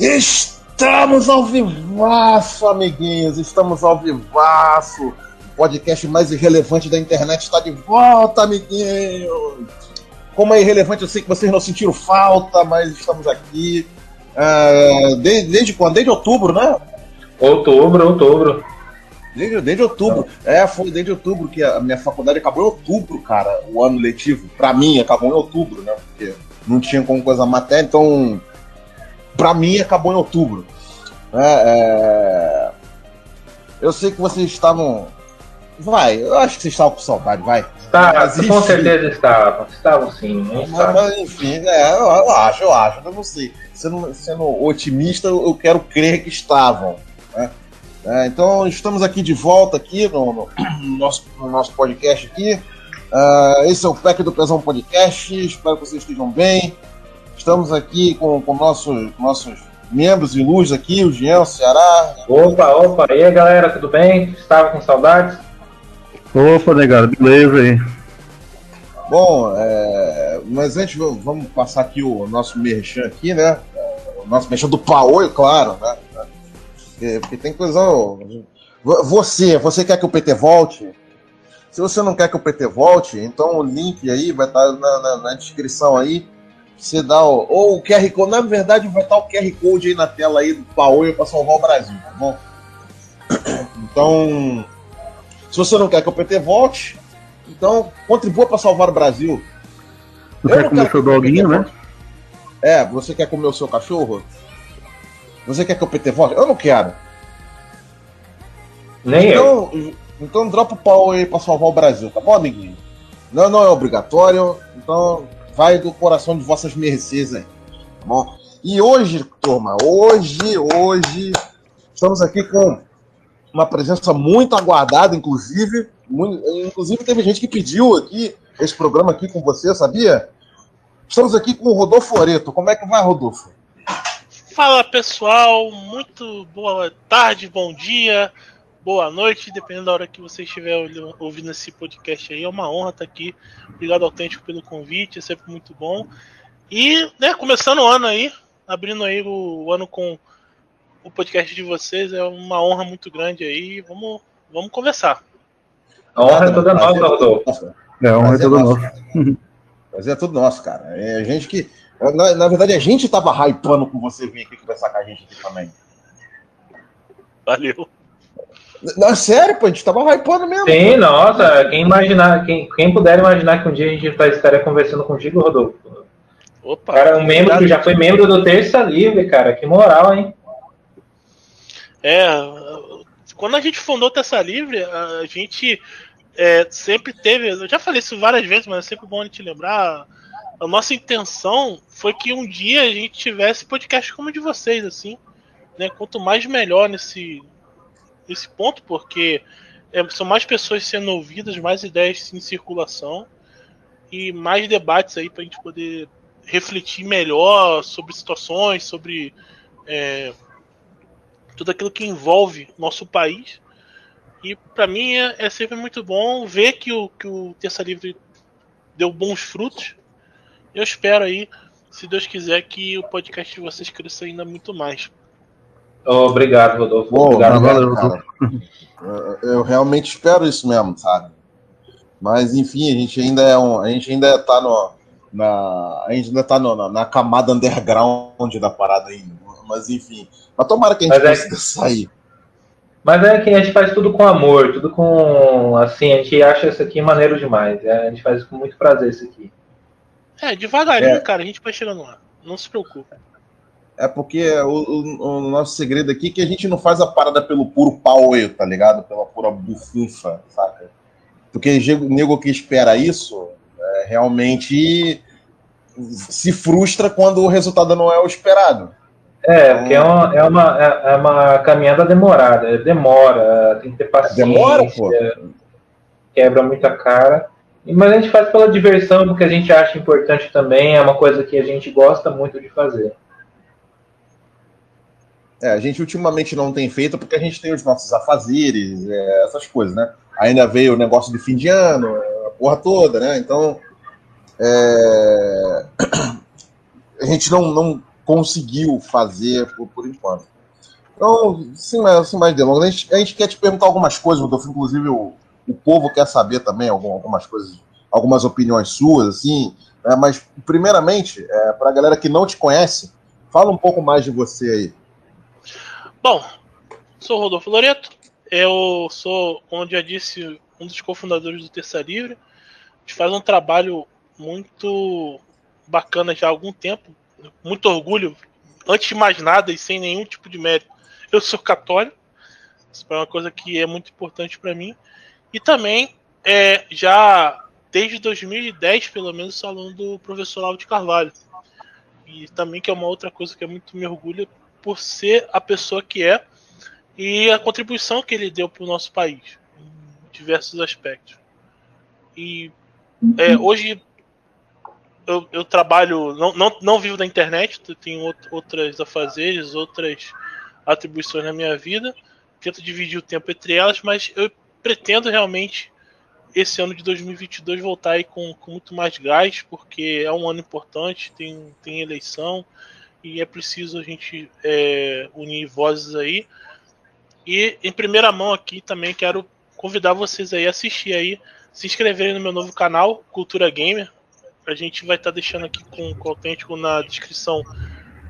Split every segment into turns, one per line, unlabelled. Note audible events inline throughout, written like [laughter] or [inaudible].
Estamos ao vivaço, amiguinhos. Estamos ao vivaço. O podcast mais irrelevante da internet está de volta, amiguinhos. Como é irrelevante, eu sei que vocês não sentiram falta, mas estamos aqui. Uh, desde, desde quando? Desde outubro, né?
Outubro, outubro.
Desde, desde outubro. É, foi desde outubro que a minha faculdade acabou em outubro, cara, o ano letivo. Pra mim, acabou em outubro, né? Porque não tinha como coisa matéria, então para mim acabou em outubro. É, é... Eu sei que vocês estavam. Vai, eu acho que vocês estavam com saudade, vai.
Tá, mas, com enfim... certeza estavam. Estavam sim. Mas,
mas, enfim, é, eu, eu, acho, eu acho, eu não sei. Sendo, sendo otimista, eu quero crer que estavam. Né? É, então estamos aqui de volta aqui no, no, no nosso, no nosso podcast aqui. Uh, esse é o PEC do Pesão Podcast. Espero que vocês estejam bem. Estamos aqui com, com nossos, nossos membros e luz aqui, o Jean, o Ceará.
Opa, opa, e aí galera, tudo bem? Estava com saudades?
Opa, negado, beleza aí.
Bom, é, mas antes vamos passar aqui o nosso merchan aqui, né? O nosso merchan do Paoi, claro, né? Porque, porque tem coisa. Você, você quer que o PT volte? Se você não quer que o PT volte, então o link aí vai estar na, na, na descrição aí você dá o, ou o QR Code, na verdade vai estar o QR Code aí na tela aí do Paoi para salvar o Brasil, tá bom? [coughs] Então, se você não quer que o PT volte, então contribua para salvar o Brasil.
Não quer comer seu doguinho, né?
É, você quer comer o seu cachorro? Você quer que o PT volte? Eu não quero.
Nem
então, eu. Então dropa o pau aí pra salvar o Brasil, tá bom, amiguinho? Não, não é obrigatório, então vai do coração de vossas mercês aí. Tá bom? E hoje, turma, hoje, hoje, estamos aqui com uma presença muito aguardada, inclusive. Muito, inclusive, teve gente que pediu aqui esse programa aqui com você, sabia? Estamos aqui com o Rodolfo Loreto. Como é que vai, Rodolfo?
Fala pessoal, muito boa tarde, bom dia boa noite, dependendo da hora que você estiver ouvindo esse podcast aí. É uma honra estar aqui. Obrigado, Autêntico, pelo convite, é sempre muito bom. E, né, começando o ano aí, abrindo aí o, o ano com o podcast de vocês, é uma honra muito grande aí. Vamos, vamos conversar.
A honra é toda nossa, Rodolfo.
É, a honra é toda nossa.
Mas é tudo nosso, cara. É a gente que. Na, na verdade, a gente tava hypando com você vir aqui conversar com a gente aqui também.
Valeu.
Não, sério, pô, a gente tava hypando mesmo.
Sim, nossa, quem imaginar, quem, quem puder imaginar que um dia a gente estaria conversando contigo, Rodolfo. Opa, cara, um membro que já foi membro do Terça Livre, cara, que moral, hein?
É, quando a gente fundou o Terça Livre, a gente é, sempre teve, eu já falei isso várias vezes, mas é sempre bom a gente lembrar. A nossa intenção foi que um dia a gente tivesse podcast como o de vocês, assim, né? Quanto mais melhor nesse, esse ponto, porque é, são mais pessoas sendo ouvidas, mais ideias em circulação e mais debates aí para a gente poder refletir melhor sobre situações, sobre é, tudo aquilo que envolve nosso país. E para mim é, é, sempre muito bom ver que o, que o Terça Livre deu bons frutos. Eu espero aí, se Deus quiser, que o podcast de vocês cresça ainda muito mais.
Obrigado, Rodolfo. Bom,
obrigado, Rodolfo. Eu realmente espero isso mesmo, sabe? Mas enfim, a gente ainda é um, a gente ainda tá no na, a gente ainda tá no, na, na, camada underground da parada ainda. Mas enfim, mas tomara que a gente mas é consiga é, sair.
Mas é que a gente faz tudo com amor, tudo com assim, a gente acha isso aqui maneiro demais. É, a gente faz com muito prazer isso aqui.
É, devagarinho, é. cara, a gente vai chegando lá. Não se preocupe.
É porque o, o, o, nosso segredo aqui é que a gente não faz a parada pelo puro power, tá ligado? Pela pura bufunfa, saca? Porque o nego que espera isso é, realmente se frustra quando o resultado não é o esperado.
É, porque é uma, é uma, é, é uma caminhada demorada, demora, tem que ter paciência, demora, pô. quebra muita cara. Mas a gente faz pela diversão, porque a gente acha importante também, é uma coisa que a gente gosta muito de fazer.
É, a gente ultimamente não tem feito porque a gente tem os nossos afazeres, é, essas coisas, né? Ainda veio o negócio de fim de ano, a porra toda, né? Então, é... [clears throat] a gente não, não conseguiu fazer por, por enquanto. Então, sem mais, sem mais delongas, a gente, a gente quer te perguntar algumas coisas, Rodolfo, inclusive o, o povo quer saber também algumas coisas, algumas opiniões suas, assim, né? mas primeiramente, é, para a galera que não te conhece, fala um pouco mais de você aí.
Bom, sou Rodolfo Loreto, eu sou, como já disse, um dos cofundadores do Terça Livre, a gente faz um trabalho muito bacana já há algum tempo, muito orgulho, antes de mais nada e sem nenhum tipo de mérito eu sou católico, isso é uma coisa que é muito importante para mim. E também, é, já desde 2010, pelo menos, sou aluno do professor Lauro de Carvalho. E também que é uma outra coisa que é muito me orgulho por ser a pessoa que é e a contribuição que ele deu para o nosso país, em diversos aspectos. E é, hoje eu, eu, trabalho, não, não, não vivo da internet, tenho outras afazeres, outras atribuições na minha vida, tento dividir o tempo entre elas, mas eu pretendo realmente esse ano de 2022 voltar aí com, com muito mais gás, porque é um ano importante, tem, tem eleição e é preciso a gente é, unir vozes aí. E em primeira mão aqui também quero convidar vocês aí a assistir aí, se inscreverem no meu novo canal, Cultura Gamer. A gente vai estar tá deixando aqui com, com o autêntico na descrição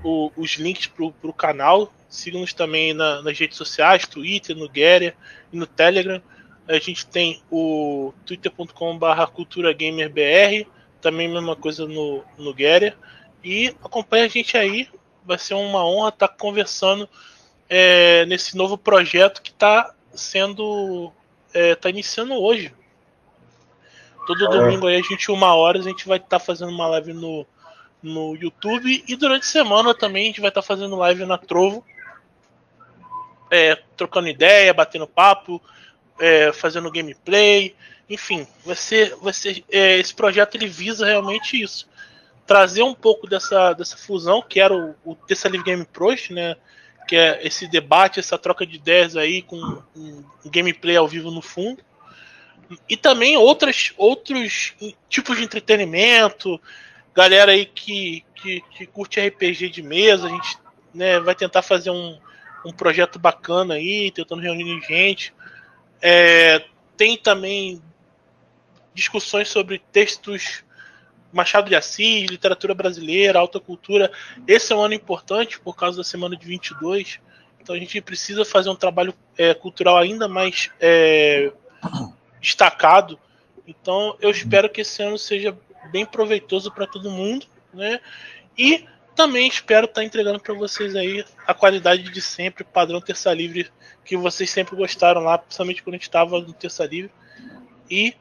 o, os links para o canal. Sigam-nos também na, nas redes sociais, Twitter, no Getter e no Telegram. A gente tem o twitter.com.br culturagamerbr, também mesma coisa no, no. E acompanha a gente aí, vai ser uma honra estar conversando é, nesse novo projeto que está sendo. está é, iniciando hoje. Todo domingo aí, a gente, uma hora, a gente vai estar tá fazendo uma live no, no YouTube. E durante a semana também a gente vai estar tá fazendo live na Trovo é, trocando ideia, batendo papo, é, fazendo gameplay, enfim, vai ser, vai ser é, esse projeto ele visa realmente isso, trazer um pouco dessa, dessa fusão que era o, o Terça Live Game Pros, né, que é esse debate, essa troca de ideias aí com um gameplay ao vivo no fundo, e também outras, outros tipos de entretenimento, galera aí que, que, que curte RPG de mesa, a gente né, vai tentar fazer um, um projeto bacana aí, tentando reunir gente. É, tem também discussões sobre textos Machado de Assis, literatura brasileira, alta cultura. Esse é um ano importante por causa da semana de 22. Então a gente precisa fazer um trabalho é, cultural ainda mais é, destacado. Então eu espero que esse ano seja bem proveitoso para todo mundo, né? E também espero estar tá entregando para vocês aí a qualidade de sempre, padrão Terça Livre, que vocês sempre gostaram lá, principalmente quando a gente estava no Terça Livre. E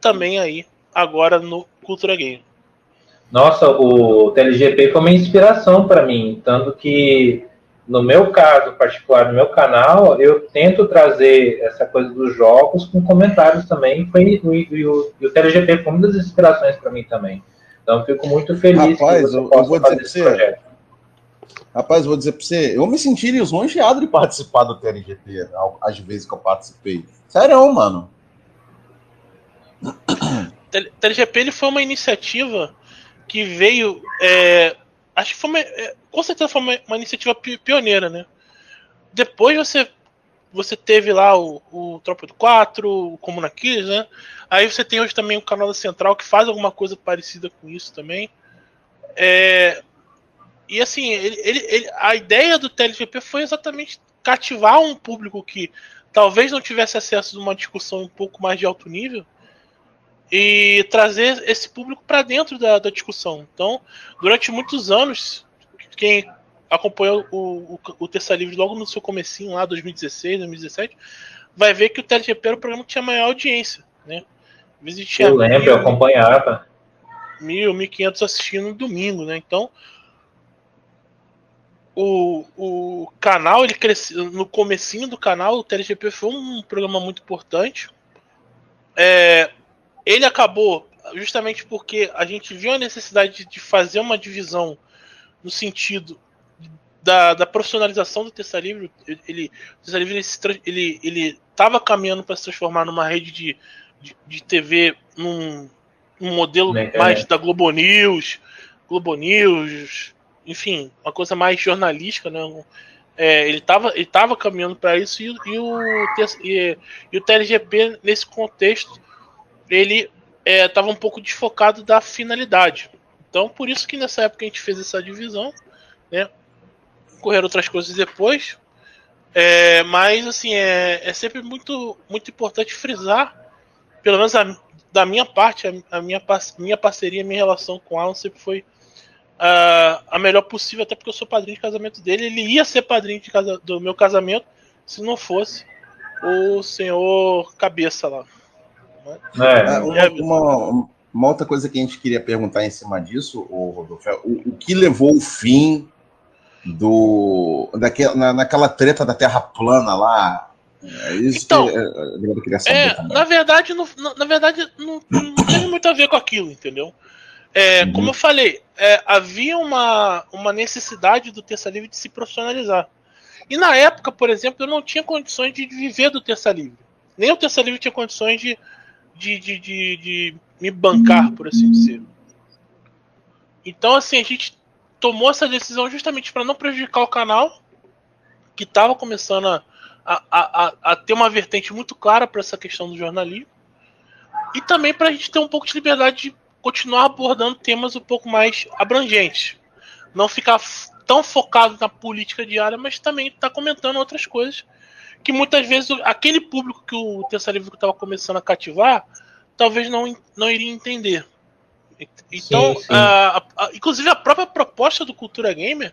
também aí, agora no Cultura Game.
Nossa, o TLGP foi uma inspiração para mim, tanto que no meu caso particular, no meu canal, eu tento trazer essa coisa dos jogos com comentários também. Foi, e, e, o, e o TLGP foi uma das inspirações para mim também. Então, fico muito feliz
Rapaz, que eu, eu vou dizer para você. Projeto. Rapaz, vou dizer para você, eu me senti lisonjeado de participar do TRGP, às vezes que eu participei. Sério, mano.
TRGP ele foi uma iniciativa que veio. É, acho que foi uma, é, com certeza foi uma, uma, iniciativa pioneira, né? Depois você você teve lá o, o Tropa do 4, o Comuna né? Aí você tem hoje também o canal da Central que faz alguma coisa parecida com isso também. É, e assim, ele, ele, ele, a ideia do TLGP foi exatamente cativar um público que talvez não tivesse acesso a uma discussão um pouco mais de alto nível e trazer esse público para dentro da, da, discussão. Então, durante muitos anos, quem acompanhou o, o, o Terça Livre logo no seu comecinho lá, 2016, 2017, vai ver que o TLGP era o programa que tinha maior audiência, né?
Tinha eu lembro, mil, eu acompanhava.
Mil, mil quinhentos assistindo no domingo, né? Então, o, o canal, ele cresceu, no comecinho do canal, o TLGP foi um programa muito importante. É, ele acabou justamente porque a gente viu a necessidade de fazer uma divisão no sentido da, da profissionalização do Terça Livre, ele, o Terça Livre ele, ele estava caminhando para se transformar numa rede de, de, de TV, num, num modelo é, mais da Globo News, Globo News, enfim, uma coisa mais jornalística, né? É, ele estava ele tava caminhando para isso e, e, o, e, e, o TLGP, nesse contexto, ele estava é, um pouco desfocado da finalidade. Então, por isso que nessa época a gente fez essa divisão, né? Correram outras coisas depois, é, mas assim é, é sempre muito muito importante frisar, pelo menos a, da minha parte, a, a minha minha parceria, minha relação com o Alan sempre foi a, a melhor possível, até porque eu sou padrinho de casamento dele. Ele ia ser padrinho de casa, do meu casamento se não fosse o senhor cabeça lá.
É, uma, uma, uma, outra coisa que a gente queria perguntar em cima disso, o Rodolfo, é o, o que levou o fim do daquela, na, naquela treta da Terra plana lá. É isso
então, que eu queria saber é, Na verdade, não, na verdade não, não tem muito a ver com aquilo, entendeu? É, uhum. Como eu falei, é, havia uma, uma necessidade do Terça Livre de se profissionalizar. E na época, por exemplo, eu não tinha condições de viver do Terça Livre. Nem o Terça Livre tinha condições de, de, de, de, de me bancar, por assim dizer. Então, assim, a gente tomou essa decisão justamente para não prejudicar o canal, que estava começando a, a, a, a, ter uma vertente muito clara para essa questão do jornalismo, e também para a gente ter um pouco de liberdade de continuar abordando temas um pouco mais abrangentes. Não ficar tão focado na política diária, mas também estar tá comentando outras coisas que muitas vezes aquele público que o Terça Livre estava começando a cativar talvez não, não iria entender. Então, sim, sim. A, a, inclusive a própria proposta do Cultura Gamer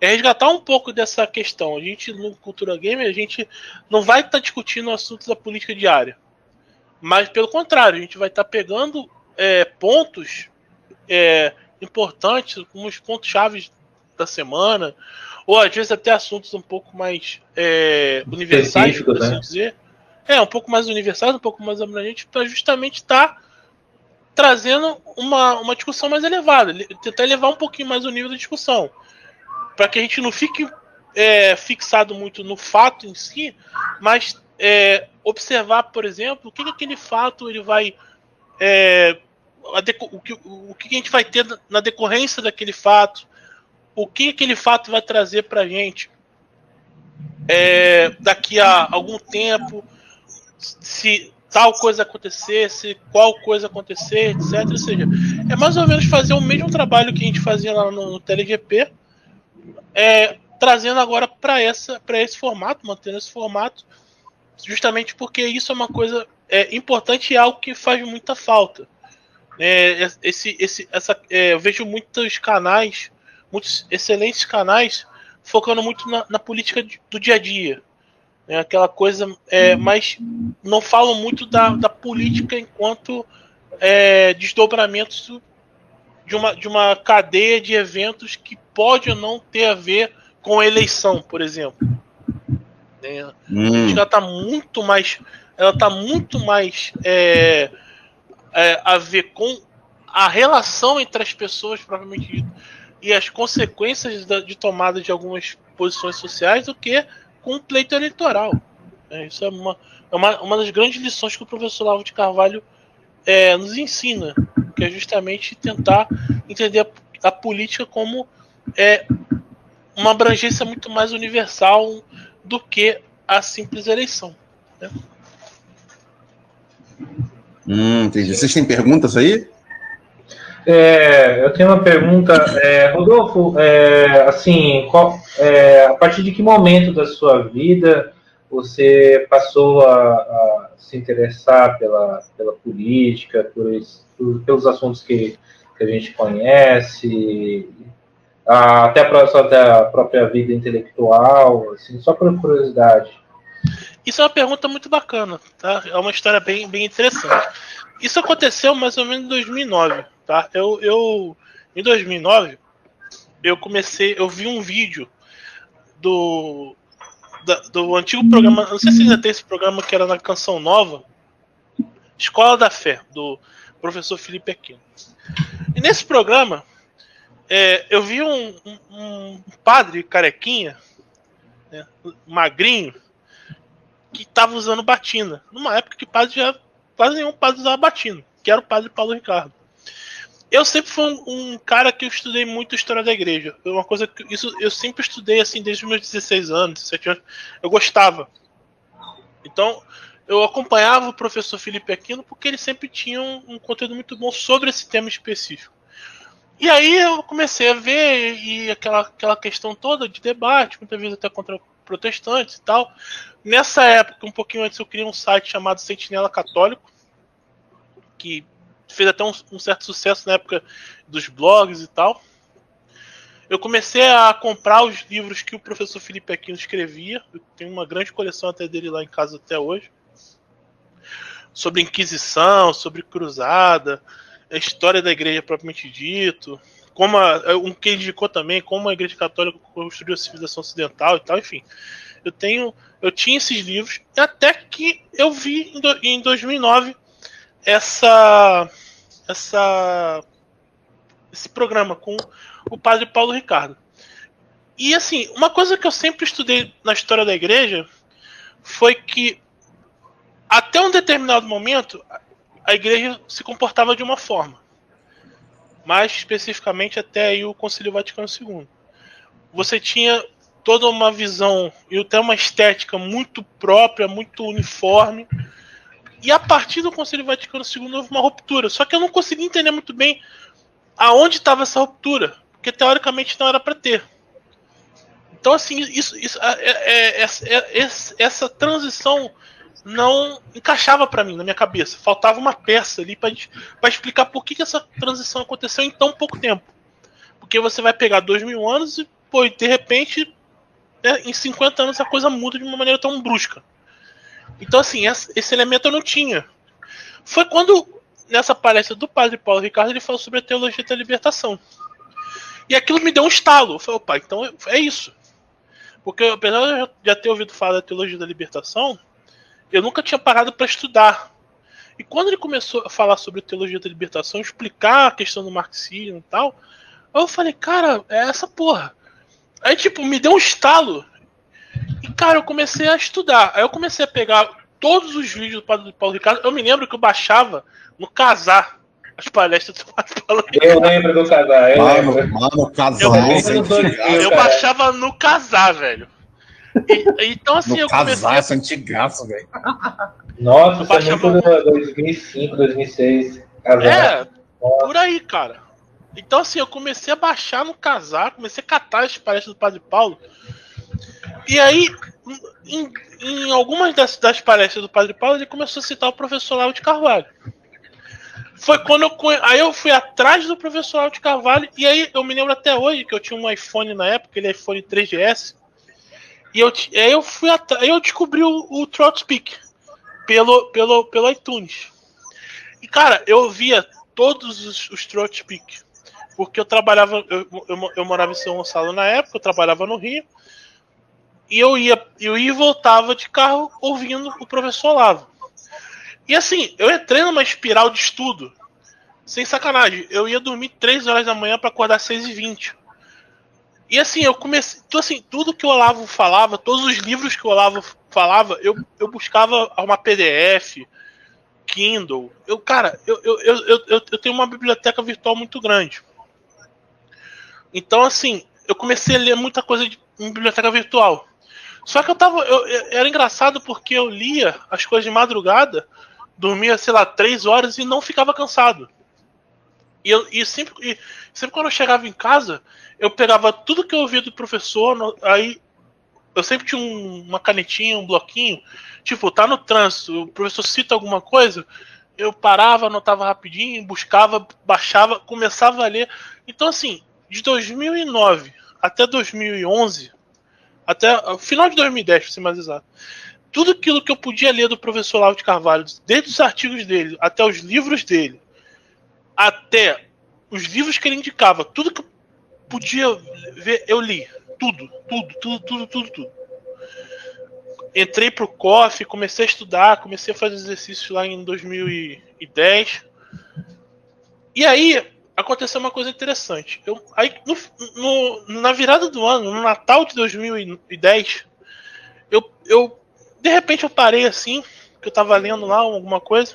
é resgatar um pouco dessa questão. A gente, no Cultura Gamer, a gente não vai estar tá discutindo assuntos da política diária. Mas, pelo contrário, a gente vai estar tá pegando é, pontos é, importantes, como os pontos chaves da semana, ou às vezes até assuntos um pouco mais é, universais, por assim né? dizer. É, um pouco mais universais, um pouco mais abrangentes, para justamente estar tá trazendo uma, uma discussão mais elevada, tentar elevar um pouquinho mais o nível da discussão, para que a gente não fique é, fixado muito no fato em si, mas é, observar, por exemplo, o que, que aquele fato ele vai é, o, que, o que a gente vai ter na decorrência daquele fato, o que aquele fato vai trazer para a gente é, daqui a algum tempo, se tal coisa acontecer, se qual coisa acontecer, etc. Ou seja, é mais ou menos fazer o mesmo trabalho que a gente fazia lá no, no TeleGP, é, trazendo agora para esse formato, mantendo esse formato, justamente porque isso é uma coisa é, importante e algo que faz muita falta. É, esse, esse, essa, é, eu vejo muitos canais, muitos excelentes canais, focando muito na, na política do dia a dia. É aquela coisa, é, mas não falam muito da, da política enquanto é, desdobramentos de uma, de uma cadeia de eventos que pode ou não ter a ver com a eleição, por exemplo. É, hum. Ela está muito mais, ela está muito mais é, é, a ver com a relação entre as pessoas, provavelmente dito, e as consequências de tomada de algumas posições sociais do que com o pleito eleitoral. É, isso é uma, é uma, uma das grandes lições que o professor Lavo de Carvalho é, nos ensina, que é justamente tentar entender a, a política como é, uma abrangência muito mais universal do que a simples eleição. Né?
Hum, entendi. Vocês têm perguntas aí?
É, eu tenho uma pergunta, é, Rodolfo, é, assim, qual, é, a partir de que momento da sua vida você passou a, a se interessar pela, pela política, por, por, pelos assuntos que, que a gente conhece, a, até, a, própria vida intelectual, assim, só por curiosidade?
Isso é uma pergunta muito bacana, tá? É uma história bem, bem interessante. Isso aconteceu mais ou menos em 2009, tá? Eu, eu em 2009 eu comecei, eu vi um vídeo do da, do antigo programa, não sei se ainda tem esse programa que era na Canção Nova, Escola da Fé, do professor Felipe Aquino. E nesse programa é, eu vi um, um, padre carequinha, né, magrinho, que estava usando batina. Numa época que padre já quase nenhum padre usava batina, que era o padre Paulo Ricardo. Eu sempre fui um, um, cara que eu estudei muito história da igreja. Uma coisa que isso eu sempre estudei assim desde os meus 16 anos, 17 anos. Eu gostava. Então, eu acompanhava o professor Felipe Aquino porque ele sempre tinha um, um conteúdo muito bom sobre esse tema específico. E aí eu comecei a ver e aquela, aquela questão toda de debate, muitas vezes até contra protestantes e tal. Nessa época, um pouquinho antes, eu criei um site chamado Sentinela Católico, que fez até um, um certo sucesso na época dos blogs e tal. Eu comecei a comprar os livros que o professor Felipe Aquino escrevia. Eu tenho uma grande coleção até dele lá em casa até hoje. Sobre Inquisição, sobre Cruzada, a história da igreja propriamente dito, como a, um que indicou também como a igreja católica construiu a civilização ocidental e tal, enfim. Eu tenho, eu tinha esses livros até que eu vi em, do, em 2009 essa essa esse programa com o padre Paulo Ricardo. E assim, uma coisa que eu sempre estudei na história da igreja foi que até um determinado momento a igreja se comportava de uma forma. Mais especificamente até o Concílio Vaticano II. Você tinha toda uma visão e até uma estética muito própria, muito uniforme. E a partir do Concílio Vaticano II houve uma ruptura. Só que eu não consegui entender muito bem aonde estava essa ruptura, porque teoricamente não era para ter. Então assim, isso, isso é, é, é essa transição não encaixava para mim na minha cabeça. Faltava uma peça ali para explicar por que, que essa transição aconteceu em tão pouco tempo. Porque você vai pegar dois mil anos e, pô, de repente, né, em 50 anos a coisa muda de uma maneira tão brusca. Então, assim, esse elemento eu não tinha. Foi quando, nessa palestra do padre Paulo Ricardo, ele falou sobre a teologia da libertação. E aquilo me deu um estalo. Eu falei, opa, então é isso. Porque apesar de eu já ter ouvido falar da teologia da libertação, eu nunca tinha parado para estudar. E quando ele começou a falar sobre teologia da libertação, explicar a questão do marxismo e tal, eu falei, cara, é essa porra. Aí, tipo, me deu um estalo. E, cara, eu comecei a estudar. Aí eu comecei a pegar todos os vídeos do Padre Paulo Ricardo. Eu me lembro que eu baixava no casar as palestras do Padre
Paulo Ricardo. Eu lembro do casar, eu
mano, lembro. Mano, casar.
Eu, eu baixava no casar, velho. E, então, assim,
no
eu
casar, comecei... essa antigaço, velho.
Nossa, isso baixava... é muito 2005, 2006.
Casar. É, por aí, cara. Então, assim, eu comecei a baixar no casar, comecei a catar as palestras do Padre Paulo. E aí, em, em algumas das, das, palestras do Padre Paulo, ele começou a citar o professor Lauro de Carvalho. Foi quando eu. Aí eu fui atrás do professor Lauro de Carvalho, e aí eu me lembro até hoje que eu tinha um iPhone na época, aquele iPhone 3GS. E eu, aí eu fui eu descobri o, o pelo, pelo, pelo iTunes. E cara, eu via todos os, os. Porque eu trabalhava, eu, eu, eu, morava em São Gonçalo na época, eu trabalhava no Rio. E eu ia, eu ia e voltava de carro ouvindo o professor Olavo. E assim, eu entrei numa espiral de estudo. Sem sacanagem. Eu ia dormir 3 horas da manhã para acordar 6 e 20 e assim, eu comecei. Então, assim, tudo que o Olavo falava, todos os livros que o Olavo falava, eu, eu buscava uma PDF, Kindle. Eu, cara, eu, eu, eu, eu, eu tenho uma biblioteca virtual muito grande. Então, assim, eu comecei a ler muita coisa de, em biblioteca virtual. Só que eu tava. Eu, era engraçado porque eu lia as coisas de madrugada, dormia, sei lá, três horas e não ficava cansado. E, eu, e sempre, e sempre quando eu chegava em casa, eu pegava tudo que eu ouvia do professor, aí eu sempre tinha um, uma canetinha, um bloquinho, tipo, tá no trânsito, o professor cita alguma coisa, eu parava, anotava rapidinho, buscava, baixava, começava a ler. Então, assim, de 2009 até 2011, até final de 2010, para ser mais exato, tudo aquilo que eu podia ler do professor Lauro de Carvalho, desde os artigos dele até os livros dele, até os livros que ele indicava, tudo que eu podia ver, eu li. Tudo, tudo, tudo, tudo, tudo, tudo. Entrei pro COF, comecei a estudar, comecei a fazer exercícios lá em 2010. E aí aconteceu uma coisa interessante. Eu, aí, no, no, na virada do ano, no Natal de 2010, eu, eu de repente eu parei assim, que eu tava lendo lá alguma coisa.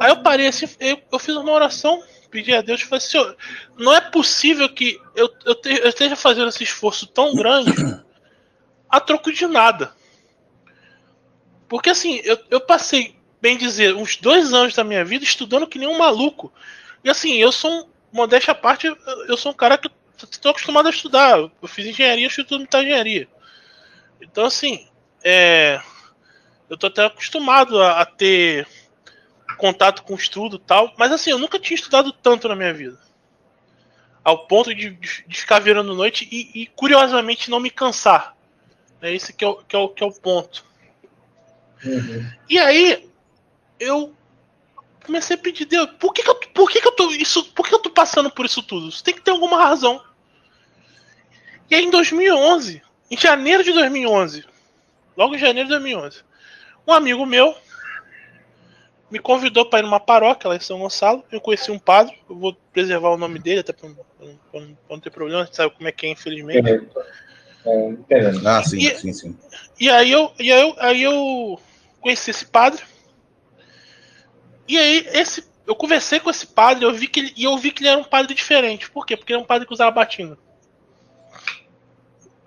Aí eu parei assim, eu, eu fiz uma oração pedi a Deus, falei, Senhor, não é possível que eu, eu, te, eu esteja fazendo esse esforço tão grande a troco de nada. Porque assim, eu, eu passei, bem dizer, uns dois anos da minha vida estudando que nem um maluco. E assim, eu sou um, modéstia à parte, eu sou um cara que estou acostumado a estudar. Eu fiz engenharia, eu estudo muita engenharia. Então, assim, é, eu tô até acostumado a, a, ter contato com estudo e tal, mas assim, eu nunca tinha estudado tanto na minha vida. Ao ponto de, de, de ficar virando noite e, e, curiosamente, não me cansar. É esse que é o, que é o, que é o ponto. Uhum. E aí, eu comecei a pedir Deus, por que, que, eu, por que, que eu tô isso, por que eu tô passando por isso tudo? Isso tem que ter alguma razão. E aí em 2011, em janeiro de 2011, logo em janeiro de 2011, um amigo meu me convidou para ir numa paróquia lá em São Gonçalo. Eu conheci um padre, eu vou preservar o nome dele, até para não, não, ter problema, você sabe como é que é, infelizmente.
É, é, ah, sim, e, sim, sim.
E aí eu, e aí eu, aí eu conheci esse padre. E aí esse, eu conversei com esse padre eu vi que ele, e eu vi que ele era um padre diferente. Por quê? Porque ele é um padre que usava batina.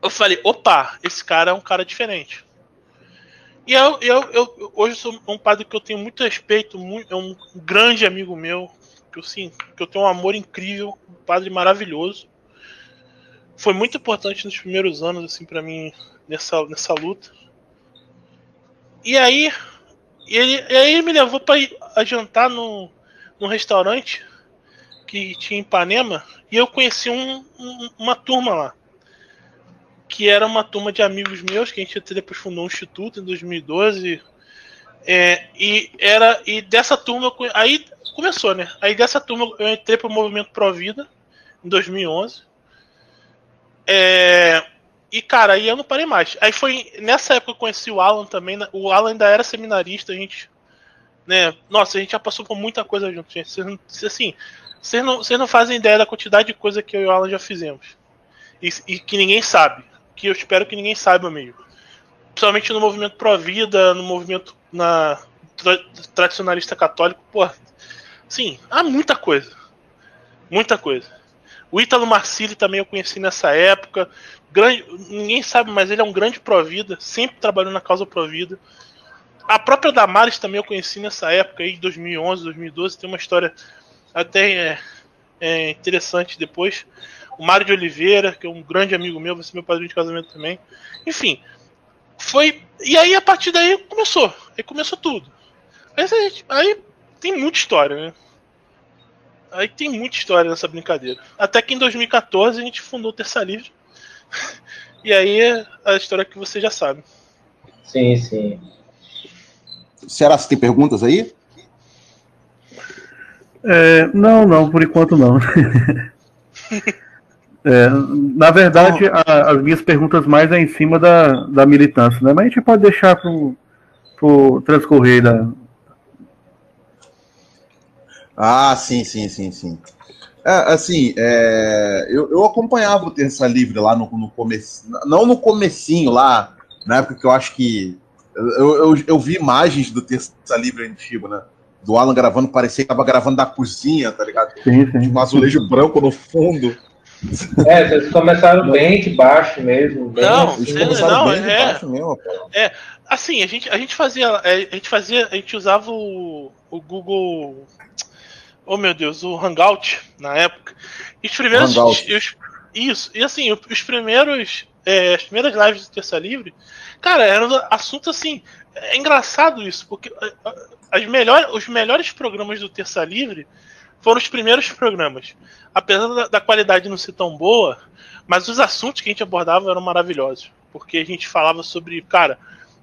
Eu falei, opa, esse cara é um cara diferente. E eu, eu, eu, hoje sou um padre que eu tenho muito respeito, muito, é um grande amigo meu, que eu, sim, que eu tenho um amor incrível, um padre maravilhoso. Foi muito importante nos primeiros anos, assim, para mim, nessa, nessa luta. E aí, ele, e aí me levou para jantar no, num restaurante que tinha em Ipanema, e eu conheci um, um, uma turma lá que era uma turma de amigos meus, que a gente depois fundou um instituto em 2012. É, e era e dessa turma aí começou, né? Aí dessa turma eu entrei pro movimento Pro Vida em 2011. É, e cara, aí eu não parei mais. Aí foi nessa época que eu conheci o Alan também. Né? O Alan ainda era seminarista, a gente, né? Nossa, a gente já passou por muita coisa junto, gente. Vocês, assim, vocês não, vocês não fazem ideia da quantidade de coisa que eu e o Alan já fizemos e, e que ninguém sabe que eu espero que ninguém saiba mesmo. Principalmente no movimento pró-vida, no movimento na tra tradicionalista católico, pô. Sim, há muita coisa. Muita coisa. O Ítalo Marcilli também eu conheci nessa época. Grande, ninguém sabe, mas ele é um grande pró-vida, sempre trabalhou na causa pró-vida. A própria Damares também eu conheci nessa época, aí, 2011, 2012. Tem uma história até é, é, interessante depois o Mário de Oliveira, que é um grande amigo meu, vai ser meu padrinho de casamento também. Enfim, foi. E aí a partir daí começou. Aí começou tudo. Aí, aí tem muita história, né? Aí tem muita história nessa brincadeira. Até que em 2014 a gente fundou o Terça Livre. [laughs] e aí é a história que você já sabe.
Sim, sim.
Será que tem perguntas aí?
É, não, não, por enquanto não. [laughs] É, na verdade, a, as minhas perguntas mais é em cima da, da militância, né? Mas a gente pode deixar para o transcorrer da.
Ah, sim, sim, sim, sim. É, assim, é, eu, eu acompanhava o Terça Livre lá no, no começo, não no comecinho lá, na época que eu acho que eu, eu, eu vi imagens do Terça Livre antigo, né? Do Alan gravando, parecia que tava gravando da cozinha, tá ligado? Sim, sim. Um azulejo branco no fundo.
É, vocês começaram bem de baixo mesmo. Bem
não, não, é, mesmo, é. Assim, a gente, a gente fazia. É, a gente fazia. A gente usava o, o Google. Oh meu Deus, o Hangout na época. E os primeiros. Os, isso, e assim, os primeiros. É, as primeiras lives do Terça Livre, cara, era um assunto assim. É engraçado isso, porque as melhores, os melhores programas do Terça Livre foram os primeiros programas. Apesar da, da, qualidade não ser tão boa, mas os assuntos que a gente abordava eram maravilhosos. Porque a gente falava sobre, cara,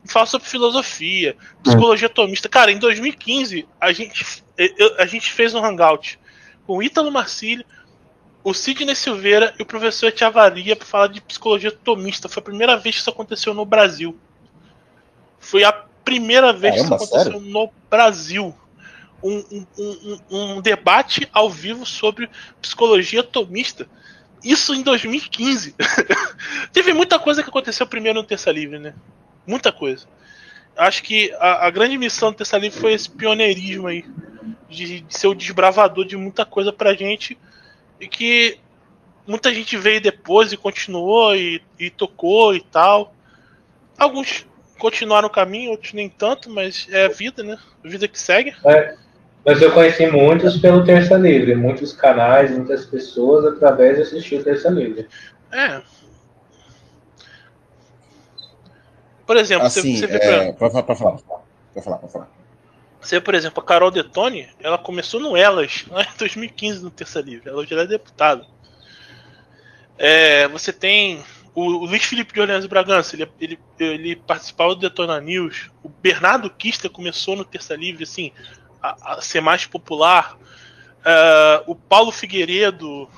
fala sobre filosofia, psicologia atomista. Cara, em 2015, a gente, eu, a gente fez um hangout com o Ítalo Marcílio, o Sidney Silveira e o professor Etiavaria para falar de psicologia atomista. Foi a primeira vez que isso aconteceu no Brasil. Foi a primeira vez Caramba, que isso aconteceu sério? no Brasil um, um, um, debate ao vivo sobre psicologia atomista. Isso em 2015. [laughs] Teve muita coisa que aconteceu primeiro no Terça Livre, né? Muita coisa. Acho que a, a grande missão do Terça Livre foi esse pioneirismo aí de, de ser o desbravador de muita coisa pra gente e que muita gente veio depois e continuou e, e tocou e tal. Alguns continuaram o caminho, outros nem tanto, mas é a vida, né? A vida que segue.
É, mas eu conheci muitos pelo Terça Livre, muitos canais, muitas pessoas através de assistir o Terça Livre.
É. Por exemplo,
assim, você, você é... Pode falar, pode falar, pode falar, pode falar.
Você, por exemplo, a Carol Detone, ela começou no Elas, [laughs] lá em 2015, no Terça Livre. Ela já é deputada. É, você tem o, o, Luiz Felipe de Orleans Bragança, ele, ele, ele participava do Detona News. O Bernardo Kista começou no Terça Livre, assim, a, a ser mais popular. Uh, o Paulo Figueiredo.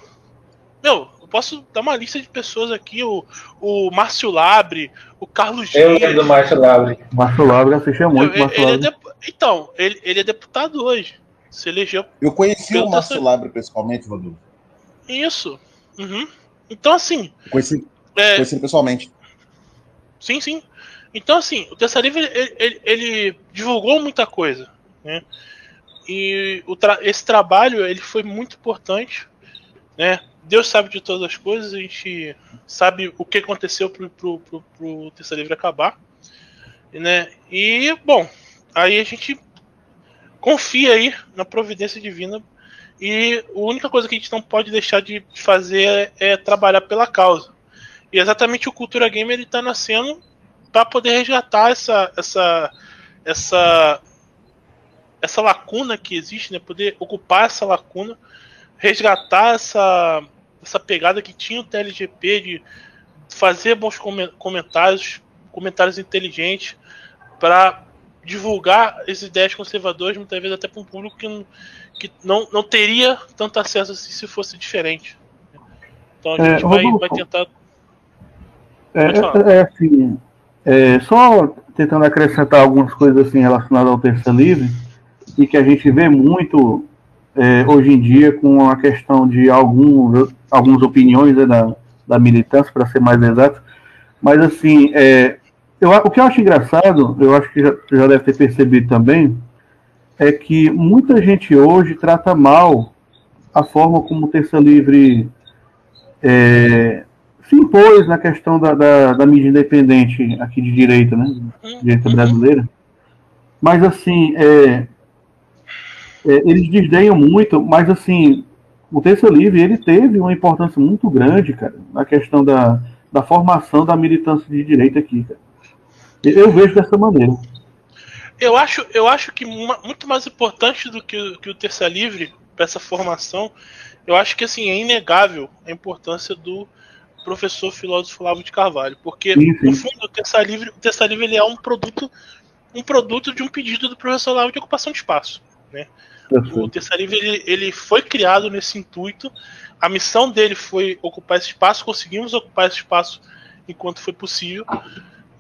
Meu, eu posso dar uma lista de pessoas aqui. O, o Márcio Labre, o Carlos
Dias. Eu lembro do Márcio Labre.
Márcio Labre assistia muito.
Eu, ele, ele é Então, ele, ele é deputado hoje. Se elegeu.
Eu conheci o Márcio Labre pessoalmente, Rodolfo.
Isso. Uhum. Então, assim.
Conheci, é... conheci pessoalmente.
Sim, sim. Então, assim, o Terça Livre ele, ele, ele, divulgou muita coisa. Né? E o tra esse trabalho ele foi muito importante. Né? Deus sabe de todas as coisas, a gente sabe o que aconteceu pro, pro, pro, pro Terça Livre acabar. Né? E, bom, aí a gente confia aí na providência divina e a única coisa que a gente não pode deixar de fazer é, é trabalhar pela causa. E exatamente o Cultura Game ele está nascendo para poder resgatar essa, essa, essa, essa lacuna que existe, né? Poder ocupar essa lacuna, resgatar essa, essa pegada que tinha o TLGP de fazer bons comentários, comentários inteligentes para divulgar as ideias conservadoras, muitas vezes até para um público que, não, que não, não teria tanto acesso assim se fosse diferente. Então a é, gente é, vai, vai tentar.
É, é, é, assim, é, só tentando acrescentar algumas coisas assim relacionadas ao terça livre e que a gente vê muito é, hoje em dia com a questão de alguns, algumas opiniões né, da, da militância, para ser mais exato. Mas assim, é, eu, o que eu acho engraçado, eu acho que já, já deve ter percebido também, é que muita gente hoje trata mal a forma como o Terça Livre é, se impôs na questão da, da, da, mídia independente aqui de direita, né? Direita uhum. brasileira. Mas assim, é, eles desdenham muito, mas assim, o Terça Livre ele teve uma importância muito grande, cara, na questão da, da formação da militância de direita aqui, cara. Eu vejo dessa maneira.
Eu acho, eu acho que muito mais importante do que, que o Terça Livre para essa formação, eu acho que assim é inegável a importância do professor filósofo Flávio de Carvalho, porque sim, sim. no fundo o Terça Livre, o Terça Livre ele é um produto, um produto de um pedido do professor Flávio de ocupação de espaço, né? O Terça Livre ele, ele foi criado nesse intuito. A missão dele foi ocupar esse espaço. Conseguimos ocupar esse espaço enquanto foi possível.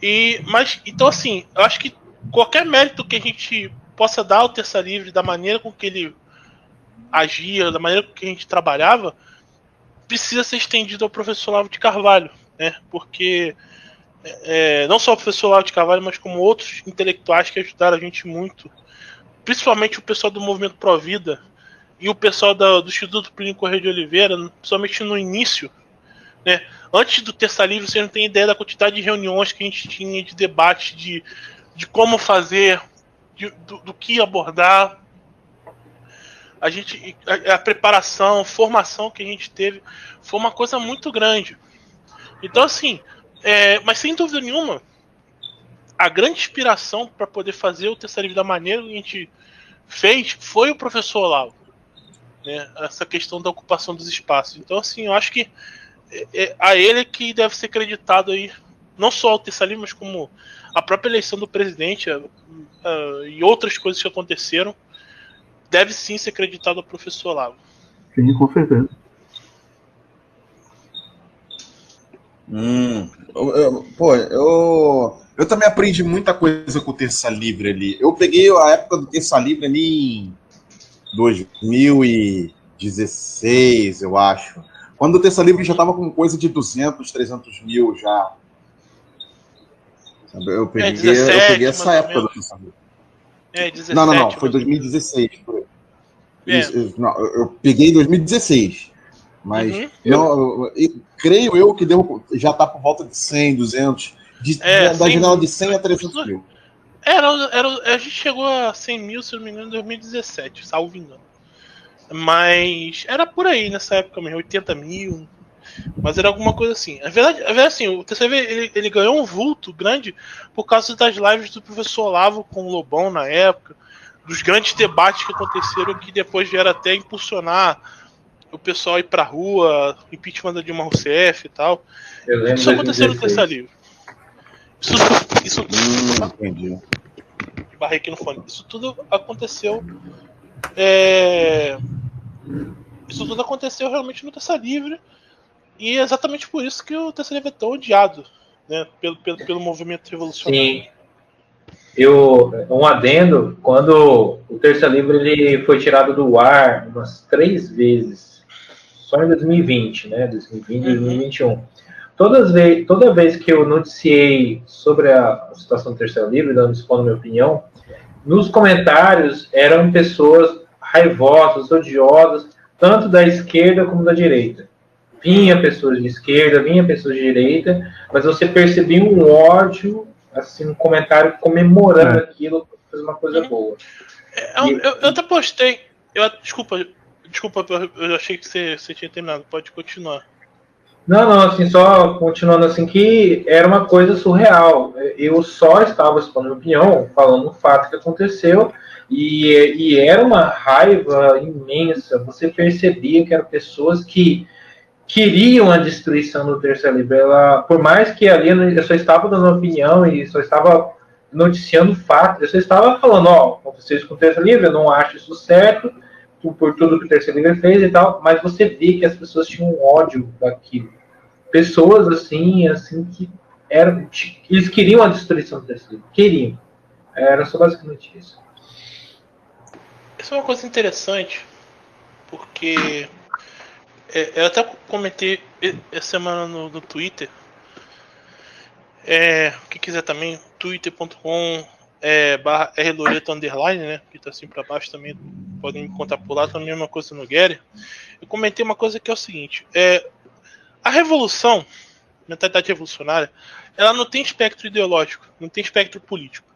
E, mas, então, assim, eu acho que qualquer mérito que a gente possa dar ao Terça Livre, da maneira com que ele agia, da maneira com que a gente trabalhava, precisa ser estendido ao professor Lavo de Carvalho, né? Porque é, não só o professor Lavo de Carvalho, mas como outros intelectuais que ajudaram a gente muito, principalmente o pessoal do Movimento Pro Vida e o pessoal da, do Instituto Plínio Correia de Oliveira, principalmente no início, né? Antes do Terça Livre, você não tem ideia da quantidade de reuniões que a gente tinha, de debate, de, de como fazer, de, do, do, que abordar. A gente, a, a, preparação, a formação que a gente teve foi uma coisa muito grande. Então, assim, é, mas sem dúvida nenhuma, a grande inspiração para poder fazer o Terça Livre da maneira que a gente fez foi o professor Olavo. Né, essa questão da ocupação dos espaços. Então, assim, eu acho que é, é, a ele que deve ser creditado aí, não só o Tessalino, mas como a própria eleição do presidente e outras coisas que aconteceram, deve sim ser creditado ao professor Olavo.
Sim, com certeza.
Hum, eu, eu, pô, eu, eu também aprendi muita coisa com o Terça Livre ali. Eu peguei a época do Terça Livre ali em 2016, eu acho. Quando o Terça Livre já estava com coisa de 200, 300 mil já. Eu peguei, é 17, eu peguei essa época do Terça Livre. É, 17, não, não, não, foi 2016. É. Isso, não, eu peguei em 2016. Mas uhum. não, eu, creio eu que deu, já está por volta de 100, 200. De, é, da janela de 100 a 300 mil.
Era, era, a gente chegou a 100 mil, se não me engano, em 2017, salvo engano. Mas era por aí nessa época mesmo, 80 mil. Mas era alguma coisa assim. A verdade, a verdade assim, o TCV ele, ele ganhou um vulto grande por causa das lives do professor Olavo com o Lobão na época, dos grandes debates que aconteceram que depois vieram até impulsionar o pessoal ir pra rua, impeachment da Dilma Rousseff e tal. Isso aconteceu no terceiro livro. Isso, isso hum, entendi. Barrei aqui no fone. Isso tudo aconteceu. É, isso tudo aconteceu realmente no Terça Livre. E é exatamente por isso que o Terça Livre é tão odiado né, pelo, pelo, pelo movimento revolucionário. Sim.
Eu, um adendo, quando o Terça Livre ele foi tirado do ar umas três vezes só em 2020, né? 2020 e 2021. Todas vez, toda vez que eu noticiei sobre a situação do terceiro livre, dando expondo minha opinião, nos comentários eram pessoas raivosas, odiosas, tanto da esquerda como da direita. Vinha pessoas de esquerda, vinha pessoas de direita, mas você percebia um ódio, assim, um comentário comemorando é. aquilo, fez uma coisa boa.
É, eu, eu, eu até postei, eu, desculpa, Desculpa, eu achei que você, você tinha terminado. Pode continuar.
Não, não, assim, só continuando assim, que era uma coisa surreal. Eu só estava expondo opinião, falando o fato que aconteceu, e, e era uma raiva imensa. Você percebia que eram pessoas que queriam a destruição do Terceiro Livro. Ela, por mais que ali eu só estava dando opinião e só estava noticiando fatos, eu só estava falando, ó, aconteceu isso com o Terceiro Livro, eu não acho isso certo, por tudo que o terceiro livro fez e tal, mas você vê que as pessoas tinham ódio daquilo. Pessoas assim, assim que eram, eles queriam a destruição do terceiro livro, queriam. Era só basicamente isso.
Isso é uma coisa interessante, porque é, eu até comentei essa semana no, no Twitter. É, quem quiser também, twitter.com é, barra R Loreto Underline, né? Que tá assim para baixo também, podem me contar por lá, também é uma coisa no Gary. Eu comentei uma coisa que é o seguinte: é, a revolução, mentalidade revolucionária, ela não tem espectro ideológico, não tem espectro político.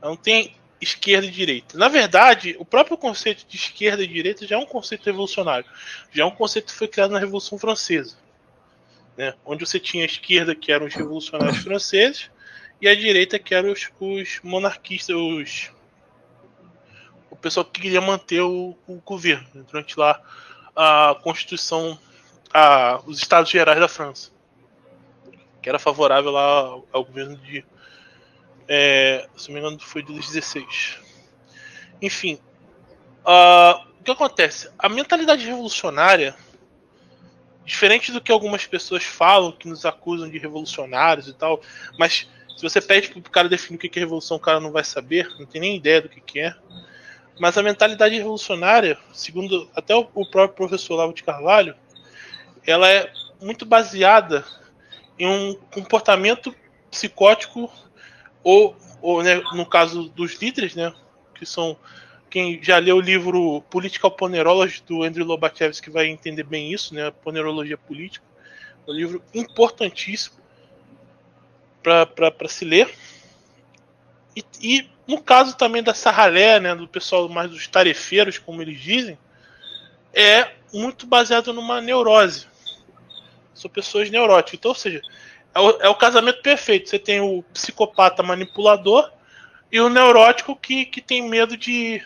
Ela não tem esquerda e direita. Na verdade, o próprio conceito de esquerda e direita já é um conceito revolucionário. Já é um conceito que foi criado na Revolução Francesa. Né? Onde você tinha a esquerda, que eram os revolucionários franceses, e a direita que eram os, os monarquistas, os, o pessoal que queria manter o, o governo né, durante lá a Constituição, a, os Estados Gerais da França, que era favorável lá ao, ao governo de, é, se não me engano, foi de 16. Enfim, uh, o que acontece? A mentalidade revolucionária, diferente do que algumas pessoas falam, que nos acusam de revolucionários e tal, mas se você pede pro cara definir o que é revolução, o cara não vai saber, não tem nem ideia do que, é. Mas a mentalidade revolucionária, segundo até o próprio professor Lavo de Carvalho, ela é muito baseada em um comportamento psicótico ou, ou né, no caso dos líderes, né, que são quem já leu o livro Political Ponerology do Andrew Lobachevsky vai entender bem isso, né, Ponerologia política, um livro importantíssimo para se ler. E, e, no caso também da Sarralé, né, do pessoal mais dos tarefeiros, como eles dizem, é muito baseado numa neurose. São pessoas neuróticas. Então, ou seja, é o, é o casamento perfeito. Você tem o psicopata manipulador e o neurótico que, que tem medo de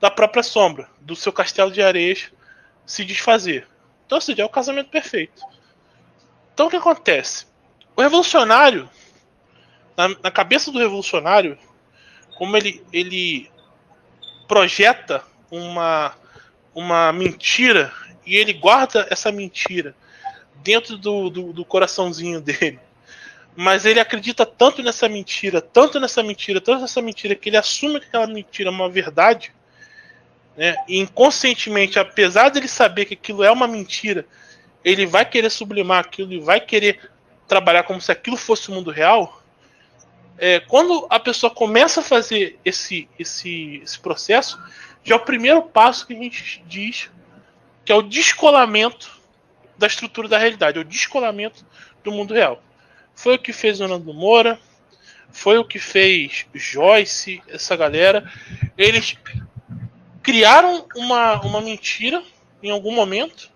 da própria sombra, do seu castelo de areias se desfazer. Então, ou seja, é o casamento perfeito. Então, o que acontece? O revolucionário na, na cabeça do revolucionário, como ele, ele projeta uma, uma mentira e ele guarda essa mentira dentro do, do, do, coraçãozinho dele. Mas ele acredita tanto nessa mentira, tanto nessa mentira, tanto nessa mentira, que ele assume que aquela mentira é uma verdade. Né? E inconscientemente, apesar dele saber que aquilo é uma mentira, ele vai querer sublimar aquilo e vai querer trabalhar como se aquilo fosse o mundo real é, quando a pessoa começa a fazer esse, esse, esse processo, já é o primeiro passo que a gente diz que é o descolamento da estrutura da realidade, é o descolamento do mundo real. Foi o que fez o Nando Moura, foi o que fez Joyce, essa galera. Eles criaram uma, uma mentira em algum momento,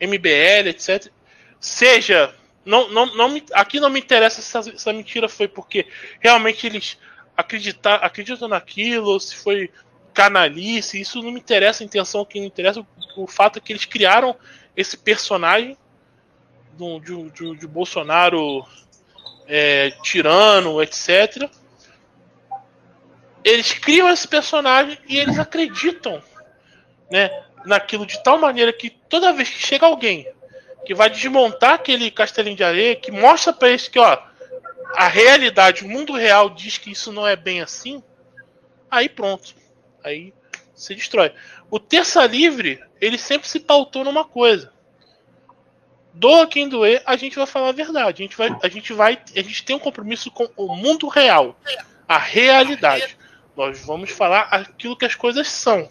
MBL, etc. Seja, não, não, não aqui não me interessa se essa, mentira foi porque realmente eles acreditar, acreditam naquilo, se foi canalice, isso não me interessa a intenção, que me interessa o, o fato é que eles criaram esse personagem do, de, de, de Bolsonaro é, tirano, etc. Eles criam esse personagem e eles acreditam né, naquilo de tal maneira que toda vez que chega alguém que vai desmontar aquele castelinho de areia, que mostra para eles que ó, a realidade, o mundo real diz que isso não é bem assim, aí pronto. Aí se destrói. O terça livre, ele sempre se pautou numa coisa. Doa quem doer, a gente vai falar a verdade. A gente vai, a gente vai, a gente tem um compromisso com o mundo real, a realidade. Nós vamos falar aquilo que as coisas são.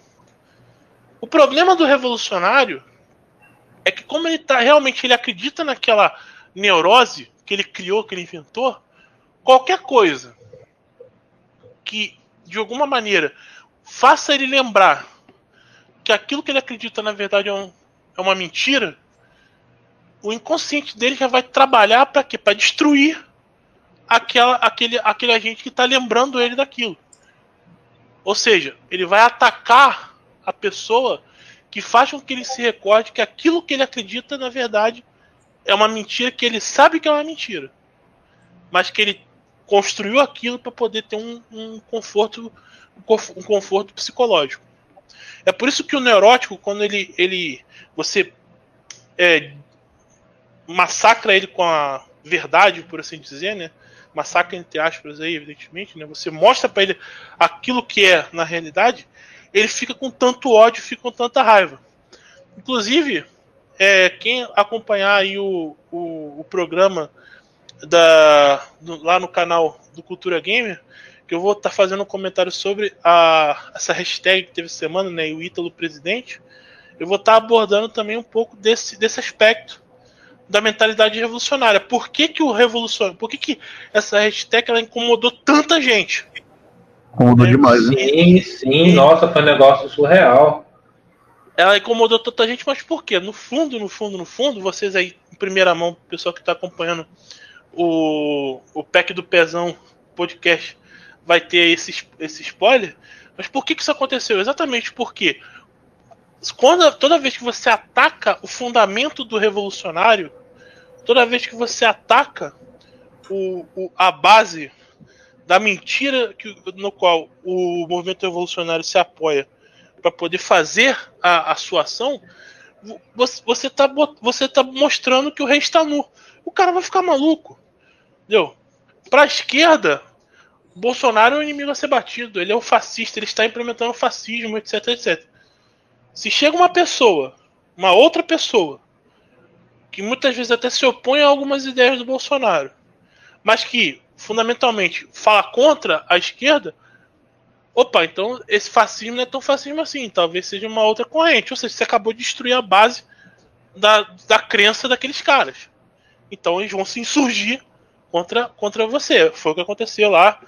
O problema do revolucionário é que como ele tá realmente ele acredita naquela neurose que ele criou, que ele inventou, qualquer coisa que de alguma maneira faça ele lembrar que aquilo que ele acredita na verdade é, um, é uma mentira, o inconsciente dele já vai trabalhar para quê? Para destruir aquela, aquele, aquele agente que está lembrando ele daquilo. Ou seja, ele vai atacar a pessoa que faz com que ele se recorde que aquilo que ele acredita, na verdade, é uma mentira que ele sabe que é uma mentira. Mas que ele construiu aquilo para poder ter um, um conforto um conforto psicológico. É por isso que o neurótico, quando ele, ele você é, massacra ele com a verdade, por assim dizer, né? Massacra entre aspas aí, evidentemente, né? Você mostra para ele aquilo que é na realidade, ele fica com tanto ódio, fica com tanta raiva. Inclusive, é, quem acompanhar aí o, o, o programa da, do, lá no canal do Cultura Gamer, que eu vou estar tá fazendo um comentário sobre a, essa hashtag que teve semana, né, o Ítalo Presidente. Eu vou estar tá abordando também um pouco desse, desse aspecto da mentalidade revolucionária. Por que, que o revolucionário, por que, que essa hashtag ela incomodou tanta gente?
Incomodou é, demais,
né? Sim, sim, nossa, foi um negócio surreal.
Ela incomodou tanta gente, mas por quê? No fundo, no fundo, no fundo, vocês aí, em primeira mão, o pessoal que está acompanhando o, o PEC do Pezão podcast, vai ter esse, esse spoiler. Mas por que, que isso aconteceu? Exatamente porque quando, toda vez que você ataca o fundamento do revolucionário, toda vez que você ataca o, o, a base da mentira que, no qual o movimento revolucionário se apoia para poder fazer a, a, sua ação, você está você tá mostrando que o rei está nu. O cara vai ficar maluco. Entendeu? Para a esquerda, Bolsonaro é o inimigo a ser batido, ele é o fascista, ele está implementando o fascismo, etc, etc. Se chega uma pessoa, uma outra pessoa, que muitas vezes até se opõe a algumas ideias do Bolsonaro, mas que fundamentalmente fala contra a esquerda, opa, então esse fascismo não é tão fascismo assim, talvez seja uma outra corrente. Ou seja, você acabou de destruir a base da, da crença daqueles caras. Então eles vão se insurgir contra, contra você. Foi o que aconteceu lá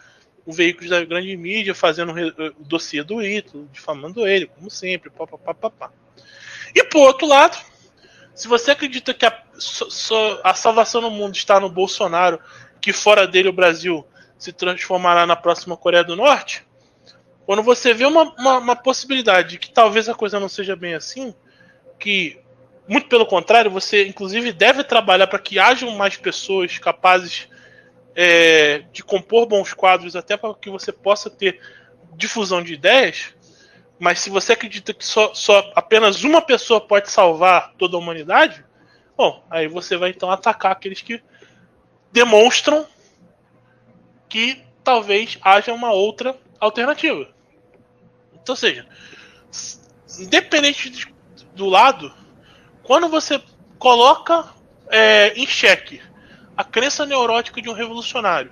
veículos da grande mídia fazendo o dossiê do Ítalo, difamando ele, como sempre, papapá. E por outro lado, se você acredita que a, a salvação no mundo está no Bolsonaro, que fora dele o Brasil se transformará na próxima Coreia do Norte, quando você vê uma, uma, uma possibilidade de que talvez a coisa não seja bem assim, que muito pelo contrário, você inclusive deve trabalhar para que hajam mais pessoas capazes é, de compor bons quadros até para que você possa ter difusão de ideias, mas se você acredita que só, só apenas uma pessoa pode salvar toda a humanidade, bom, aí você vai então atacar aqueles que demonstram que talvez haja uma outra alternativa. Então, ou seja, independente de, do lado, quando você coloca é, em xeque a crença neurótica de um revolucionário,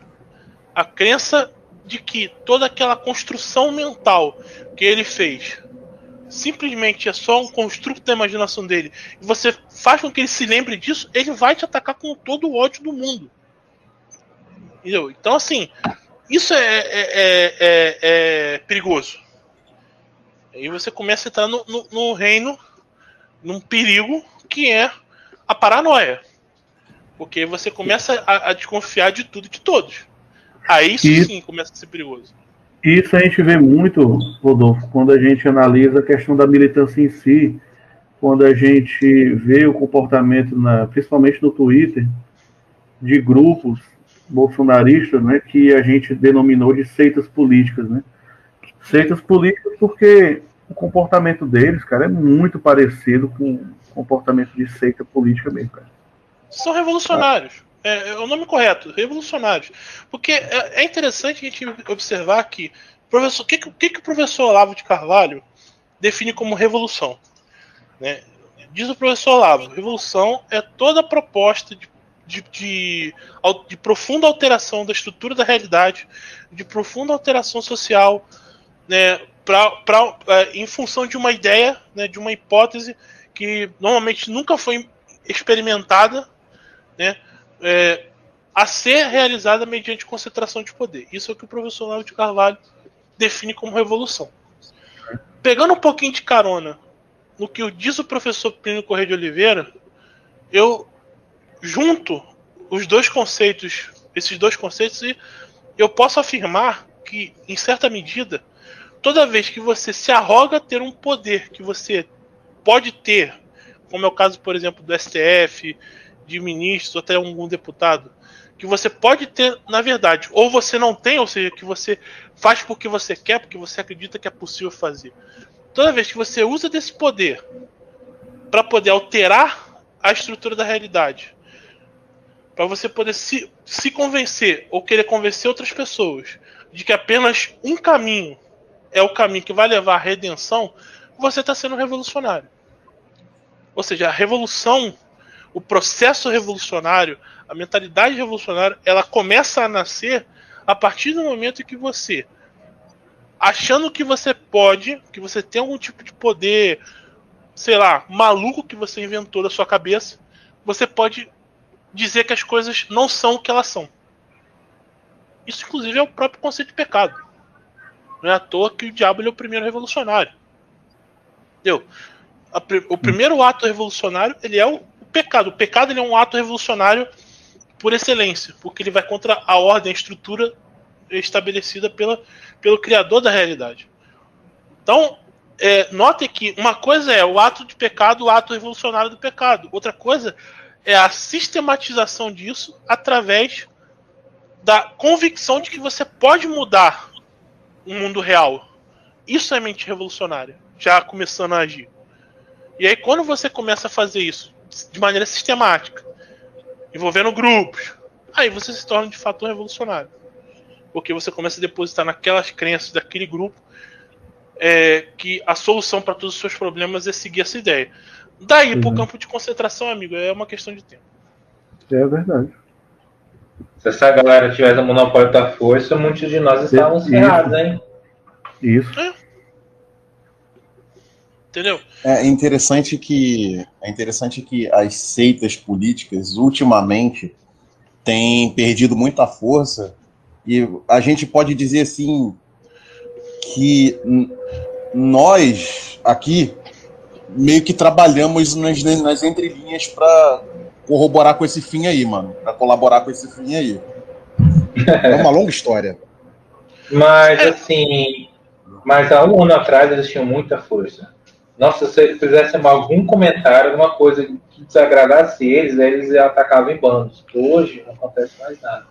a crença de que toda aquela construção mental que ele fez simplesmente é só um construto da imaginação dele, e você faz com que ele se lembre disso, ele vai te atacar com todo o ódio do mundo. Entendeu? Então, assim, isso é, é, é, é, é perigoso. Aí você começa a entrar no, no, no, reino, num perigo que é a paranoia. Porque você começa a, a desconfiar de tudo e de todos. Aí isso, isso sim começa a ser perigoso.
Isso a gente vê muito, Rodolfo, quando a gente analisa a questão da militância em si, quando a gente vê o comportamento, na, principalmente no Twitter, de grupos bolsonaristas, né, que a gente denominou de seitas políticas, né? Seitas políticas porque o comportamento deles, cara, é muito parecido com o comportamento de seita política mesmo, cara.
São revolucionários. É, é o nome correto, revolucionários. Porque é, é interessante a gente observar que professor, o que, que, que o professor Olavo de Carvalho define como revolução? Né? Diz o professor Olavo, revolução é toda proposta de, de, de, de, profunda alteração da estrutura da realidade, de profunda alteração social, né, pra, pra, é, em função de uma ideia, né, de uma hipótese que normalmente nunca foi experimentada, né, é, a ser realizada mediante concentração de poder. Isso é o que o professor Lavo de Carvalho define como revolução. Pegando um pouquinho de carona no que diz o professor Plínio Correia de Oliveira, eu junto os dois conceitos, esses dois conceitos, e eu posso afirmar que, em certa medida, toda vez que você se arroga ter um poder que você pode ter, como é o caso, por exemplo, do STF, de ministros, até algum deputado, que você pode ter, na verdade, ou você não tem, ou seja, que você faz porque você quer, porque você acredita que é possível fazer. Toda vez que você usa desse poder para poder alterar a estrutura da realidade, para você poder se, se convencer ou querer convencer outras pessoas de que apenas um caminho é o caminho que vai levar à redenção, você está sendo revolucionário. Ou seja, a revolução o processo revolucionário, a mentalidade revolucionária, ela começa a nascer a partir do momento em que você, achando que você pode, que você tem algum tipo de poder, sei lá, maluco que você inventou da sua cabeça, você pode dizer que as coisas não são o que elas são. Isso, inclusive, é o próprio conceito de pecado. Não é à toa que o diabo é o primeiro revolucionário. Entendeu? O primeiro ato revolucionário ele é o pecado. O pecado ele é um ato revolucionário por excelência, porque ele vai contra a ordem, a estrutura estabelecida pela, pelo criador da realidade. Então, é, note que uma coisa é o ato de pecado, o ato revolucionário do pecado. Outra coisa é a sistematização disso através da convicção de que você pode mudar o mundo real. Isso é mente revolucionária, já começando a agir. E aí, quando você começa a fazer isso de maneira sistemática, envolvendo grupos, aí você se torna de fato um revolucionário. Porque você começa a depositar naquelas crenças daquele grupo é, que a solução para todos os seus problemas é seguir essa ideia. Daí uhum. para o campo de concentração, amigo, é uma questão de tempo.
É verdade.
Se essa galera tivesse o monopólio da força, muitos de nós estávamos ferrados, hein?
Isso. É.
Entendeu? É interessante que é interessante que as seitas políticas ultimamente têm perdido muita força e a gente pode dizer assim que nós aqui meio que trabalhamos nas, nas entrelinhas para corroborar com esse fim aí, mano, para colaborar com esse fim aí. É uma longa história.
Mas assim, mas há um ano atrás eles tinham muita força. Nossa, se fizesse algum comentário, alguma coisa que desagradasse eles, eles atacavam em bandos. Hoje não acontece mais nada.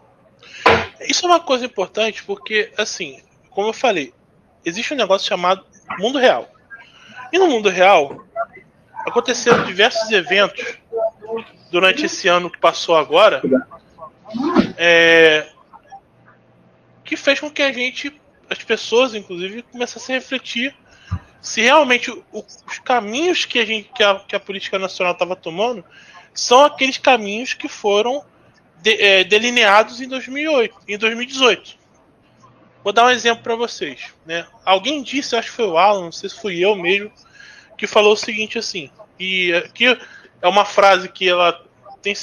Isso é uma coisa importante porque, assim, como eu falei, existe um negócio chamado mundo real. E no mundo real, aconteceram diversos eventos durante esse ano que passou agora é, que fez com que a gente, as pessoas, inclusive, começassem a refletir se realmente os caminhos que a, gente, que a, que a política nacional estava tomando são aqueles caminhos que foram de, é, delineados em 2008, em 2018. Vou dar um exemplo para vocês. Né? Alguém disse, acho que foi o Alan, não sei se fui eu mesmo, que falou o seguinte assim. E aqui é uma frase que ela tem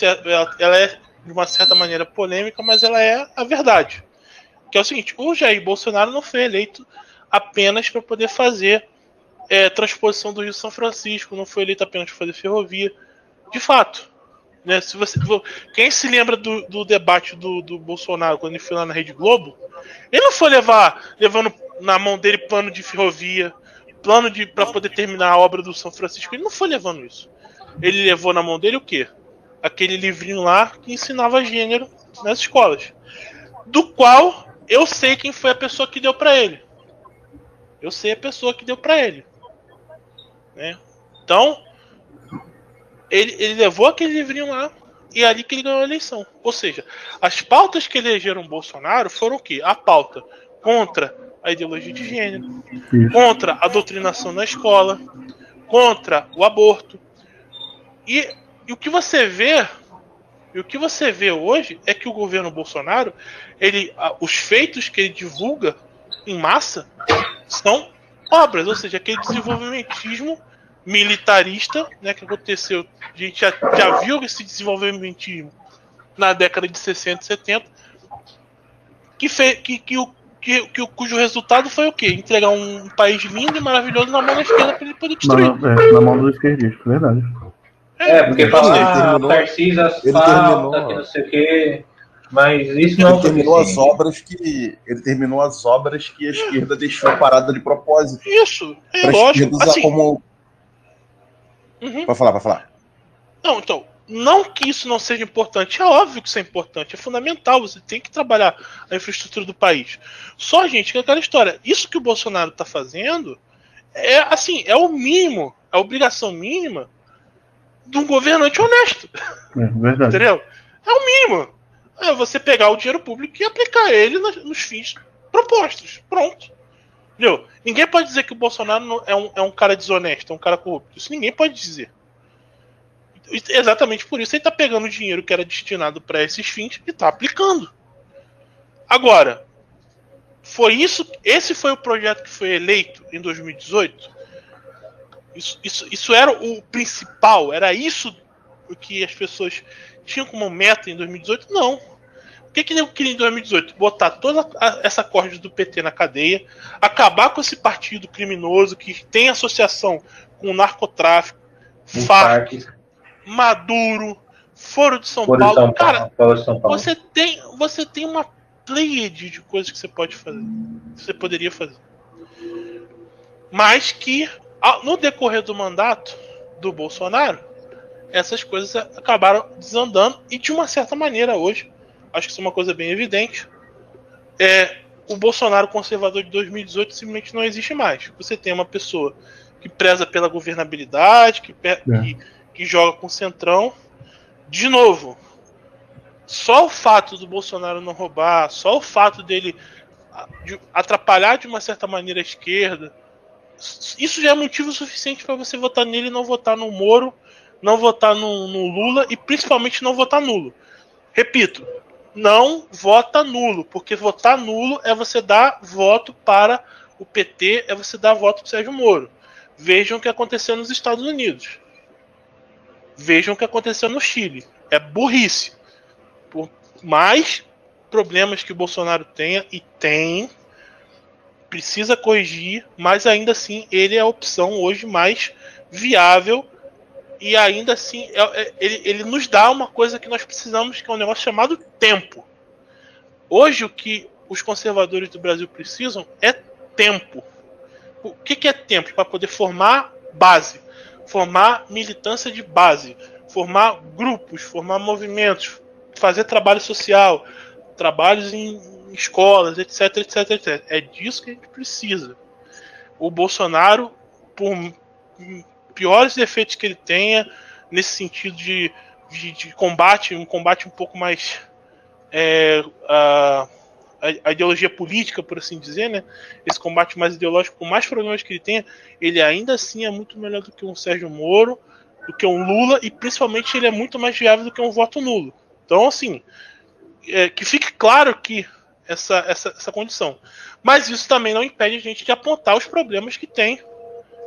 ela é de uma certa maneira polêmica, mas ela é a verdade. Que é o seguinte: o Jair Bolsonaro não foi eleito apenas para poder fazer é, transposição do Rio São Francisco, não foi eleito apenas para fazer ferrovia. De fato, né, se você, quem se lembra do, do debate do, do, Bolsonaro quando ele foi lá na Rede Globo, ele não foi levar levando na mão dele plano de ferrovia, plano de para poder terminar a obra do São Francisco. Ele não foi levando isso. Ele levou na mão dele o quê? Aquele livrinho lá que ensinava gênero nas escolas, do qual eu sei quem foi a pessoa que deu para ele. Eu sei a pessoa que deu para ele. Né? Então, ele, ele levou aquele livrinho lá e é ali que ele ganhou a eleição. Ou seja, as pautas que elegeram Bolsonaro foram o quê? A pauta contra a ideologia de gênero, contra a doutrinação na escola, contra o aborto. E, e o que você vê, e o que você vê hoje é que o governo Bolsonaro, ele, os feitos que ele divulga em massa são obras, ou seja, aquele desenvolvimentismo militarista, né, que aconteceu. A gente já, já viu esse desenvolvimentismo na década de 60 e 70, que, fez, que, que, o, que, que, cujo resultado foi o quê? Entregar um país lindo e maravilhoso na mão da esquerda para ele poder destruir.
Na, é, na mão do esquerdista, verdade.
É, porque falar ah, Tarcísio, asfalto, que não sei o quê. Mas isso
ele não terminou as obras que ele terminou as obras que a esquerda deixou parada de propósito.
Isso, é lógico.
Assim, como Uhum. Pode falar, pode falar.
Não, então, não que isso não seja importante, é óbvio que isso é importante, é fundamental, você tem que trabalhar a infraestrutura do país. Só, gente, que é aquela história, isso que o Bolsonaro está fazendo é assim, é o mínimo, é a obrigação mínima de um governante honesto.
É verdade.
Entendeu? É o mínimo. É você pegar o dinheiro público e aplicar ele nos fins propostos. Pronto. Entendeu? Ninguém pode dizer que o Bolsonaro é um, é um cara desonesto, é um cara corrupto. Isso ninguém pode dizer. Exatamente por isso ele está pegando o dinheiro que era destinado para esses fins e está aplicando. Agora, foi isso. Esse foi o projeto que foi eleito em 2018. Isso, isso, isso era o principal, era isso o que as pessoas tinham como meta em 2018? Não. O que, que eu queria em 2018? Botar toda essa corda do PT na cadeia, acabar com esse partido criminoso que tem associação com o narcotráfico, Farc, Maduro, Foro de São
Foro
Paulo.
De São Cara, Paulo, São Paulo.
Você, tem, você tem uma pleiade de coisas que você pode fazer. Que você poderia fazer. Mas que, no decorrer do mandato do Bolsonaro, essas coisas acabaram desandando e de uma certa maneira hoje acho que isso é uma coisa bem evidente. É, o Bolsonaro conservador de 2018 simplesmente não existe mais. Você tem uma pessoa que preza pela governabilidade, que, é. que, que joga com o centrão. De novo, só o fato do Bolsonaro não roubar, só o fato dele de atrapalhar de uma certa maneira a esquerda, isso já é motivo suficiente para você votar nele e não votar no Moro, não votar no, no Lula e principalmente não votar nulo. Repito, não vota nulo, porque votar nulo é você dar voto para o PT, é você dar voto para Sérgio Moro. Vejam o que aconteceu nos Estados Unidos. Vejam o que aconteceu no Chile. É burrice. Por mais problemas que o Bolsonaro tenha, e tem, precisa corrigir, mas ainda assim ele é a opção hoje mais viável e ainda assim é, é, ele, ele nos dá uma coisa que nós precisamos, que é um negócio chamado tempo. Hoje o que os conservadores do Brasil precisam é tempo. O que, que é tempo? Para poder formar base, formar militância de base, formar grupos, formar movimentos, fazer trabalho social, trabalhos em escolas, etc, etc, etc. É disso que a gente precisa. O Bolsonaro, por piores defeitos que ele tenha, nesse sentido de, de, de combate, um combate um pouco mais. É, a, ideologia política, por assim dizer, né? Esse combate mais ideológico, com mais problemas que ele tenha, ele ainda assim é muito melhor do que um Sérgio Moro, do que um Lula, e principalmente ele é muito mais viável do que um voto nulo. Então, assim, é, que fique claro que essa, essa, essa condição. Mas isso também não impede a gente de apontar os problemas que tem,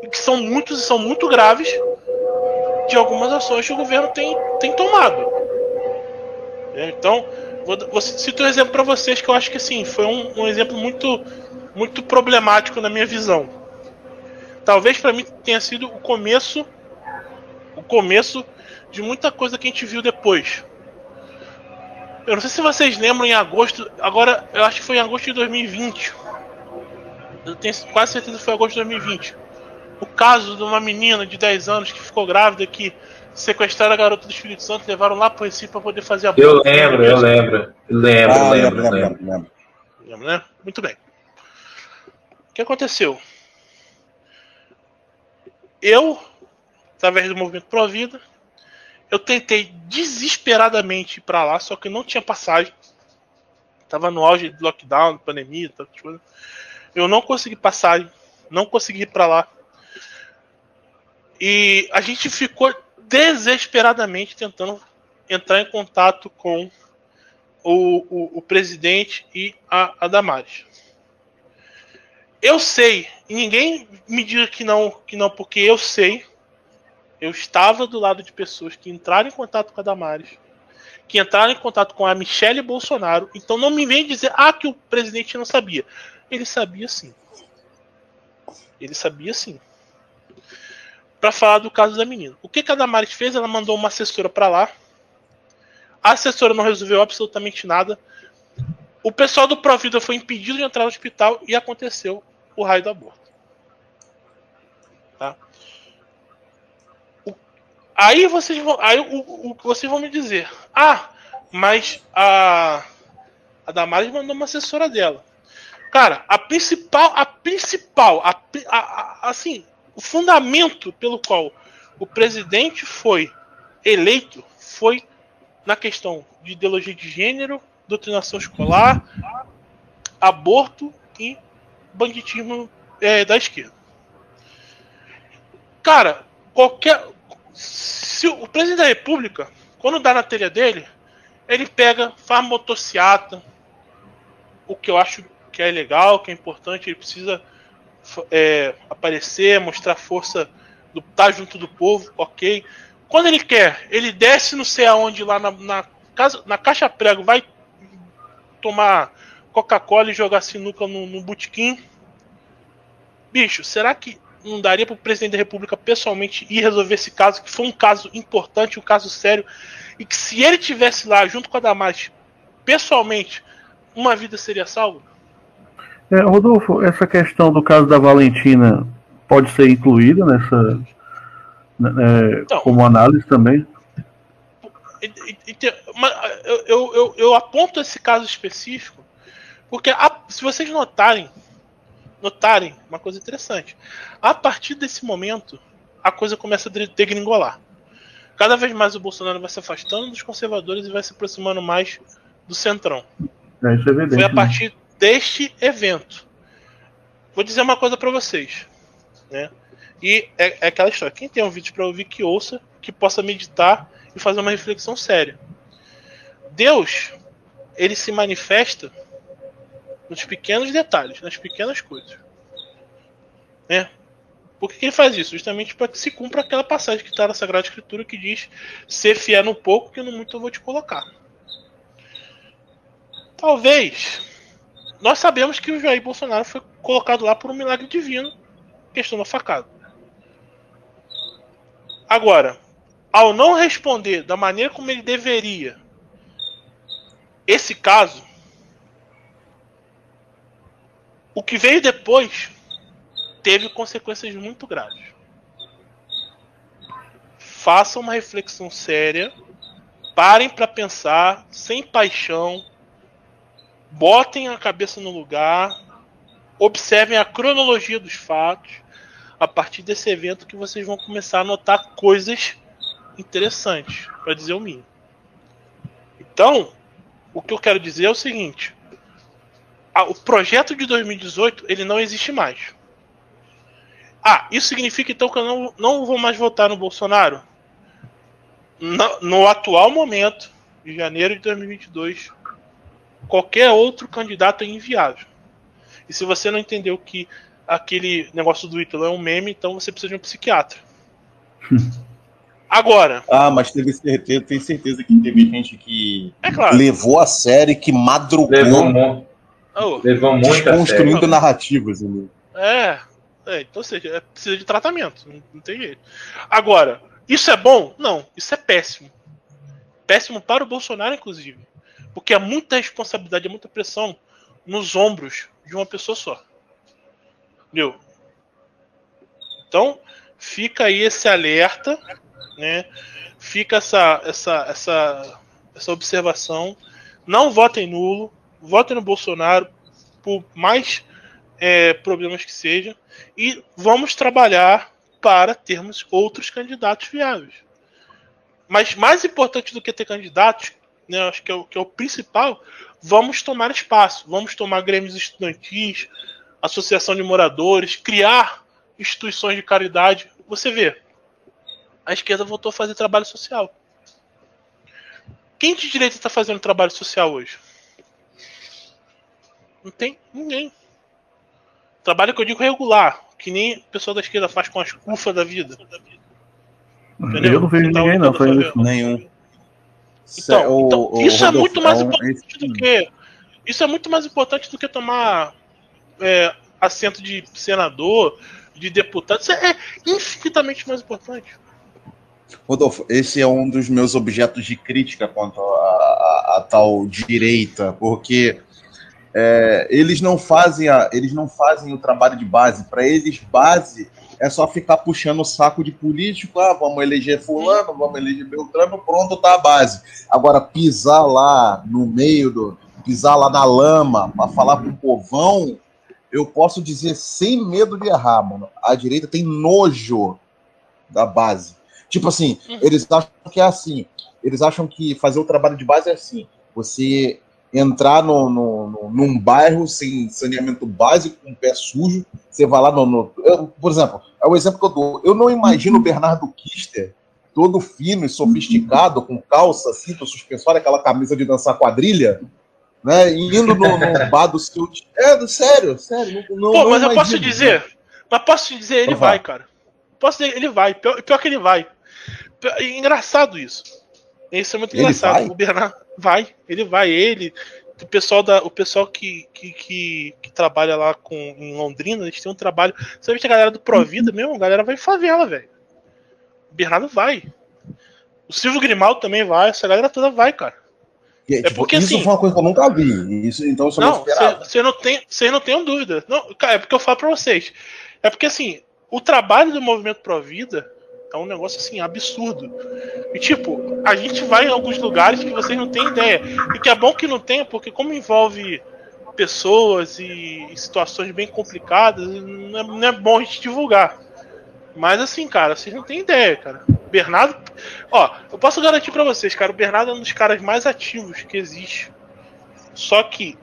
e que são muitos e são muito graves, de algumas ações que o governo tem, tem tomado. Então, vou, vou citar um exemplo para vocês que eu acho que assim, foi um, um exemplo muito, muito problemático na minha visão. Talvez para mim tenha sido o começo o começo de muita coisa que a gente viu depois. Eu não sei se vocês lembram em agosto, agora eu acho que foi em agosto de 2020. Eu tenho quase certeza que foi agosto de 2020. O caso de uma menina de 10 anos que ficou grávida que sequestraram a garota do Espírito Santo e levaram lá para Recife para poder fazer a
Eu lembro, eu lembro. Lembro, ah, lembro, lembro, lembro,
lembro. Lembro, né? Muito bem. O que aconteceu? Eu, através do movimento Pro Vida, eu tentei desesperadamente ir para lá, só que não tinha passagem. Tava no auge de lockdown, pandemia, tantas coisas. Eu não consegui passagem, não consegui ir para lá. E a gente ficou desesperadamente tentando entrar em contato com o, o, o presidente e a, a Damares. Eu sei, ninguém me diga que não, que não, porque eu sei eu estava do lado de pessoas que entraram em contato com a Damares, que entraram em contato com a Michelle Bolsonaro. Então não me vem dizer ah, que o presidente não sabia. Ele sabia sim. Ele sabia sim. Para falar do caso da menina. O que, que a Damares fez? Ela mandou uma assessora para lá. A assessora não resolveu absolutamente nada. O pessoal do Provida foi impedido de entrar no hospital e aconteceu o raio do aborto. Tá? Aí vocês vão, aí o, o, vocês vão me dizer, ah, mas a a Damares mandou uma assessora dela. Cara, a principal, a principal, a, a, a, assim, o fundamento pelo qual o presidente foi eleito foi na questão de ideologia de gênero, doutrinação escolar, aborto e banditismo é, da esquerda. Cara, qualquer se o presidente da República, quando dá na telha dele, ele pega, faz motociata, o que eu acho que é legal, que é importante, ele precisa é, aparecer, mostrar força do estar tá junto do povo, ok. Quando ele quer, ele desce não sei aonde lá na, na, casa, na caixa prego, vai tomar Coca-Cola e jogar sinuca no, no botequim. Bicho, será que não daria para o presidente da República pessoalmente ir resolver esse caso, que foi um caso importante, um caso sério, e que se ele tivesse lá junto com a Damares, pessoalmente, uma vida seria salva?
É, Rodolfo, essa questão do caso da Valentina pode ser incluída nessa né, é, então, como análise também?
Eu, eu, eu, eu aponto esse caso específico porque a, se vocês notarem notarem uma coisa interessante. A partir desse momento, a coisa começa a degringolar. Cada vez mais o Bolsonaro vai se afastando dos conservadores e vai se aproximando mais do centrão.
É, isso é evidente,
Foi a né? partir né? Deste evento. Vou dizer uma coisa para vocês, né? E é, é, aquela história. Quem tem um vídeo para ouvir que ouça, que possa meditar e fazer uma reflexão séria. Deus, ele se manifesta nos pequenos detalhes, nas pequenas coisas. Né? Por que ele faz isso? Justamente para que se cumpra aquela passagem que está na Sagrada Escritura que diz: ser fiel no pouco, que no muito eu vou te colocar. Talvez. Nós sabemos que o Jair Bolsonaro foi colocado lá por um milagre divino, questão da facada. Agora, ao não responder da maneira como ele deveria esse caso, o que veio depois teve consequências muito graves. Façam uma reflexão séria, parem para pensar, sem paixão, botem a cabeça no lugar, observem a cronologia dos fatos. A partir desse evento que vocês vão começar a notar coisas interessantes, para dizer o mínimo. Então, o que eu quero dizer é o seguinte: o projeto de 2018 ele não existe mais. Ah, isso significa então que eu não, não vou mais votar no Bolsonaro? No, no atual momento, de janeiro de 2022, qualquer outro candidato é inviável. E se você não entendeu que aquele negócio do Ítalo é um meme, então você precisa de um psiquiatra. [laughs] Agora.
Ah, mas teve certeza, tenho certeza que teve gente que é claro. levou a série, que madrugou.
Levou, muito. Oh. levou muito
Construindo narrativas. Né?
É, é, então, ou seja, é, precisa de tratamento, não, não tem jeito. Agora, isso é bom? Não, isso é péssimo. Péssimo para o Bolsonaro, inclusive. Porque é muita responsabilidade, é muita pressão nos ombros de uma pessoa só. Entendeu? Então, fica aí esse alerta né? Fica essa, essa, essa, essa observação. Não votem nulo, votem no Bolsonaro, por mais é, problemas que sejam, e vamos trabalhar para termos outros candidatos viáveis. Mas mais importante do que ter candidatos, né, acho que é, o, que é o principal, vamos tomar espaço, vamos tomar grêmios estudantis, associação de moradores, criar instituições de caridade. Você vê, a esquerda voltou a fazer trabalho social. Quem de direita está fazendo trabalho social hoje? Não tem ninguém. Trabalho que eu digo regular, que nem o pessoal da esquerda faz com as cufas da vida.
Entendeu? Eu não vejo então, ninguém, não, fazendo isso.
Nenhum.
Então, o, então o, isso o é muito mais importante do que. Isso é muito mais importante do que tomar é, assento de senador, de deputado. Isso é infinitamente mais importante.
Rodolfo, esse é um dos meus objetos de crítica quanto a tal direita, porque é, eles não fazem a, eles não fazem o trabalho de base. Para eles, base é só ficar puxando o saco de político, ah, vamos eleger fulano, vamos eleger Beltrano, pronto, tá a base. Agora, pisar lá no meio do. pisar lá na lama para falar com o povão, eu posso dizer sem medo de errar, mano. A direita tem nojo da base. Tipo assim, uhum. eles acham que é assim. Eles acham que fazer o trabalho de base é assim. Você entrar no, no, no num bairro sem saneamento básico, com o pé sujo, você vai lá no. no eu, por exemplo, é o exemplo que eu dou. Eu não imagino o Bernardo Kister todo fino e sofisticado, com calça, cinto, suspensório, aquela camisa de dançar quadrilha, né? Indo no, no [laughs] bar do seu. É, sério, sério. Não,
Pô, mas eu posso dizer. Mas posso dizer, ele vai, cara. Posso dizer, ele vai. Pior, pior que ele vai. Engraçado isso. Isso é muito ele engraçado. Vai? O Bernardo vai, ele vai, ele. O pessoal, da, o pessoal que, que, que, que trabalha lá com, em Londrina, eles têm um trabalho. Sabe a galera do Provida mesmo? A galera vai em favela, velho. O Bernardo vai. O Silvio Grimaldo também vai, essa galera toda vai, cara.
É, é tipo, porque isso assim, foi uma coisa que eu nunca vi. Isso, então eu
não, Você não tem, vocês não tenham dúvida. Não, cara, é porque eu falo pra vocês. É porque assim, o trabalho do movimento Provida é um negócio assim absurdo. E tipo, a gente vai em alguns lugares que vocês não têm ideia. E que é bom que não tenha, porque como envolve pessoas e, situações bem complicadas, não é, não é, bom a gente divulgar. Mas assim, cara, vocês não têm ideia, cara. Bernardo, ó, eu posso garantir para vocês, cara, o Bernardo é um dos caras mais ativos que existe. Só que,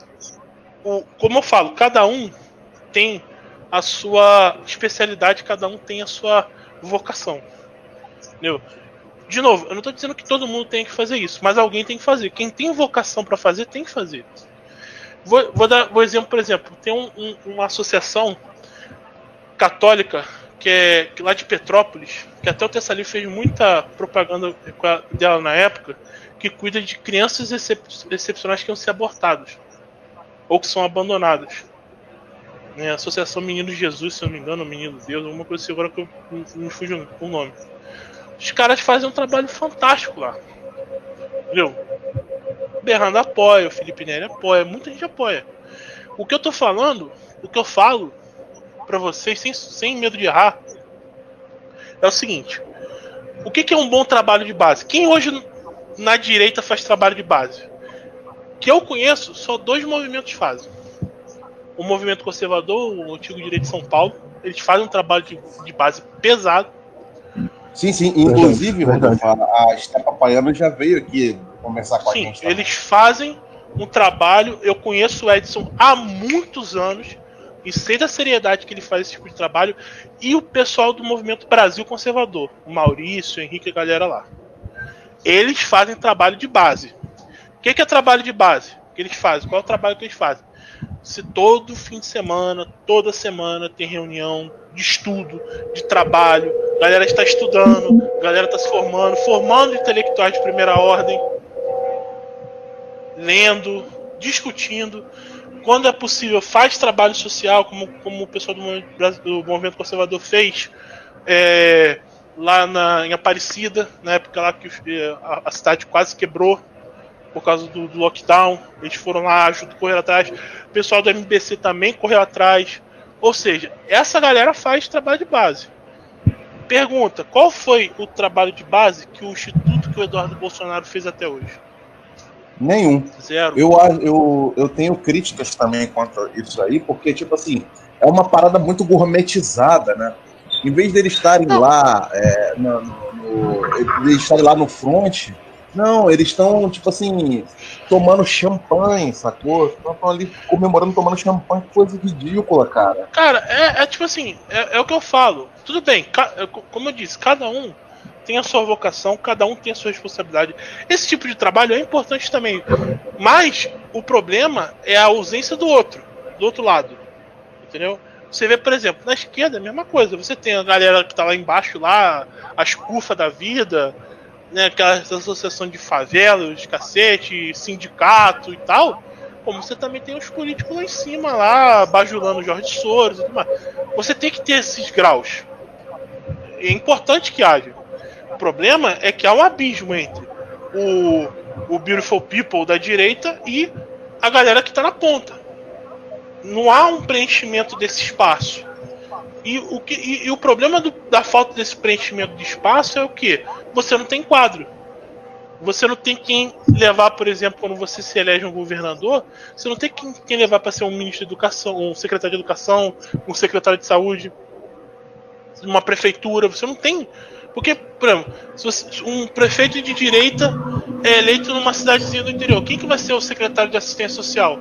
o, como eu falo, cada um tem a sua especialidade, cada um tem a sua vocação. Entendeu? De novo, eu não estou dizendo que todo mundo tem que fazer isso, mas alguém tem que fazer. Quem tem vocação para fazer, tem que fazer. Vou, vou dar um exemplo, por exemplo, tem um, um, uma associação católica que é lá de Petrópolis, que até o Tessali fez muita propaganda dela na época, que cuida de crianças excep excepcionais que iam ser abortadas ou que são abandonadas. Né, Associação Menino Jesus, se eu não me engano, Menino Deus, alguma coisa assim, agora que eu me fujo o nome. Os caras fazem um trabalho fantástico lá. Entendeu? O Bernardo apoia, o Felipe Neri apoia, muita gente apoia. O que eu tô falando, o que eu falo para vocês, sem, sem medo de errar, é o seguinte: o que, que é um bom trabalho de base? Quem hoje na direita faz trabalho de base? Que eu conheço, só dois movimentos fazem. O movimento conservador, o antigo direito de São Paulo, eles fazem um trabalho de, de base pesado
Sim, sim. Inclusive, Rodolfo, a Estapa Paiana já veio aqui conversar com sim, a gente.
Também. Eles fazem um trabalho. Eu conheço o Edson há muitos anos e sei da seriedade que ele faz esse tipo de trabalho. E o pessoal do movimento Brasil Conservador, o Maurício, o Henrique e a galera lá. Eles fazem trabalho de base. O que, que é trabalho de base? que eles fazem? Qual é o trabalho que eles fazem? Se todo fim de semana, toda semana tem reunião de estudo, de trabalho, galera está estudando, galera está se formando, formando intelectuais de primeira ordem, lendo, discutindo. Quando é possível, faz trabalho social, como, como o pessoal do, movimento conservador fez é, lá na, em Aparecida, na época lá que a, a cidade quase quebrou por causa do, do, lockdown. Eles foram lá, ajudar, correr atrás. O pessoal do MBC também correu atrás. Ou seja, essa galera faz trabalho de base. Pergunta: qual foi o trabalho de base que o instituto que o Eduardo Bolsonaro fez até hoje?
Nenhum. Zero. Eu, eu, eu tenho críticas também contra isso aí, porque, tipo assim, é uma parada muito gourmetizada, né? Em vez deles estarem lá, é, no, no, eles estarem lá no front, não, eles estão, tipo assim, tomando champanhe, sacou? Estão ali comemorando, tomando champanhe, coisa ridícula, cara.
Cara, é, é tipo assim, é, é, o que eu falo. Tudo bem, como eu disse, cada um tem a sua vocação, cada um tem a sua responsabilidade. Esse tipo de trabalho é importante também. Mas o problema é a ausência do outro, do outro lado. Entendeu? Você vê, por exemplo, na esquerda a mesma coisa. Você tem a galera que tá lá embaixo, lá, as curvas da vida, né, aquela associação de favelas, cacete, sindicato e tal, como você também tem os políticos lá em cima, lá, bajulando Jorge Soros e tudo mais. Você tem que ter esses graus. É importante que haja. O problema é que há um abismo entre o, o Beautiful People da direita e a galera que está na ponta. Não há um preenchimento desse espaço. E o, que, e, e o problema do, da falta desse preenchimento de espaço é o que? Você não tem quadro. Você não tem quem levar, por exemplo, quando você se elege um governador, você não tem quem, quem levar para ser um ministro de educação, um secretário de educação, um secretário de saúde, uma prefeitura. Você não tem. Porque, por exemplo, você, um prefeito de direita é eleito numa cidadezinha do interior, quem que vai ser o secretário de assistência social?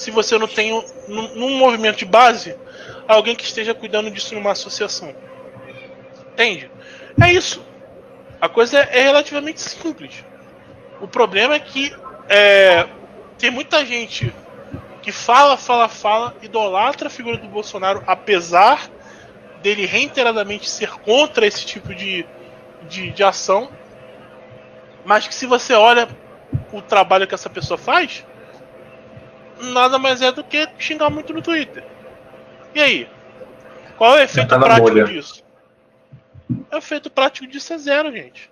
Se você não tem num, movimento de base alguém que esteja cuidando disso numa associação. Entende? É isso. A coisa é, é relativamente simples. O problema é que é, tem muita gente que fala, fala, fala, idolatra a figura do Bolsonaro, apesar dele reiteradamente ser contra esse tipo de, de, de ação, mas que se você olha o trabalho que essa pessoa faz, nada mais é do que xingar muito no Twitter. E aí? Qual é o efeito tá prático bolha. disso? O efeito prático disso é zero, gente.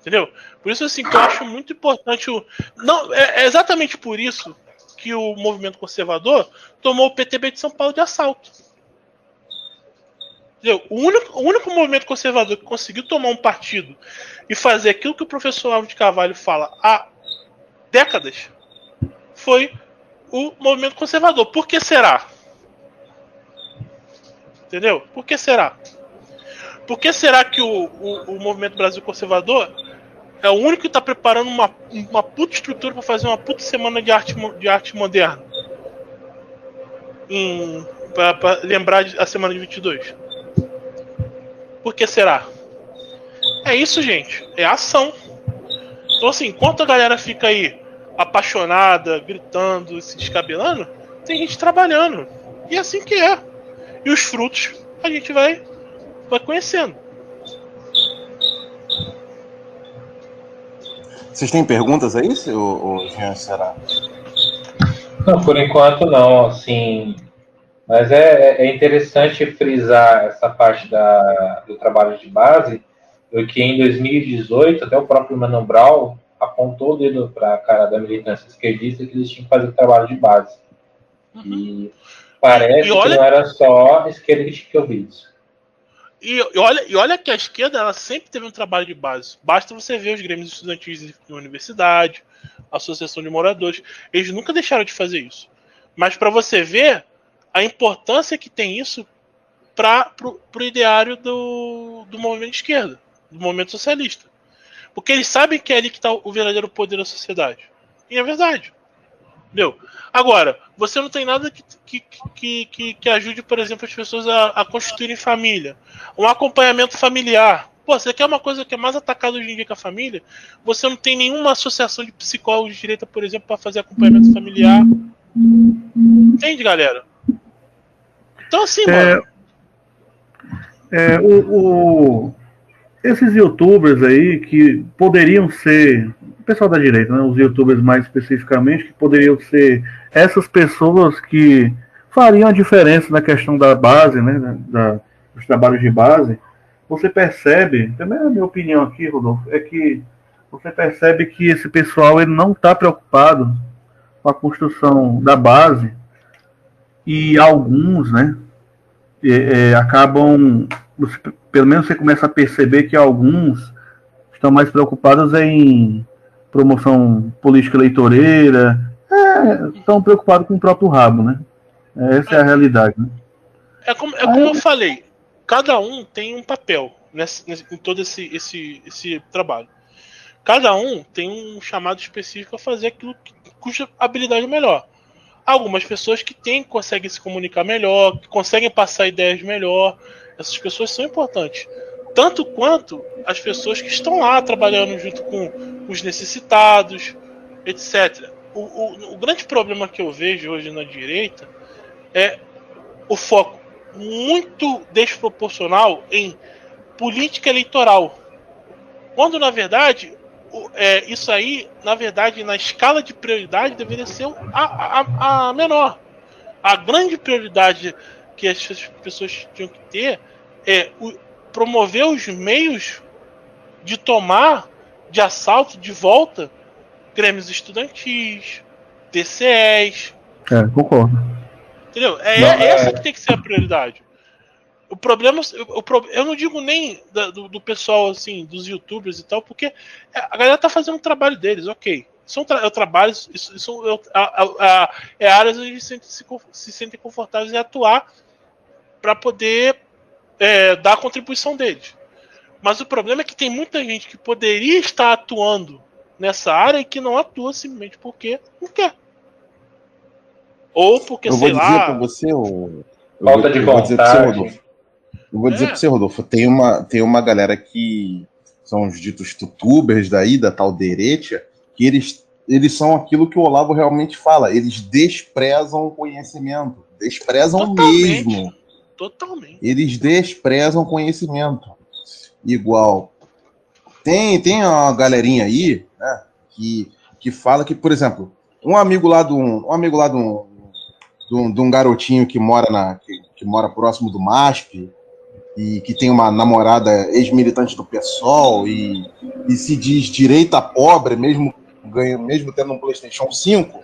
Entendeu? Por isso assim que eu acho muito importante o. Não, é, é exatamente por isso que o movimento conservador tomou o PTB de São Paulo de assalto. Entendeu? O único, o único movimento conservador que conseguiu tomar um partido e fazer aquilo que o professor Alves de Carvalho fala há décadas foi o movimento conservador. Por que será? Entendeu? Por que será? Por que será que o, o, o movimento Brasil Conservador é o único que está preparando uma, uma puta estrutura para fazer uma puta semana de arte, de arte moderna? Para lembrar a semana de 22. Por que será? É isso, gente. É ação. Então, assim, enquanto a galera fica aí apaixonada, gritando, se descabelando, tem gente trabalhando. E é assim que é. E os frutos a gente vai, vai conhecendo.
Vocês têm perguntas aí, ou, Jean, será?
Não, por enquanto não, assim. Mas é, é interessante frisar essa parte da, do trabalho de base, porque em 2018, até o próprio Mano Brown apontou o dedo para a cara da militância esquerdista que eles tinham que fazer trabalho de base. Uhum. E parece e olha... que não era só a esquerda que tinha que ouvir isso.
E, e, olha, e olha que a esquerda ela sempre teve um trabalho de base. Basta você ver os grêmios estudantis na universidade, a associação de moradores. Eles nunca deixaram de fazer isso. Mas para você ver a importância que tem isso para o ideário do, do movimento de esquerda, do movimento socialista. Porque eles sabem que é ali que está o verdadeiro poder da sociedade. E é verdade. Entendeu? Agora, você não tem nada que, que, que, que, ajude, por exemplo, as pessoas a, a constituírem família. Um acompanhamento familiar. Pô, você quer uma coisa que é mais atacada hoje em dia que a família? Você não tem nenhuma associação de psicólogos de direita, por exemplo, para fazer acompanhamento familiar. Entende, galera? Então, assim, é, mano.
É, o, o, esses youtubers aí que poderiam ser. O pessoal da direita, né? Os youtubers mais especificamente, que poderiam ser essas pessoas que fariam a diferença na questão da base, né? Da, dos trabalhos de base. Você percebe, também a minha opinião aqui, Rodolfo, é que você percebe que esse pessoal ele não está preocupado com a construção da base e alguns, né, é, é, acabam, pelo menos você começa a perceber que alguns estão mais preocupados em promoção política eleitoreira, é, estão preocupados com o próprio rabo, né? Essa é a realidade, né?
É como, é como eu falei, cada um tem um papel nesse, em todo esse, esse, esse trabalho. Cada um tem um chamado específico a fazer aquilo que, cuja habilidade é melhor. Algumas pessoas que têm, conseguem se comunicar melhor, que conseguem passar ideias melhor. Essas pessoas são importantes. Tanto quanto as pessoas que estão lá trabalhando junto com os necessitados, etc. O, o, o grande problema que eu vejo hoje na direita é o foco muito desproporcional em política eleitoral. Quando, na verdade, é, isso aí, na verdade, na escala de prioridade, deveria ser a, a, a menor. A grande prioridade que as pessoas tinham que ter é o, promover os meios de tomar de assalto de volta grêmios estudantis, TCEs.
É, concordo.
Entendeu? É, não, é essa que tem que ser a prioridade. O problema, eu, eu não digo nem do, do, pessoal, assim, dos youtubers e tal, porque a galera tá fazendo o trabalho deles, ok. São tra trabalhos, isso, isso é, a, a, é áreas onde eles se, se, se sentem confortáveis em atuar para poder é, dar a contribuição deles. Mas o problema é que tem muita gente que poderia estar atuando nessa área e que não atua simplesmente porque não quer. Ou porque, eu
sei
lá.
Eu vou dizer para você, eu,
Falta de vontade.
Eu vou dizer é. para você, Rodolfo, tem uma, tem uma galera que são os ditos tutubers daí, da tal Derecha, que eles, eles são aquilo que o Olavo realmente fala, eles desprezam o conhecimento, desprezam Totalmente. mesmo.
Totalmente.
Eles desprezam conhecimento. Igual. Tem, tem uma galerinha aí, né, que, que fala que, por exemplo, um amigo lá do um amigo lá de um, de um, de um garotinho que mora na que, que mora próximo do MASP, e que tem uma namorada ex-militante do PSOL e, e se diz direita pobre, mesmo, ganha, mesmo tendo um PlayStation 5,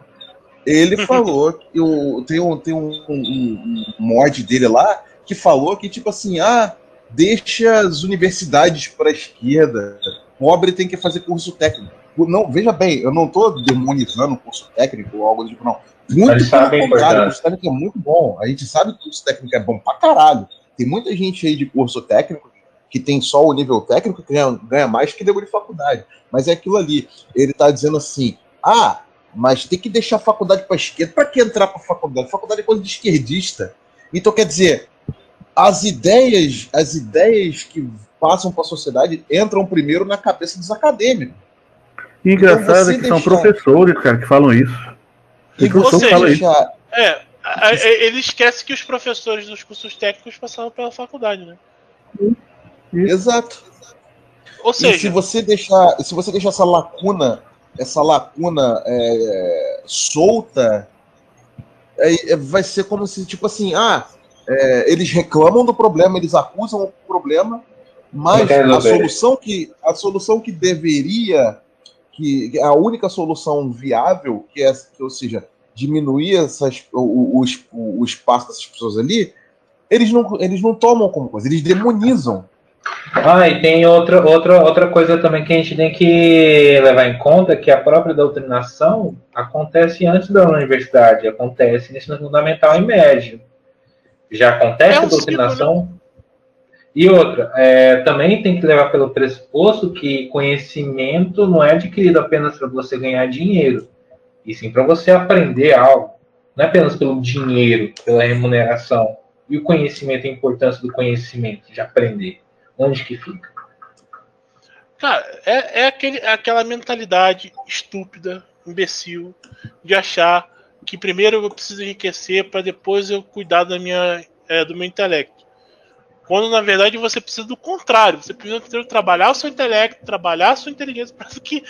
ele falou que o, tem, um, tem um, um, um mod dele lá que falou que, tipo assim, ah, deixa as universidades para a esquerda, pobre tem que fazer curso técnico. Não, veja bem, eu não estou demonizando o curso técnico ou algo do tipo, não. Muito pelo contrário, o curso técnico é muito bom. A gente sabe que o curso técnico é bom pra caralho. Tem muita gente aí de curso técnico que tem só o nível técnico que ganha, ganha mais que deu de faculdade. Mas é aquilo ali. Ele está dizendo assim: ah, mas tem que deixar a faculdade para esquerda. Para que entrar para faculdade? Faculdade é coisa de esquerdista. Então, quer dizer, as ideias, as ideias que passam para a sociedade entram primeiro na cabeça dos acadêmicos.
E engraçado então, é que deixar... são professores, cara, que falam isso.
E você deixar... É, ele esquece que os professores dos cursos técnicos passaram pela faculdade, né?
Exato. Ou seja, e se você deixar, se você deixar essa lacuna, essa lacuna é, solta, é, é, vai ser como se tipo assim, ah, é, eles reclamam do problema, eles acusam o problema, mas a solução que a solução que deveria que a única solução viável, que é, que, ou seja, diminuir essas, o, o, o, espaço dessas pessoas ali, eles não, eles não tomam como coisa, eles demonizam.
Ah, e tem outra, outra, outra coisa também que a gente tem que levar em conta, que a própria doutrinação acontece antes da universidade, acontece no ensino fundamental e médio. Já acontece é um a doutrinação. Né? E outra, é, também tem que levar pelo pressuposto que conhecimento não é adquirido apenas para você ganhar dinheiro e sim para você aprender algo, não é apenas pelo dinheiro, pela remuneração. E o conhecimento, a importância do conhecimento, de aprender. Onde que fica?
Cara, é, é, aquele, é aquela mentalidade estúpida, imbecil, de achar que primeiro eu preciso enriquecer para depois eu cuidar da minha, é, do meu intelecto. Quando na verdade você precisa do contrário, você precisa trabalhar o seu intelecto, trabalhar a sua inteligência para que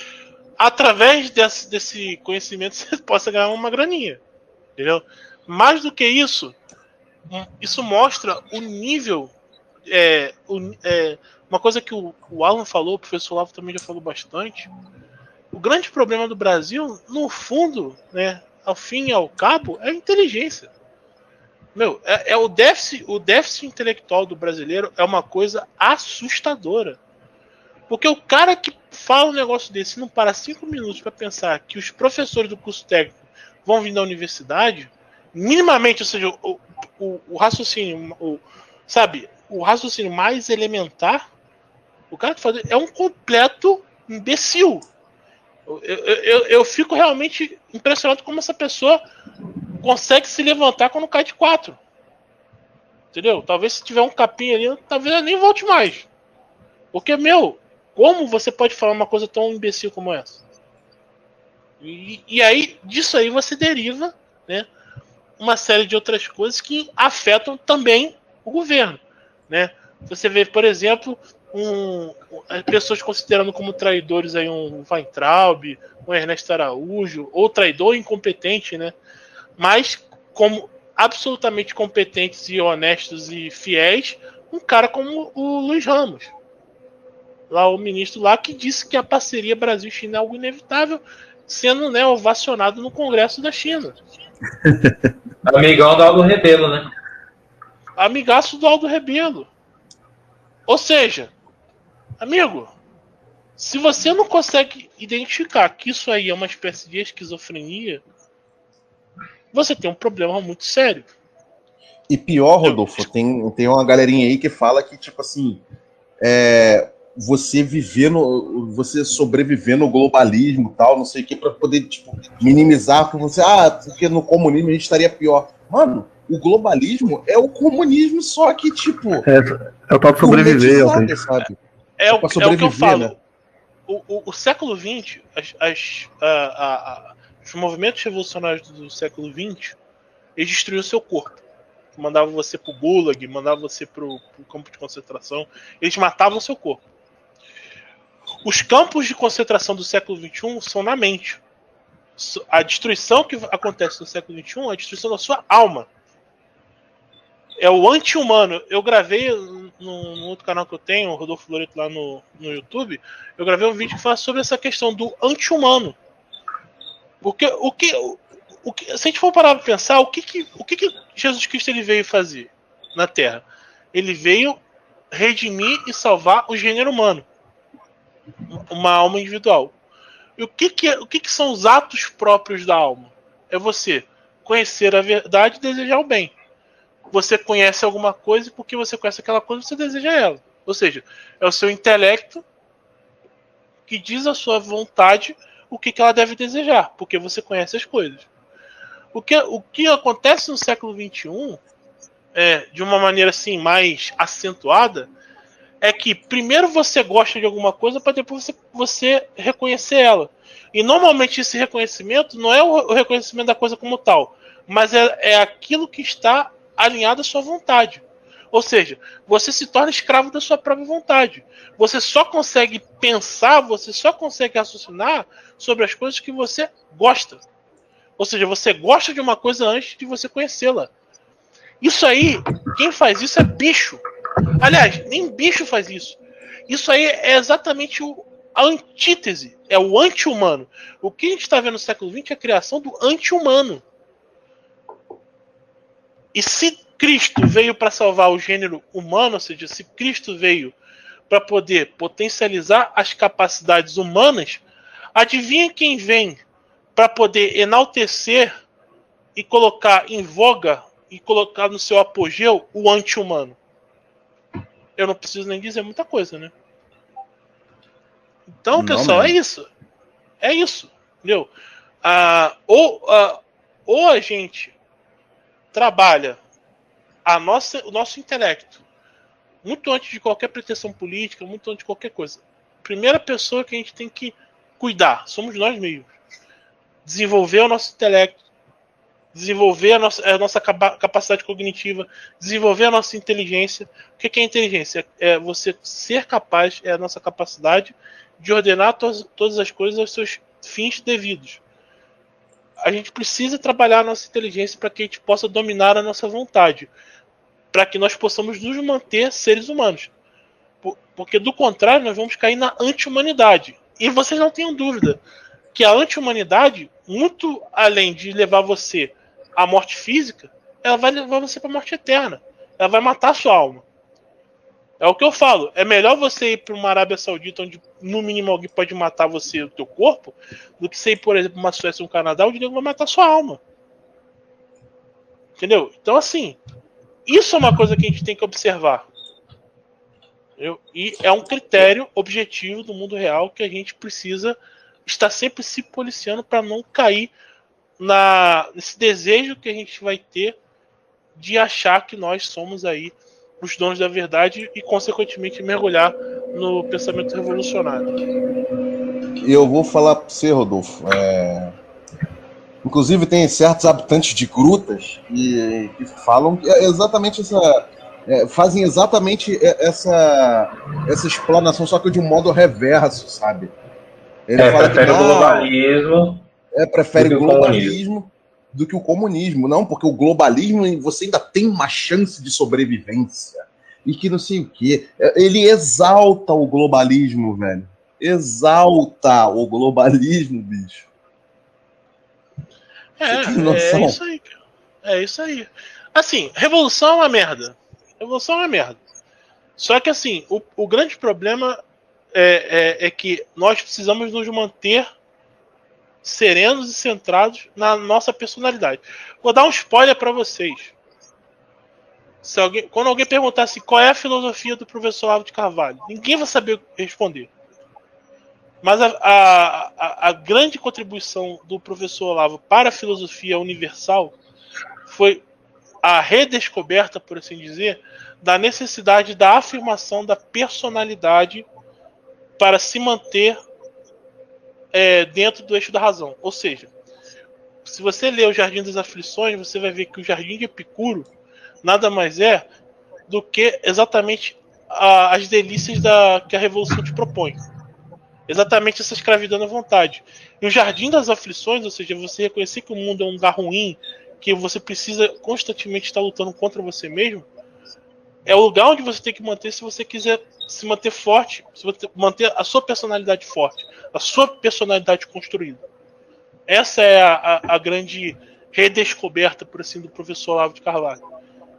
através desse, desse conhecimento [laughs] você possa ganhar uma graninha. Entendeu? Mais do que isso, isso mostra o nível. É, o, é, uma coisa que o, o Alan falou, o professor Lavo também já falou bastante. O grande problema do Brasil, no fundo, né, ao fim e ao cabo, é a inteligência. Meu, é, é, o déficit, o déficit intelectual do brasileiro é uma coisa assustadora. Porque o cara que fala um negócio desse não para cinco minutos para pensar que os professores do curso técnico vão vir da universidade, minimamente, ou seja, o, o, o raciocínio, o, sabe, o raciocínio mais elementar, o cara que faz é um completo imbecil. Eu, eu, eu, eu fico realmente impressionado como essa pessoa consegue se levantar quando cai de quatro. Entendeu? Talvez se tiver um capim ali, talvez eu nem volte mais. Porque, meu, como você pode falar uma coisa tão imbecil como essa? E, e aí, disso aí você deriva, né? Uma série de outras coisas que afetam também o governo, né? Você vê, por exemplo, um, pessoas considerando como traidores aí um Weintraub, um Ernesto Araújo, ou traidor incompetente, né? mas como absolutamente competentes e honestos e fiéis, um cara como o Luiz Ramos. Lá o ministro lá que disse que a parceria Brasil-China é algo inevitável, sendo né, ovacionado no Congresso da China. [laughs]
Amigão do Aldo Rebelo, né?
Amigaço do Aldo Rebelo. Ou seja, amigo, se você não consegue identificar que isso aí é uma espécie de esquizofrenia, você tem um problema muito sério.
E pior, Rodolfo, tem, tem uma galerinha aí que fala que, tipo assim, é, você viver no. você sobreviver no globalismo tal, não sei o que, para poder, tipo, minimizar para você, ah, porque no comunismo a gente estaria pior. Mano, o globalismo é o comunismo, só que, tipo.
É, é o tal de sobreviver, sabe,
sabe? É, é, o, é o que eu falo. Né? O, o, o, século XX, as, as, a, a, os movimentos revolucionários do século XX, eles destruíam seu corpo. Mandavam você pro Gulag, mandavam você pro, pro campo de concentração. Eles matavam seu corpo. Os campos de concentração do século XXI são na mente. A destruição que acontece no século XXI é a destruição da sua alma. É o anti-humano. Eu gravei no, outro canal que eu tenho, o Rodolfo Loreto lá no, no YouTube, eu gravei um vídeo que fala sobre essa questão do anti-humano. Porque o que, o que, se a gente for parar para pensar, o que, que, o que, que Jesus Cristo ele veio fazer na Terra? Ele veio redimir e salvar o gênero humano, uma alma individual. E o que, que, o que, que são os atos próprios da alma? É você conhecer a verdade e desejar o bem. Você conhece alguma coisa e porque você conhece aquela coisa, você deseja ela. Ou seja, é o seu intelecto que diz a sua vontade o que, que ela deve desejar, porque você conhece as coisas. O que, o que acontece no século XXI, é, de uma maneira assim mais acentuada, é que primeiro você gosta de alguma coisa para depois você, você, reconhecer ela. E normalmente esse reconhecimento não é o, reconhecimento da coisa como tal, mas é, é aquilo que está alinhado à sua vontade. Ou seja, você se torna escravo da sua própria vontade. Você só consegue pensar, você só consegue raciocinar sobre as coisas que você gosta. Ou seja, você gosta de uma coisa antes de você conhecê-la. Isso aí, quem faz isso é bicho. Aliás, nem bicho faz isso. Isso aí é exatamente o, a antítese, é o anti-humano. O que a gente está vendo no século XX é a criação do anti-humano. E se Cristo veio para salvar o gênero humano, ou seja, se Cristo veio para poder potencializar as capacidades humanas, adivinha quem vem para poder enaltecer e colocar em voga e colocar no seu apogeu o anti-humano? Eu não preciso nem dizer muita coisa, né? Então, não, pessoal, é isso. É isso. Entendeu? Ah, ou, ah, ou a gente trabalha a nossa, o nosso intelecto, muito antes de qualquer pretensão política, muito antes de qualquer coisa, primeira pessoa que a gente tem que cuidar somos nós mesmos. Desenvolver o nosso intelecto, desenvolver a nossa, a nossa capacidade cognitiva, desenvolver a nossa inteligência. O que é inteligência? É você ser capaz, é a nossa capacidade de ordenar todas, todas as coisas aos seus fins devidos. A gente precisa trabalhar a nossa inteligência para que a gente possa dominar a nossa vontade, para que nós possamos nos manter seres humanos. Porque do contrário, nós vamos cair na anti-humanidade. E vocês não tenham dúvida que a anti-humanidade, muito além de levar você à morte física, ela vai levar você para a morte eterna. Ela vai matar a sua alma. É o que eu falo. É melhor você ir para uma Arábia Saudita, onde no mínimo alguém pode matar você, o teu corpo, do que você ir, por exemplo, uma Suécia ou um Canadá, onde alguém vai matar sua alma. Entendeu? Então, assim, isso é uma coisa que a gente tem que observar. Entendeu? E é um critério objetivo do mundo real que a gente precisa estar sempre se policiando para não cair na, nesse desejo que a gente vai ter de achar que nós somos aí os donos da verdade e, consequentemente, mergulhar no pensamento revolucionário.
E eu vou falar para você, Rodolfo. É... Inclusive, tem certos habitantes de grutas que, que falam que é exatamente essa. É, fazem exatamente essa, essa explanação, só que de um modo reverso, sabe?
Ele é, fala prefere que, o globalismo.
É, prefere o globalismo do que o comunismo. Não, porque o globalismo você ainda tem uma chance de sobrevivência. E que não sei o quê. Ele exalta o globalismo, velho. Exalta o globalismo, bicho.
É, é isso aí. É isso aí. Assim, revolução é uma merda. Revolução é uma merda. Só que assim, o, o grande problema é, é, é que nós precisamos nos manter serenos e centrados na nossa personalidade. Vou dar um spoiler para vocês. Se alguém, quando alguém perguntasse qual é a filosofia do professor Olavo de Carvalho, ninguém vai saber responder. Mas a, a, a, grande contribuição do professor Olavo para a filosofia universal foi a redescoberta, por assim dizer, da necessidade da afirmação da personalidade para se manter é, dentro do eixo da razão. Ou seja, se você ler o Jardim das Aflições, você vai ver que o Jardim de Epicuro nada mais é do que exatamente a, as delícias da, que a Revolução te propõe. Exatamente essa escravidão à vontade. E o Jardim das Aflições, ou seja, você reconhecer que o mundo é um lugar ruim, que você precisa constantemente estar lutando contra você mesmo, é o lugar onde você tem que manter se você quiser se manter forte, se manter a sua personalidade forte, a sua personalidade construída. Essa é a, a, a grande redescoberta, por assim, do professor Olavo de Carvalho.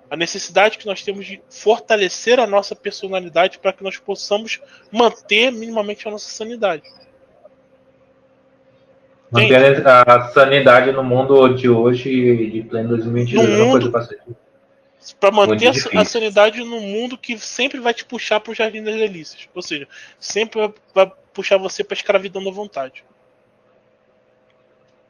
A necessidade que nós temos de fortalecer a nossa personalidade para que nós possamos manter minimamente a nossa sanidade.
Manter a sanidade no mundo de hoje, de pleno 2022, é uma coisa bastante
para manter a, a, sanidade no mundo que sempre vai te puxar para o Jardim das Delícias. Ou seja, sempre vai, puxar você para escravidão da vontade.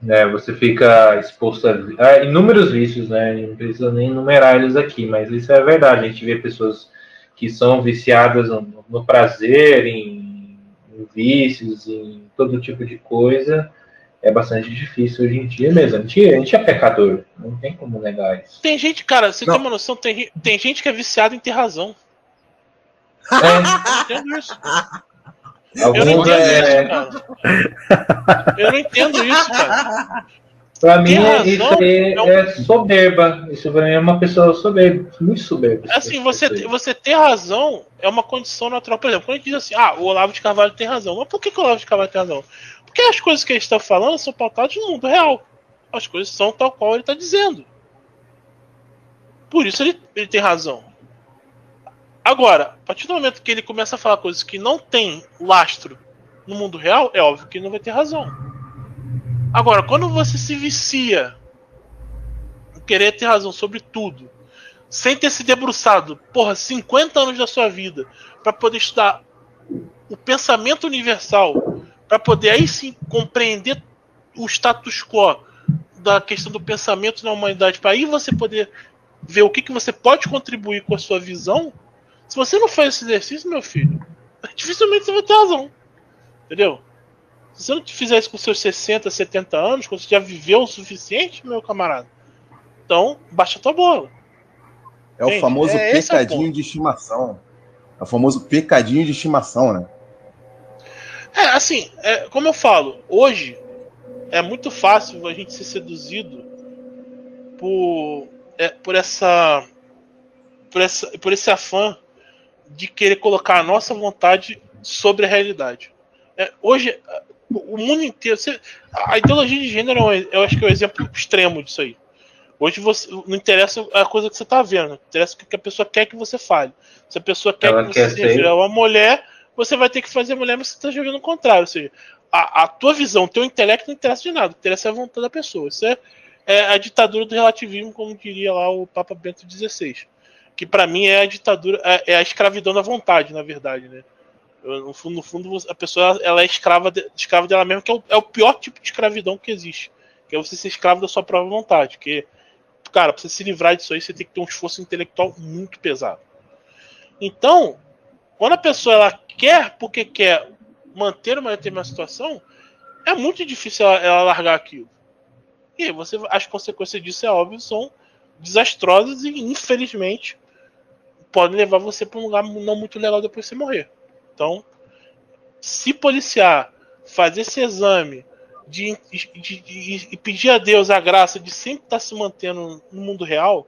É, você fica exposto a, a, inúmeros vícios, né? Não precisa nem enumerar eles aqui, mas isso é verdade. A gente vê pessoas que são viciadas no, no prazer, em, em vícios, em todo tipo de coisa é bastante difícil hoje em dia mesmo. A gente, a gente é pecador, não tem como negar isso.
Tem gente, cara, você não. tem uma noção, tem, tem gente que é viciada em ter razão.
É. Eu não entendo isso. Alguns eu não entendo é... isso,
cara. Eu não entendo isso, cara.
Pra mim, isso aí é, um... é, soberba. Isso pra mim é uma pessoa soberba, muito soberba.
Assim, você, você ter razão é uma condição natural. Por exemplo, quando a gente diz assim, ah, o Olavo de Carvalho tem razão. Mas por que, que o Olavo de Carvalho tem razão? Porque as coisas que ele está falando são pautadas no mundo real. As coisas são tal qual ele está dizendo. Por isso ele, ele tem razão. Agora, a partir do momento que ele começa a falar coisas que não tem lastro no mundo real, é óbvio que ele não vai ter razão. Agora, quando você se vicia em querer ter razão sobre tudo, sem ter se debruçado, porra, 50 anos da sua vida, para poder estudar o pensamento universal para poder aí sim compreender o status quo da questão do pensamento na humanidade, para aí você poder ver o que, que você pode contribuir com a sua visão. Se você não faz esse exercício, meu filho, [laughs] dificilmente você vai ter razão. Entendeu? Se você não fizer isso com seus 60, 70 anos, quando você já viveu o suficiente, meu camarada, então baixa tua bola.
É Gente, o famoso é, pecadinho é o de estimação. É o famoso pecadinho de estimação, né?
É, assim, é, como eu falo, hoje é muito fácil a gente ser seduzido por, é, por essa por, essa, por esse afã de querer colocar a nossa vontade sobre a realidade. É, hoje, o mundo inteiro. Você, a ideologia de gênero, é eu acho que é o um exemplo extremo disso aí. Hoje você, não interessa a coisa que você está vendo, interessa o que a pessoa quer que você fale. Se a pessoa quer Ela que você refira a uma mulher, você vai ter que fazer mulher, mas você está jogando o contrário. Ou seja, a, a tua visão, o teu intelecto não interessa de nada, interessa a vontade da pessoa. Isso é, é a ditadura do relativismo, como diria lá o Papa Bento XVI. Que para mim é a ditadura, é, é, a escravidão da vontade, na verdade, né? No fundo, no fundo, a pessoa ela é escrava, de, escrava dela mesma, que é o, é o, pior tipo de escravidão que existe. Que é você ser escravo da sua própria vontade. Que, cara, pra você se livrar disso aí, você tem que ter um esforço intelectual muito pesado. Então, quando a pessoa ela quer porque quer manter uma determinada situação, é muito difícil ela, ela largar aquilo. E você, as consequências disso, é óbvio, são desastrosas e, infelizmente, podem levar você para um lugar não muito legal depois de você morrer. Então, se policiar, fazer esse exame de, de, de, de pedir a Deus a graça de sempre estar se mantendo no mundo real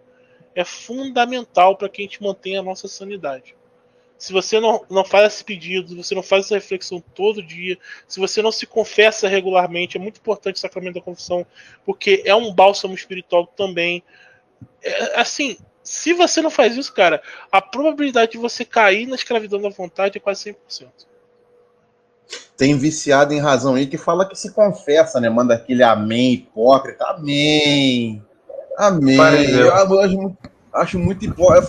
é fundamental para que a gente mantenha a nossa sanidade. Se você não, não faz esse pedido, se você não faz essa reflexão todo dia, se você não se confessa regularmente, é muito importante o sacramento da confissão, porque é um bálsamo espiritual também. É, assim, se você não faz isso, cara, a probabilidade de você cair na escravidão da vontade é quase 100%.
Tem viciado em razão aí que fala que se confessa, né? Manda aquele amém hipócrita. Amém. Amém. Eu, eu acho, acho muito hipócrita.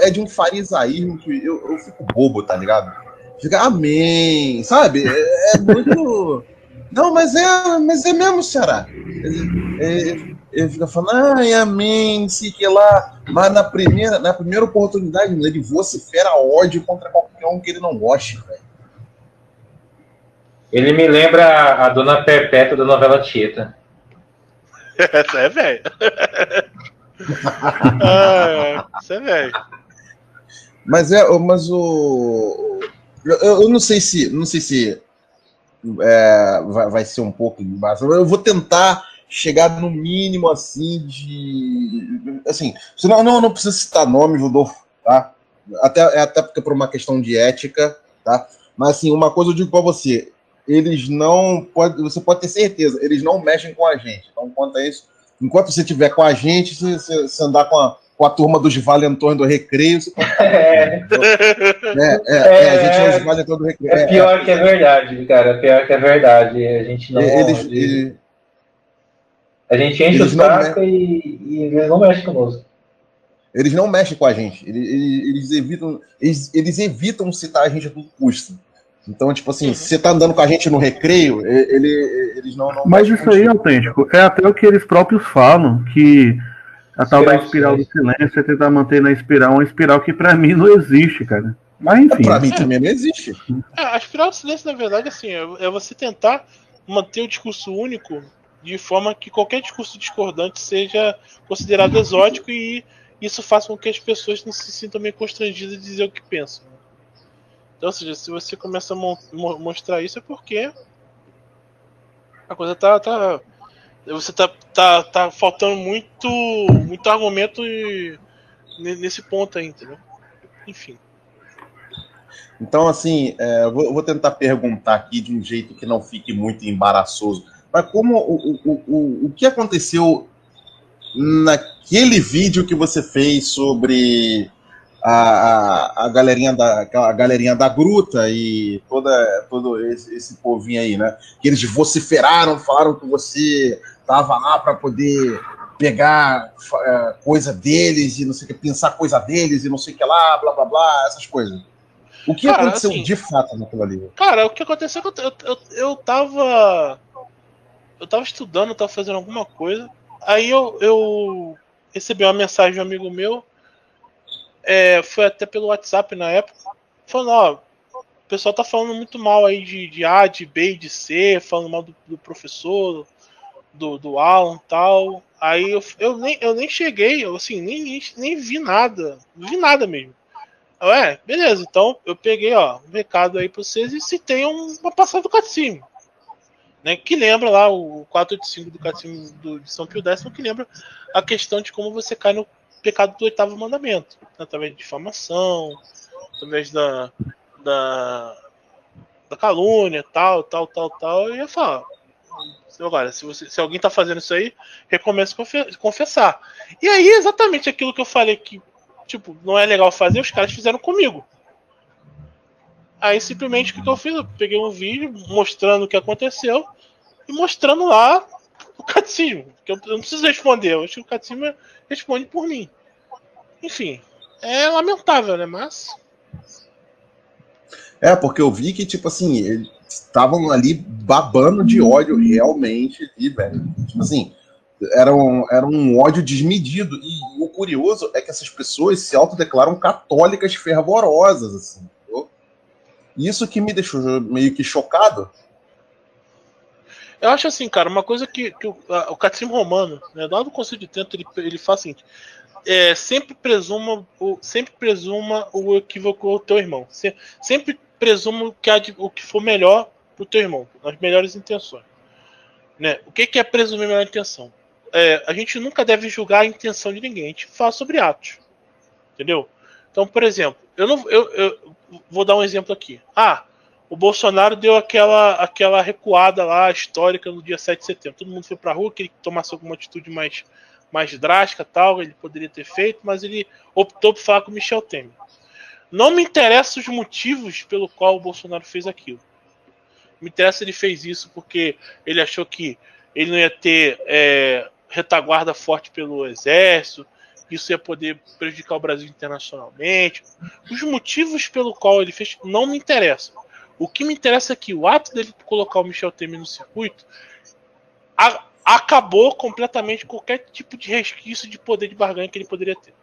É, de um farisaísmo que eu, eu fico bobo, tá ligado? Fica amém, sabe? É, é muito. Não, mas é, mas é mesmo, Ceará. É, é, ele fica falando, ai, amém, sei que lá. Mas na primeira, na primeira oportunidade, ele vocifera ódio contra qualquer um que ele não goste, velho.
Ele me lembra a dona Perpétua da novela Tieta.
Essa [laughs] é velho. Ah, é velho.
Mas é, mas o eu, eu, não sei se não sei se é, vai, vai ser um pouco embaixo. Eu vou tentar chegar no mínimo assim de. Assim, não, não, não precisa citar nome, Rodolfo, tá? Até, é até porque por uma questão de ética, tá? Mas assim, uma coisa eu digo para você, eles não pode, você pode ter certeza, eles não mexem com a gente. Então, quanto a isso, enquanto você estiver com a gente, se você andar com a, com a turma dos valentões do recreio, você pode [laughs] é. é.
É, é, a gente é os valentões do recreio. É pior que é verdade, cara. É pior que é verdade. A gente não.
Eles, eles,
a gente enche eles o saco e, e, eles não mexem conosco.
Eles não mexem com a gente. Eles, eles, evitam, eles, eles evitam citar a gente a todo custo. Então, tipo assim, se você tá andando com a gente no recreio, ele, eles não. não
Mas isso aí é autêntico. É até o que eles próprios falam, que a tal da espiral do silêncio é tentar manter na espiral uma espiral que para mim não existe, cara. Mas enfim.
Pra mim também não existe.
É, a espiral do silêncio, na verdade, assim, é, é você tentar manter o discurso único de forma que qualquer discurso discordante seja considerado exótico e isso faça com que as pessoas não se sintam meio constrangidas de dizer o que pensam. Então, ou seja, se você começa a mo mostrar isso é porque a coisa tá, tá você tá, tá, tá faltando muito muito argumento nesse ponto aí, entendeu? Enfim.
Então, assim, é, vou, vou tentar perguntar aqui de um jeito que não fique muito embaraçoso. Mas como o, o, o, o que aconteceu naquele vídeo que você fez sobre a, a, a, galerinha da, a galerinha da gruta e toda, todo esse, esse povinho aí, né? Que eles vociferaram, falaram que você tava lá para poder pegar é, coisa deles e não sei o que, pensar coisa deles e não sei o que lá, blá blá blá, essas coisas. O que cara, aconteceu assim, de fato naquilo ali?
Cara, o que aconteceu é que eu, eu, eu tava eu tava estudando, eu tava fazendo alguma coisa. Aí eu, eu recebi uma mensagem de um amigo meu. É, foi até pelo WhatsApp na época. Falando, ó, pessoal tá falando muito mal aí de, de A, de B de C, falando mal do, do professor, do, do Alan tal. Aí eu, eu, nem, eu nem cheguei, eu, assim, nem, nem, vi nada. Não vi nada mesmo. É, beleza, então eu peguei, ó, um recado aí pra vocês e citei um, uma passada do Cassino. Né, que lembra lá o 485 do Cassino do, de São Pio X, que lembra a questão de como você cai no pecado do oitavo mandamento, através de difamação, através da, da, da calúnia, tal, tal, tal, tal, e eu falo, agora, se, você, se alguém tá fazendo isso aí, recomece confessar. E aí, exatamente aquilo que eu falei que, tipo, não é legal fazer, os caras fizeram comigo. Aí, simplesmente, o que eu fiz? Eu peguei um vídeo mostrando o que aconteceu e mostrando lá o catecismo. Que eu, não preciso responder, eu acho que o catecismo responde por mim. Enfim, é lamentável, né? Mas.
É, porque eu vi que, tipo assim, eles estavam ali babando de ódio realmente, e, velho. Tipo assim, era um, era um ódio desmedido. E o curioso é que essas pessoas se autodeclaram católicas fervorosas, assim. Isso que me deixou meio que chocado.
Eu acho assim, cara, uma coisa que, que o, a, o Catecismo Romano, né, lá do Conselho de Trento, ele, ele faz o seguinte: é, sempre presuma o, sempre presuma o equívoco do teu irmão. Se, sempre presuma que há de, o que for melhor pro teu irmão, as melhores intenções. Né? O que, que é presumir a melhor intenção? É, a gente nunca deve julgar a intenção de ninguém, a gente fala sobre atos. Entendeu? Então, por exemplo, eu não eu, eu vou dar um exemplo aqui. Ah, o Bolsonaro deu aquela aquela recuada lá histórica no dia 7 de setembro. Todo mundo foi pra rua, queria que tomasse alguma atitude mais mais drástica, tal, ele poderia ter feito, mas ele optou por falar com o Michel Temer. Não me interessa os motivos pelo qual o Bolsonaro fez aquilo. Me interessa se ele fez isso porque ele achou que ele não ia ter é, retaguarda forte pelo exército, isso ia poder prejudicar o Brasil internacionalmente. Os motivos pelo qual ele fez não me interessam. O que me interessa é que o ato dele colocar o Michel Temer no circuito a, acabou completamente qualquer tipo de resquício de poder de barganha que ele poderia ter.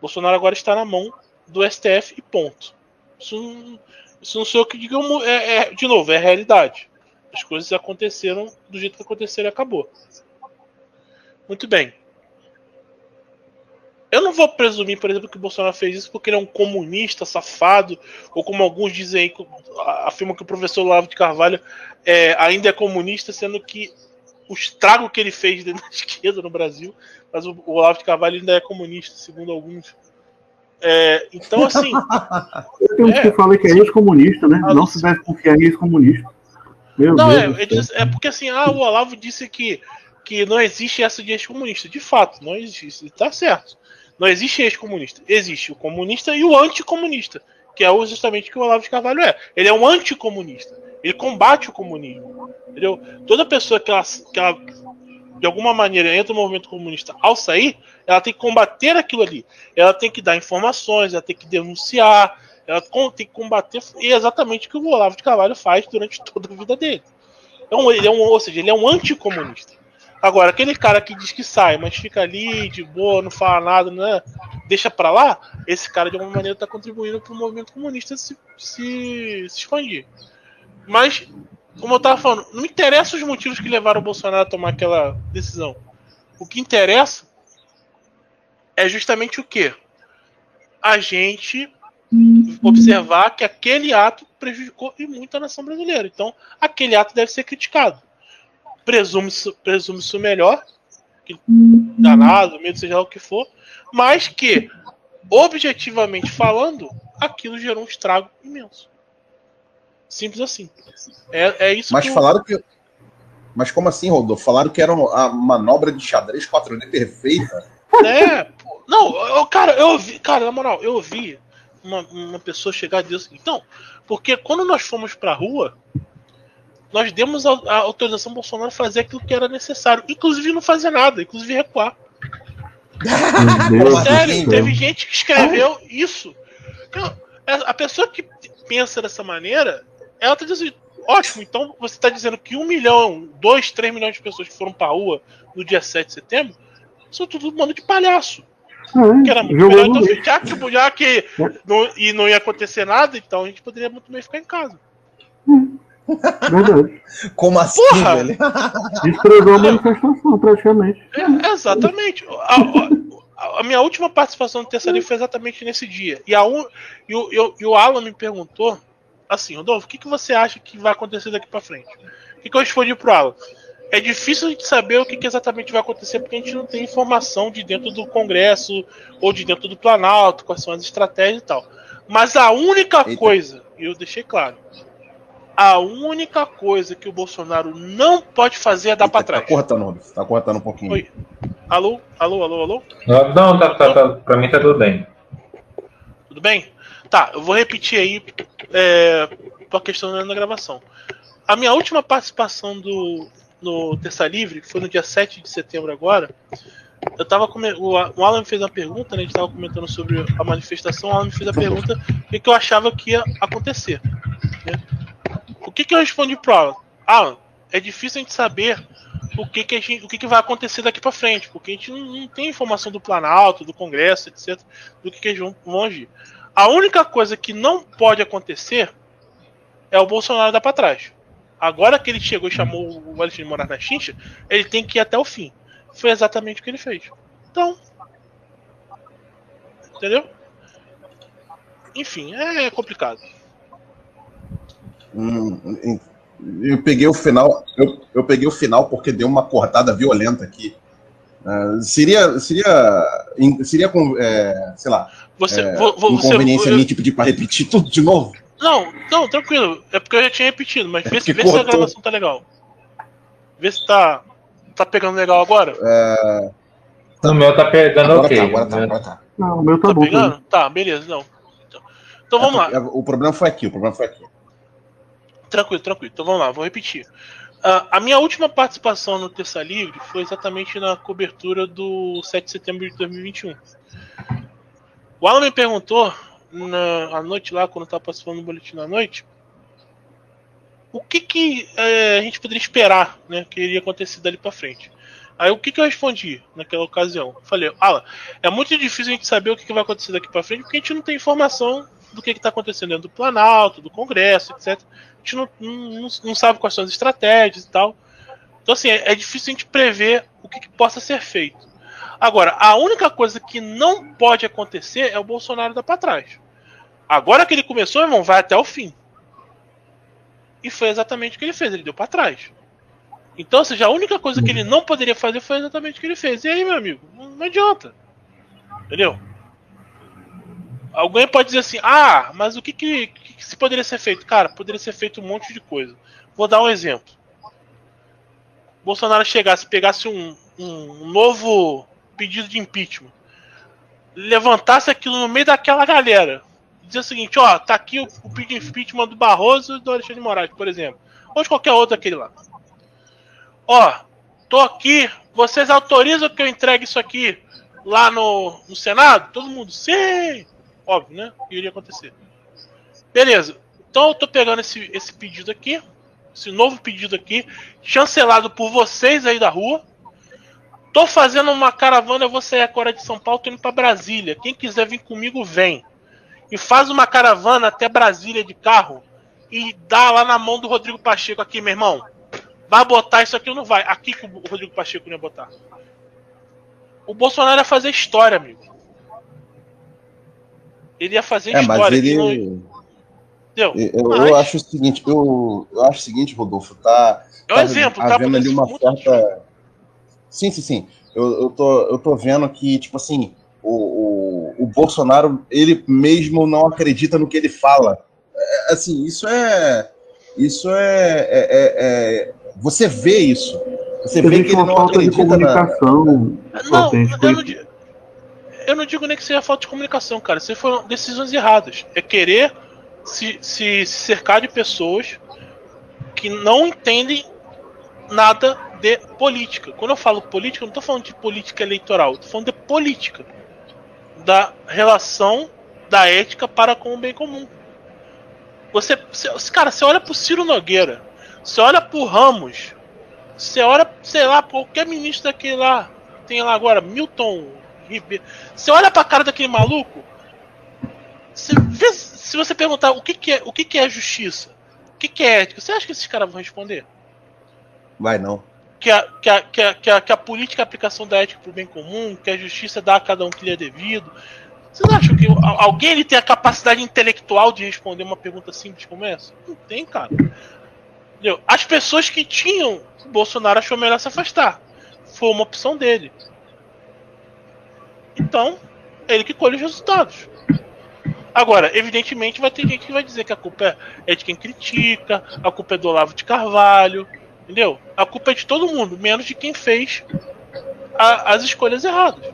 Bolsonaro agora está na mão do STF e ponto. Isso, isso não sou eu que digo, é, é, de novo, é a realidade. As coisas aconteceram do jeito que aconteceram e acabou. Muito bem. Eu não vou presumir, por exemplo, que o Bolsonaro fez isso porque ele é um comunista safado, ou como alguns dizem aí, afirmam que o professor Lavo de Carvalho é, ainda é comunista, sendo que o estrago que ele fez dentro [laughs] da esquerda no Brasil, mas o, o Olavo de Carvalho ainda é comunista, segundo alguns. É, então, assim. [laughs]
Eu tenho é, que falar que é ex-comunista, né? Não se deve confiar em ex-comunista.
Não, é, é, porque assim, ah, o Olavo disse que, que não existe essa de ex-comunista. De fato, não existe. Tá certo. Não existe ex-comunista. Existe o comunista e o anticomunista, que é justamente o que o Olavo de Carvalho é. Ele é um anticomunista. Ele combate o comunismo. Entendeu? Toda pessoa que ela, que ela de alguma maneira entra no movimento comunista ao sair, ela tem que combater aquilo ali. Ela tem que dar informações, ela tem que denunciar, ela tem que combater. E é exatamente o que o Olavo de Carvalho faz durante toda a vida dele. Então, ele é um, ou seja, ele é um anticomunista. Agora, aquele cara que diz que sai, mas fica ali de boa, não fala nada, né? deixa pra lá, esse cara de alguma maneira está contribuindo para o movimento comunista se, se, se expandir. Mas, como eu tava falando, não interessa os motivos que levaram o Bolsonaro a tomar aquela decisão. O que interessa é justamente o quê? A gente observar que aquele ato prejudicou e muito a nação brasileira. Então, aquele ato deve ser criticado. Presume-se presume o melhor, danado, medo, seja lá o que for, mas que, objetivamente falando, aquilo gerou um estrago imenso. Simples assim. É, é isso
Mas que falaram que. Mas como assim, Rodolfo? Falaram que era a manobra de xadrez 4D perfeita.
É, pô. Não, eu, cara, eu ouvi, cara, na moral, eu ouvi uma, uma pessoa chegar e dizer assim, então, porque quando nós fomos pra rua, nós demos a, a autorização Bolsonaro fazer aquilo que era necessário, inclusive não fazer nada, inclusive recuar. Sério, teve gente que escreveu isso. Então, a pessoa que pensa dessa maneira, ela tá dizendo, ótimo, então você está dizendo que um milhão, dois, três milhões de pessoas que foram pra rua no dia 7 de setembro são tudo mano de palhaço. Hum, que era muito melhor então, já que, já que não, e não ia acontecer nada, então a gente poderia muito bem ficar em casa.
Hum. Verdade.
Como assim, Porra. velho?
Desprezou a manifestação, praticamente.
É, exatamente. A, a, a, minha última participação no Terça Livre foi exatamente nesse dia. E, a un, e, o, e, o Alan me perguntou assim, Rodolfo, o que, que você acha que vai acontecer daqui para frente? O que, que eu respondi pro Alan? É difícil a gente saber o que, que, exatamente vai acontecer porque a gente não tem informação de dentro do Congresso ou de dentro do Planalto, quais são as estratégias e tal. Mas a única Eita. coisa, e eu deixei claro, a única coisa que o Bolsonaro não pode fazer é dar para trás.
Tá cortando. Tá cortando um pouquinho. Oi.
Alô? Alô, alô, alô?
Não, tá, tá, tá, pra mim tá tudo bem.
Tudo bem? Tá, eu vou repetir aí é, a questão da gravação. A minha última participação do, no Terça Livre, que foi no dia 7 de setembro agora, eu tava com, o, o Alan me fez uma pergunta, né, a gente tava comentando sobre a manifestação, o Alan me fez a pergunta o que, que eu achava que ia acontecer. Né? Que, que eu respondi pro Alan? Alan, é difícil a gente saber o que, que, gente, o que, que vai acontecer daqui para frente, porque a gente não, não, tem informação do Planalto, do Congresso, etc., do que, que eles vão, agir. A única coisa que não pode acontecer é o Bolsonaro dar para trás. Agora que ele chegou e chamou o Alexandre de Moraes na chincha, ele tem que ir até o fim. Foi exatamente o que ele fez. Então. Entendeu? Enfim, é complicado.
Hum, eu peguei o final. Eu, eu peguei o final porque deu uma cortada violenta aqui. Uh, seria, seria, seria, é, sei lá,
você,
é,
vo, vo,
inconveniência você, minha tipo de para repetir tudo de novo?
Não, não, tranquilo. É porque eu já tinha repetido, mas vê, se, vê se a gravação tá legal. Vê se tá, tá pegando legal agora.
É... O meu tá pegando agora
ok. Tá, agora tá, agora tá.
Não, o meu tá, tá bom. Pegando?
Tá, beleza, não. Então, então vamos lá.
O problema foi aqui, o problema foi aqui.
Tranquilo, tranquilo. Então vamos lá, vou repetir. Uh, a minha última participação no Terça Livre foi exatamente na cobertura do 7 de setembro de 2021. O Alan me perguntou na à noite lá, quando estava participando do boletim da noite, o que, que é, a gente poderia esperar né, que iria acontecer dali para frente. Aí o que, que eu respondi naquela ocasião? Falei, Alan, é muito difícil a gente saber o que, que vai acontecer daqui para frente porque a gente não tem informação do que está acontecendo dentro do Planalto, do Congresso, etc. A gente não, não, não, sabe quais são as estratégias e tal. Então, assim, é, é difícil a gente prever o que, que possa ser feito. Agora, a única coisa que não pode acontecer é o Bolsonaro dar para trás. Agora que ele começou, irmão, vai até o fim. E foi exatamente o que ele fez, ele deu para trás. Então, ou seja, a única coisa que ele não poderia fazer foi exatamente o que ele fez. E aí, meu amigo, não adianta. Entendeu? Alguém pode dizer assim, ah, mas o que, que, que se poderia ser feito? Cara, poderia ser feito um monte de coisa. Vou dar um exemplo. Bolsonaro chegasse, pegasse um, um novo pedido de impeachment, levantasse aquilo no meio daquela galera, dizer o seguinte, ó, tá aqui o, o pedido de impeachment do Barroso e do Alexandre de Moraes, por exemplo, ou de qualquer outro aquele lá. Ó, tô aqui, vocês autorizam que eu entregue isso aqui lá no, no Senado? Todo mundo, sim! Óbvio, né? Que iria acontecer. Beleza. Então eu tô pegando esse, esse pedido aqui, esse novo pedido aqui, chancelado por vocês aí da rua, Tô fazendo uma caravana, eu vou sair agora de São Paulo, tô indo pra Brasília. Quem quiser vir comigo, vem. E faz uma caravana até Brasília de carro e dá lá na mão do Rodrigo Pacheco aqui, meu irmão. Vai botar isso aqui ou não vai? Aqui que o Rodrigo Pacheco não ia botar. O Bolsonaro ia fazer história, amigo. Ele ia fazer
é,
história.
Mas ele... Não... Eu, mas... eu, acho o seguinte, eu, eu acho o seguinte, Rodolfo, tá.
É um tá exemplo, tá?
ali uma certa. Sim, sim, sim. Eu, eu, tô, eu tô vendo que, tipo assim, o, o, o Bolsonaro, ele mesmo não acredita no que ele fala. É, assim, isso é. Isso é, é, é, é você vê isso. Você vê que ele não acredita na.
Não, eu não, eu não digo nem que seja falta de comunicação, cara. Isso foram decisões erradas. É querer se, se, se cercar de pessoas que não entendem nada de política. Quando eu falo política, eu não estou falando de política eleitoral, estou falando de política. Da relação da ética para com o bem comum. Você, você cara, você olha pro Ciro Nogueira, você olha pro Ramos, você olha, sei lá, qualquer ministro daquele lá, tem lá agora, Milton, Ribeiro. Você olha pra cara daquele maluco, vê, se você perguntar o que, que é o que, que é justiça, o que, que é ética, você acha que esses caras vão responder?
Vai não.
Que a, que a, que a, que a, que a política é a aplicação da ética para o bem comum, que a justiça dá a cada um que lhe é devido. Vocês acham que alguém ele tem a capacidade intelectual de responder uma pergunta simples como essa? Não tem, cara. Entendeu? As pessoas que tinham Bolsonaro achou melhor se afastar. Foi uma opção dele. Então, ele que colhe os resultados. Agora, evidentemente, vai ter gente que vai dizer que a culpa é de quem critica, a culpa é do Olavo de Carvalho, entendeu? A culpa é de todo mundo, menos de quem fez a, as escolhas erradas.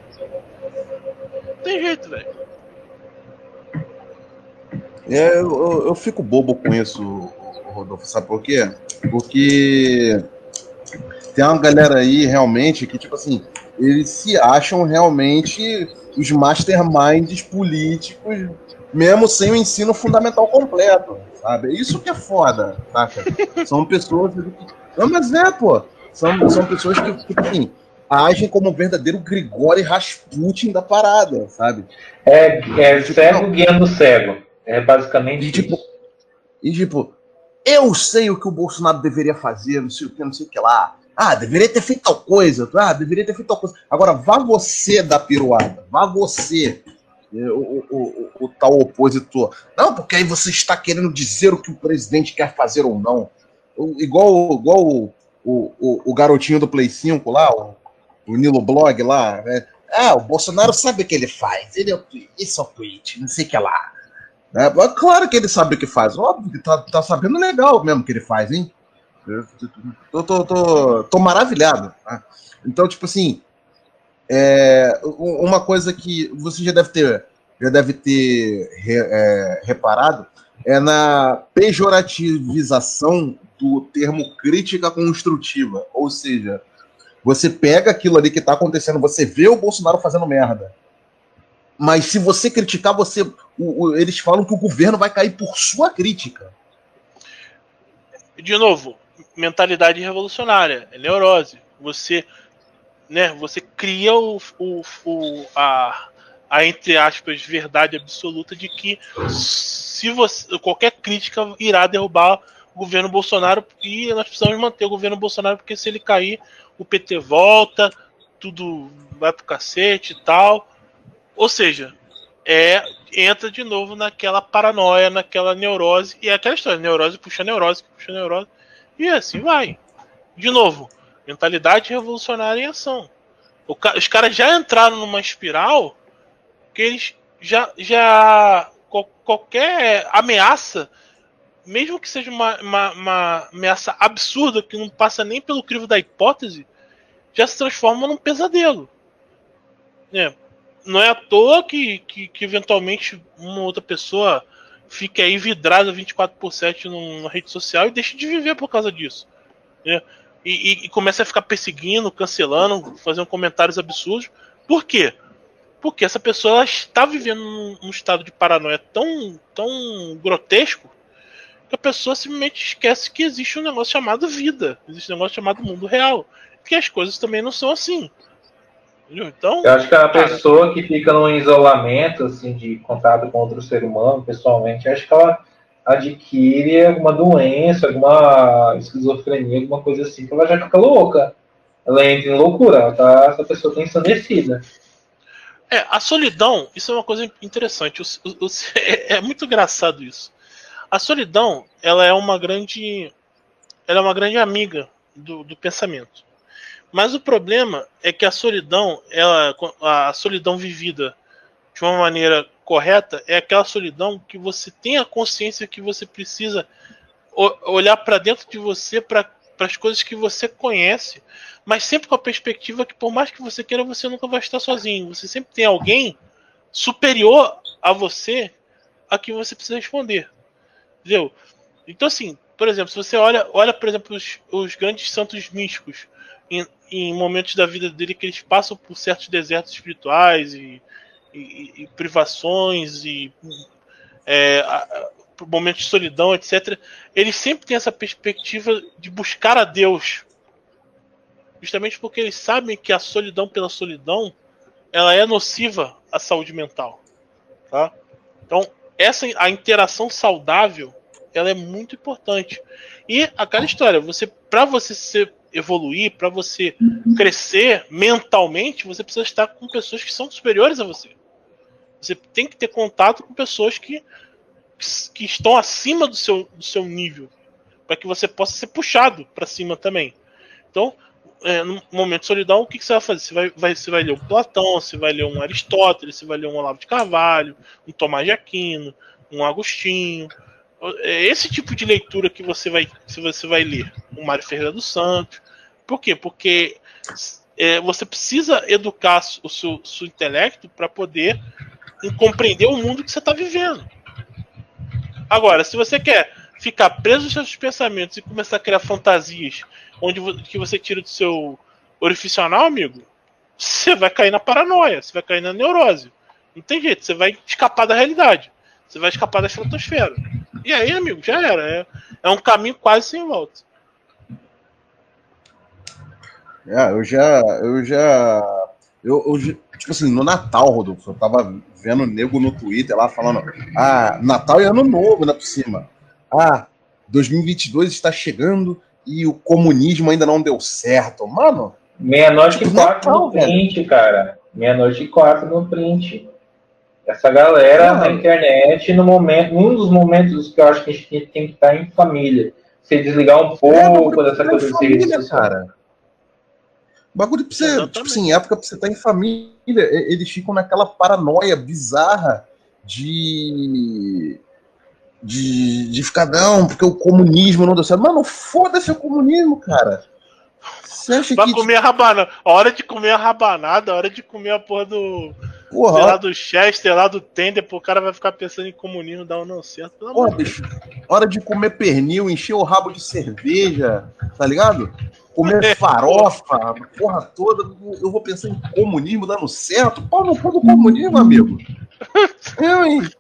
Não tem jeito, velho.
É, eu, eu, fico bobo com isso, Rodolfo, sabe por quê? Porque tem uma galera aí realmente que, tipo assim, eles se acham realmente os masterminds políticos mesmo sem o ensino fundamental completo, sabe? Isso que é foda, saca? [laughs] São pessoas. Não, mas é, pô. São, são pessoas que, tipo assim, agem como o verdadeiro Grigori Rasputin da parada, sabe?
É, é tipo, cego não. guiando cego. É basicamente.
E tipo, e tipo, eu sei o que o Bolsonaro deveria fazer, não sei o que, não sei o que lá. Ah, deveria ter feito tal coisa. Ah, deveria ter feito tal coisa. Agora, vá você da piruada. Vá você o, o, o, tal opositor. Não, porque aí você está querendo dizer o que o presidente quer fazer ou não. igual igual o, o, o, garotinho do Play 5 lá, o, o Nilo Blog lá, né? Ah, o Bolsonaro sabe o que ele faz. Ele é o isso é o tweet, não sei o que lá. É, claro que ele sabe o que faz. Óbvio que tá, tá sabendo legal mesmo o que ele faz, hein? Tô, tô, tô, tô maravilhado. Né? Então, tipo assim, é, uma coisa que você já deve ter, já deve ter é, reparado é na pejorativização do termo crítica construtiva. Ou seja, você pega aquilo ali que está acontecendo, você vê o Bolsonaro fazendo merda. Mas se você criticar, você, o, o, eles falam que o governo vai cair por sua crítica.
De novo, mentalidade revolucionária, é neurose. Você né, você cria o, o, o, a, a, entre aspas, verdade absoluta de que se você, qualquer crítica irá derrubar o governo Bolsonaro e nós precisamos manter o governo Bolsonaro, porque se ele cair, o PT volta, tudo vai pro cacete e tal. Ou seja, é entra de novo naquela paranoia, naquela neurose, e é aquela história, neurose puxa neurose, puxa neurose, e assim vai. De novo, Mentalidade revolucionária em ação. Ca os caras já entraram numa espiral que eles já. já qualquer ameaça, mesmo que seja uma, uma, uma, ameaça absurda que não passa nem pelo crivo da hipótese, já se transforma num pesadelo. É, não é à toa que, que, que, eventualmente uma outra pessoa fique aí vidrada 24 por 7 numa rede social e deixe de viver por causa disso. É e, e, começa a ficar perseguindo, cancelando, fazendo comentários absurdos. Por quê? Porque essa pessoa está vivendo num, estado de paranoia tão, tão grotesco que a pessoa simplesmente esquece que existe um negócio chamado vida, existe um negócio chamado mundo real, que as coisas também não são assim. Então,
eu acho que a pessoa que fica num isolamento assim de contato com outro ser humano, pessoalmente, acho que ela adquire alguma doença, alguma esquizofrenia, alguma coisa assim, que ela já fica louca. Ela entra em loucura, ela tá, essa pessoa está ensandecida.
É, a solidão, isso é uma coisa interessante. O, o, o, é, é, muito engraçado isso. A solidão, ela é uma grande, ela é uma grande amiga do, do pensamento. Mas o problema é que a solidão, ela, a solidão vivida de uma maneira correta é aquela solidão que você tem a consciência que você precisa olhar para dentro de você para as coisas que você conhece, mas sempre com a perspectiva que por mais que você queira, você nunca vai estar sozinho. Você sempre tem alguém superior a você a quem você precisa responder. Entendeu? Então assim, por exemplo, se você olha, olha por exemplo, os, os grandes santos místicos em momentos da vida dele que eles passam por certos desertos espirituais e e, e privações e é, momentos de solidão, etc., eles sempre têm essa perspectiva de buscar a Deus. Justamente porque eles sabem que a solidão pela solidão ela é nociva à saúde mental, tá? Então, essa a interação saudável, ela é muito importante. E aquela história, você para você ser evoluir, para você crescer mentalmente, você precisa estar com pessoas que são superiores a você. Você tem que ter contato com pessoas que, que estão acima do seu, do seu nível, para que você possa ser puxado para cima também. Então, é, no momento de solidão, o que, que, você vai fazer? Você vai, vai, você vai ler um Platão, você vai ler um Aristóteles, você vai ler um Olavo de Carvalho, um Tomás de Aquino, um Agostinho. É esse tipo de leitura que você vai, que você vai ler. O Mário dos Santos. Por quê? Porque é, você precisa educar o seu, seu intelecto para poder compreender o mundo que você está vivendo. Agora, se você quer ficar preso nos seus pensamentos e começar a criar fantasias onde que você tira do seu orificional, amigo, você vai cair na paranoia, você vai cair na neurose. Não tem jeito, você vai escapar da realidade. Você vai escapar da estratosfera. E aí, amigo, já era. É, é um caminho quase sem volta.
É, eu já. Eu já. Eu, eu, tipo assim, no Natal, Rodolfo, eu tava vendo o nego no Twitter lá falando: Ah, Natal e Ano Novo, ainda por cima. Ah, 2022 está chegando e o comunismo ainda não deu certo. Mano.
Meia-noite e quatro no print, velho. cara. Meia-noite e quatro no print. Essa galera na internet, no momento, um dos momentos que eu acho que a gente tem que estar em família. Se desligar um pouco é, dessa coisa de família, cara.
Bagulho pra você, tipo assim, época pra você estar em família, eles ficam naquela paranoia bizarra de de, de ficar, não, porque o comunismo não deu certo. Mano, foda-se o comunismo, cara.
Você acha Vai que. comer a rabanada. A hora de comer a rabanada, a hora de comer a porra do. Porra. Lá do Chester, lá do Tender, pô, o cara vai ficar pensando em comunismo, dar um não certo. Pelo
porra, bicho, hora de comer pernil, encher o rabo de cerveja, tá ligado? Comer é, farofa, porra toda, eu vou pensar em comunismo dando certo. Pô, não pô do comunismo, amigo. [laughs] Eu, hein?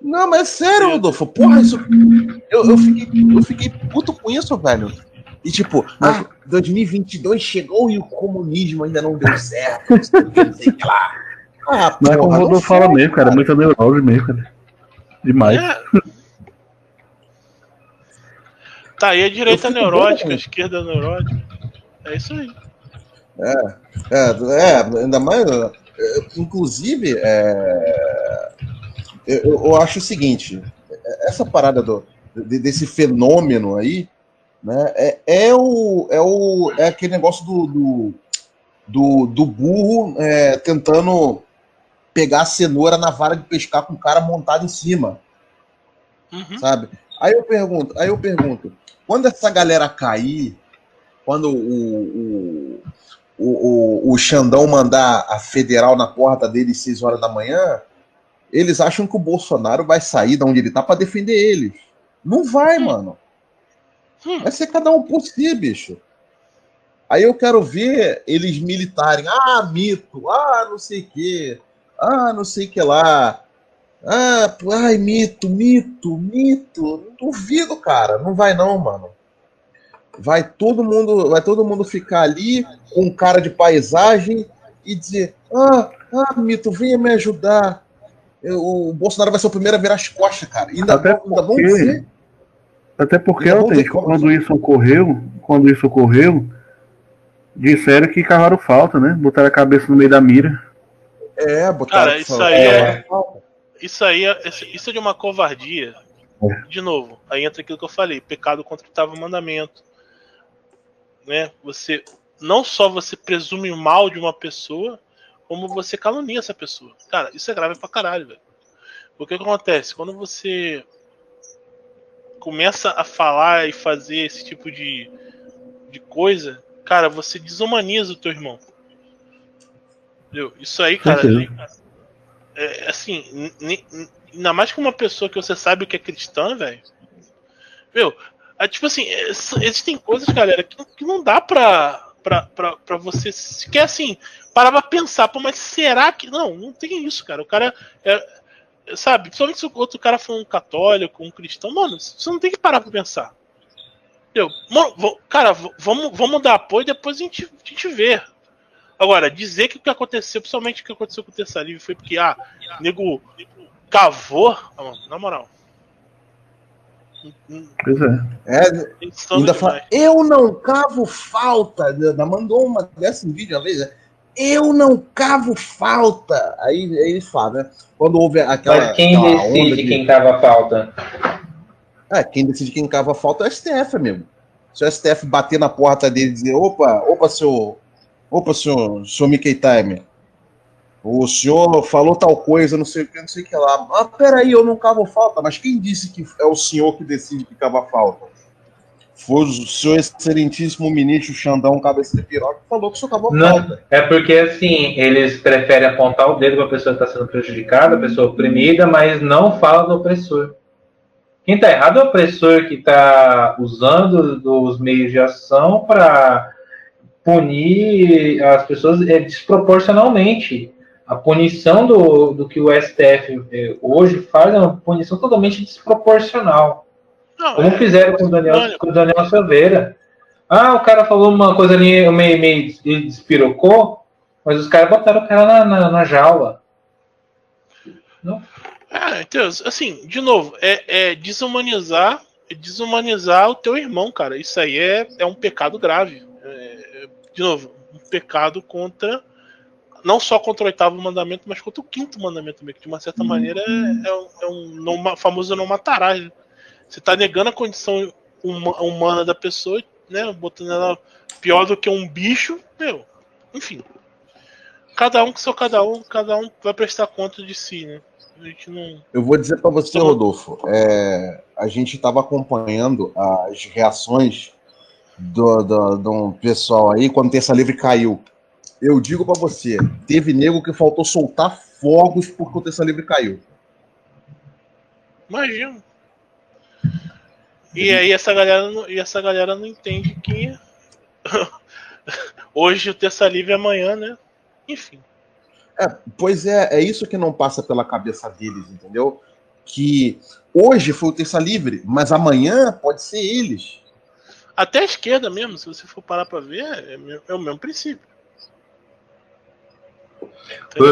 Não, mas é sério, Rodolfo. Porra, isso. Eu, eu, fiquei, eu fiquei puto com isso, velho. E tipo, ah, 2022 chegou e o comunismo ainda não deu certo. Sei
lá. Ah, não é como o Rodolfo fala mesmo, cara. É muita neurose mesmo, cara. Demais. É.
Tá aí a direita neurótica, a esquerda neurótica. É isso aí.
É, é, é ainda mais. É, inclusive, é, eu, eu, acho o seguinte: essa parada do, desse fenômeno aí, né, é, é, o, é, o, é aquele negócio do, do, do, do burro é, tentando pegar a cenoura na vara de pescar com o cara montado em cima. Uhum. Sabe? Aí eu pergunto, aí eu pergunto, quando essa galera cair, quando o, o, o, o, o Xandão mandar a federal na porta dele às 6 horas da manhã, eles acham que o Bolsonaro vai sair de onde ele tá para defender eles. Não vai, hum. mano. Hum. Vai ser cada um por si, bicho. Aí eu quero ver eles militarem. Ah, mito. Ah, não sei o quê. Ah, não sei o que lá. Ah, ai, mito, mito, mito. Duvido, cara. Não vai não, mano. Vai todo mundo, vai todo mundo ficar ali com cara de paisagem e dizer: "Ah, ah, mito, venha me ajudar o Bolsonaro vai ser o primeiro a virar as costas, cara. Ainda,
até porque, ainda vão dizer. Até porque, Altes, quando isso ocorreu, quando isso ocorreu, disseram que cavaram falta, né? Botaram a cabeça no meio da mira.
É, botaram
Cara, isso aí é, é, isso aí é, isso é de uma covardia. É. De novo, aí entra aquilo que eu falei, pecado contra o oitavo mandamento. Né? Você não só você presume mal de uma pessoa, como você calunia essa pessoa. Cara, isso é grave pra caralho, velho. Porque o que acontece? Quando você começa a falar e fazer esse tipo de, de coisa, cara, você desumaniza o teu irmão. Entendeu? Isso aí, cara, é, é assim, ainda mais com uma pessoa que você sabe o que é cristã, velho. Meu, é, tipo assim, é, existem coisas, galera, que, que não dá pra, pra, pra, pra você sequer assim, parar pra pensar, pô, mas será que. Não, não tem isso, cara. O cara. É, sabe, principalmente se o outro cara for um católico, um cristão, mano, você não tem que parar pra pensar. Entendeu? Mano, cara, vamos, vamos dar apoio e depois a gente, a gente vê. Agora, dizer que o que aconteceu, principalmente o que aconteceu com o Terça Livre, foi porque, ah, nego cavou. Na moral.
Pois é. é ainda fala, eu não cavo falta. Ainda mandou uma dessa em vídeo uma vez. Né? Eu não cavo falta. Aí, aí ele fala, né? Quando houve aquela.
Mas quem
aquela
decide de... quem cava falta?
É, quem decide quem cava falta é o STF, amigo. Se o STF bater na porta dele e dizer, opa, opa, senhor. Opa, senhor, senhor Mickey Time. O senhor falou tal coisa, não sei o que, não sei o que lá. Ah, peraí, eu não cavo falta, mas quem disse que é o senhor que decide que cava falta? Foi o senhor excelentíssimo ministro Xandão Cabeça de Piroca que falou que o senhor cavou
não, falta. É porque, assim, eles preferem apontar o dedo para a pessoa que está sendo prejudicada, a pessoa oprimida, mas não fala do opressor. Quem está errado é o opressor que está usando dos meios de ação para punir as pessoas é, desproporcionalmente a punição do, do que o STF eh, hoje faz é uma punição totalmente desproporcional. Não, como é, fizeram com o, Daniel, com o Daniel Silveira. Ah, o cara falou uma coisa ali, meio, meio despirocou, mas os caras botaram o cara na, na, na jaula.
Não? Ah, então, assim, de novo, é, é desumanizar, é desumanizar o teu irmão, cara. Isso aí é, é um pecado grave. De novo, um pecado contra não só contra o oitavo mandamento, mas contra o quinto mandamento também, que de uma certa uhum. maneira é, é, um, é não, famoso não matarás. Né? Você está negando a condição humana da pessoa, né? Botando ela pior do que um bicho, meu. Enfim. Cada um com seu cada um, cada um vai prestar conta de si, né? A gente não.
Eu vou dizer para você, Rodolfo, é, a gente estava acompanhando as reações do, do, do pessoal aí quando Terça Livre caiu. Eu digo para você, teve nego que faltou soltar fogos porque o Terça Livre caiu.
Imagina. E aí essa galera não, e essa galera não entende que [laughs] hoje o Terça Livre é amanhã, né? Enfim.
É, pois é, é isso que não passa pela cabeça deles, entendeu? Que hoje foi o Terça Livre, mas amanhã pode ser eles.
Até a esquerda mesmo, se você for parar para ver, é, é o mesmo princípio.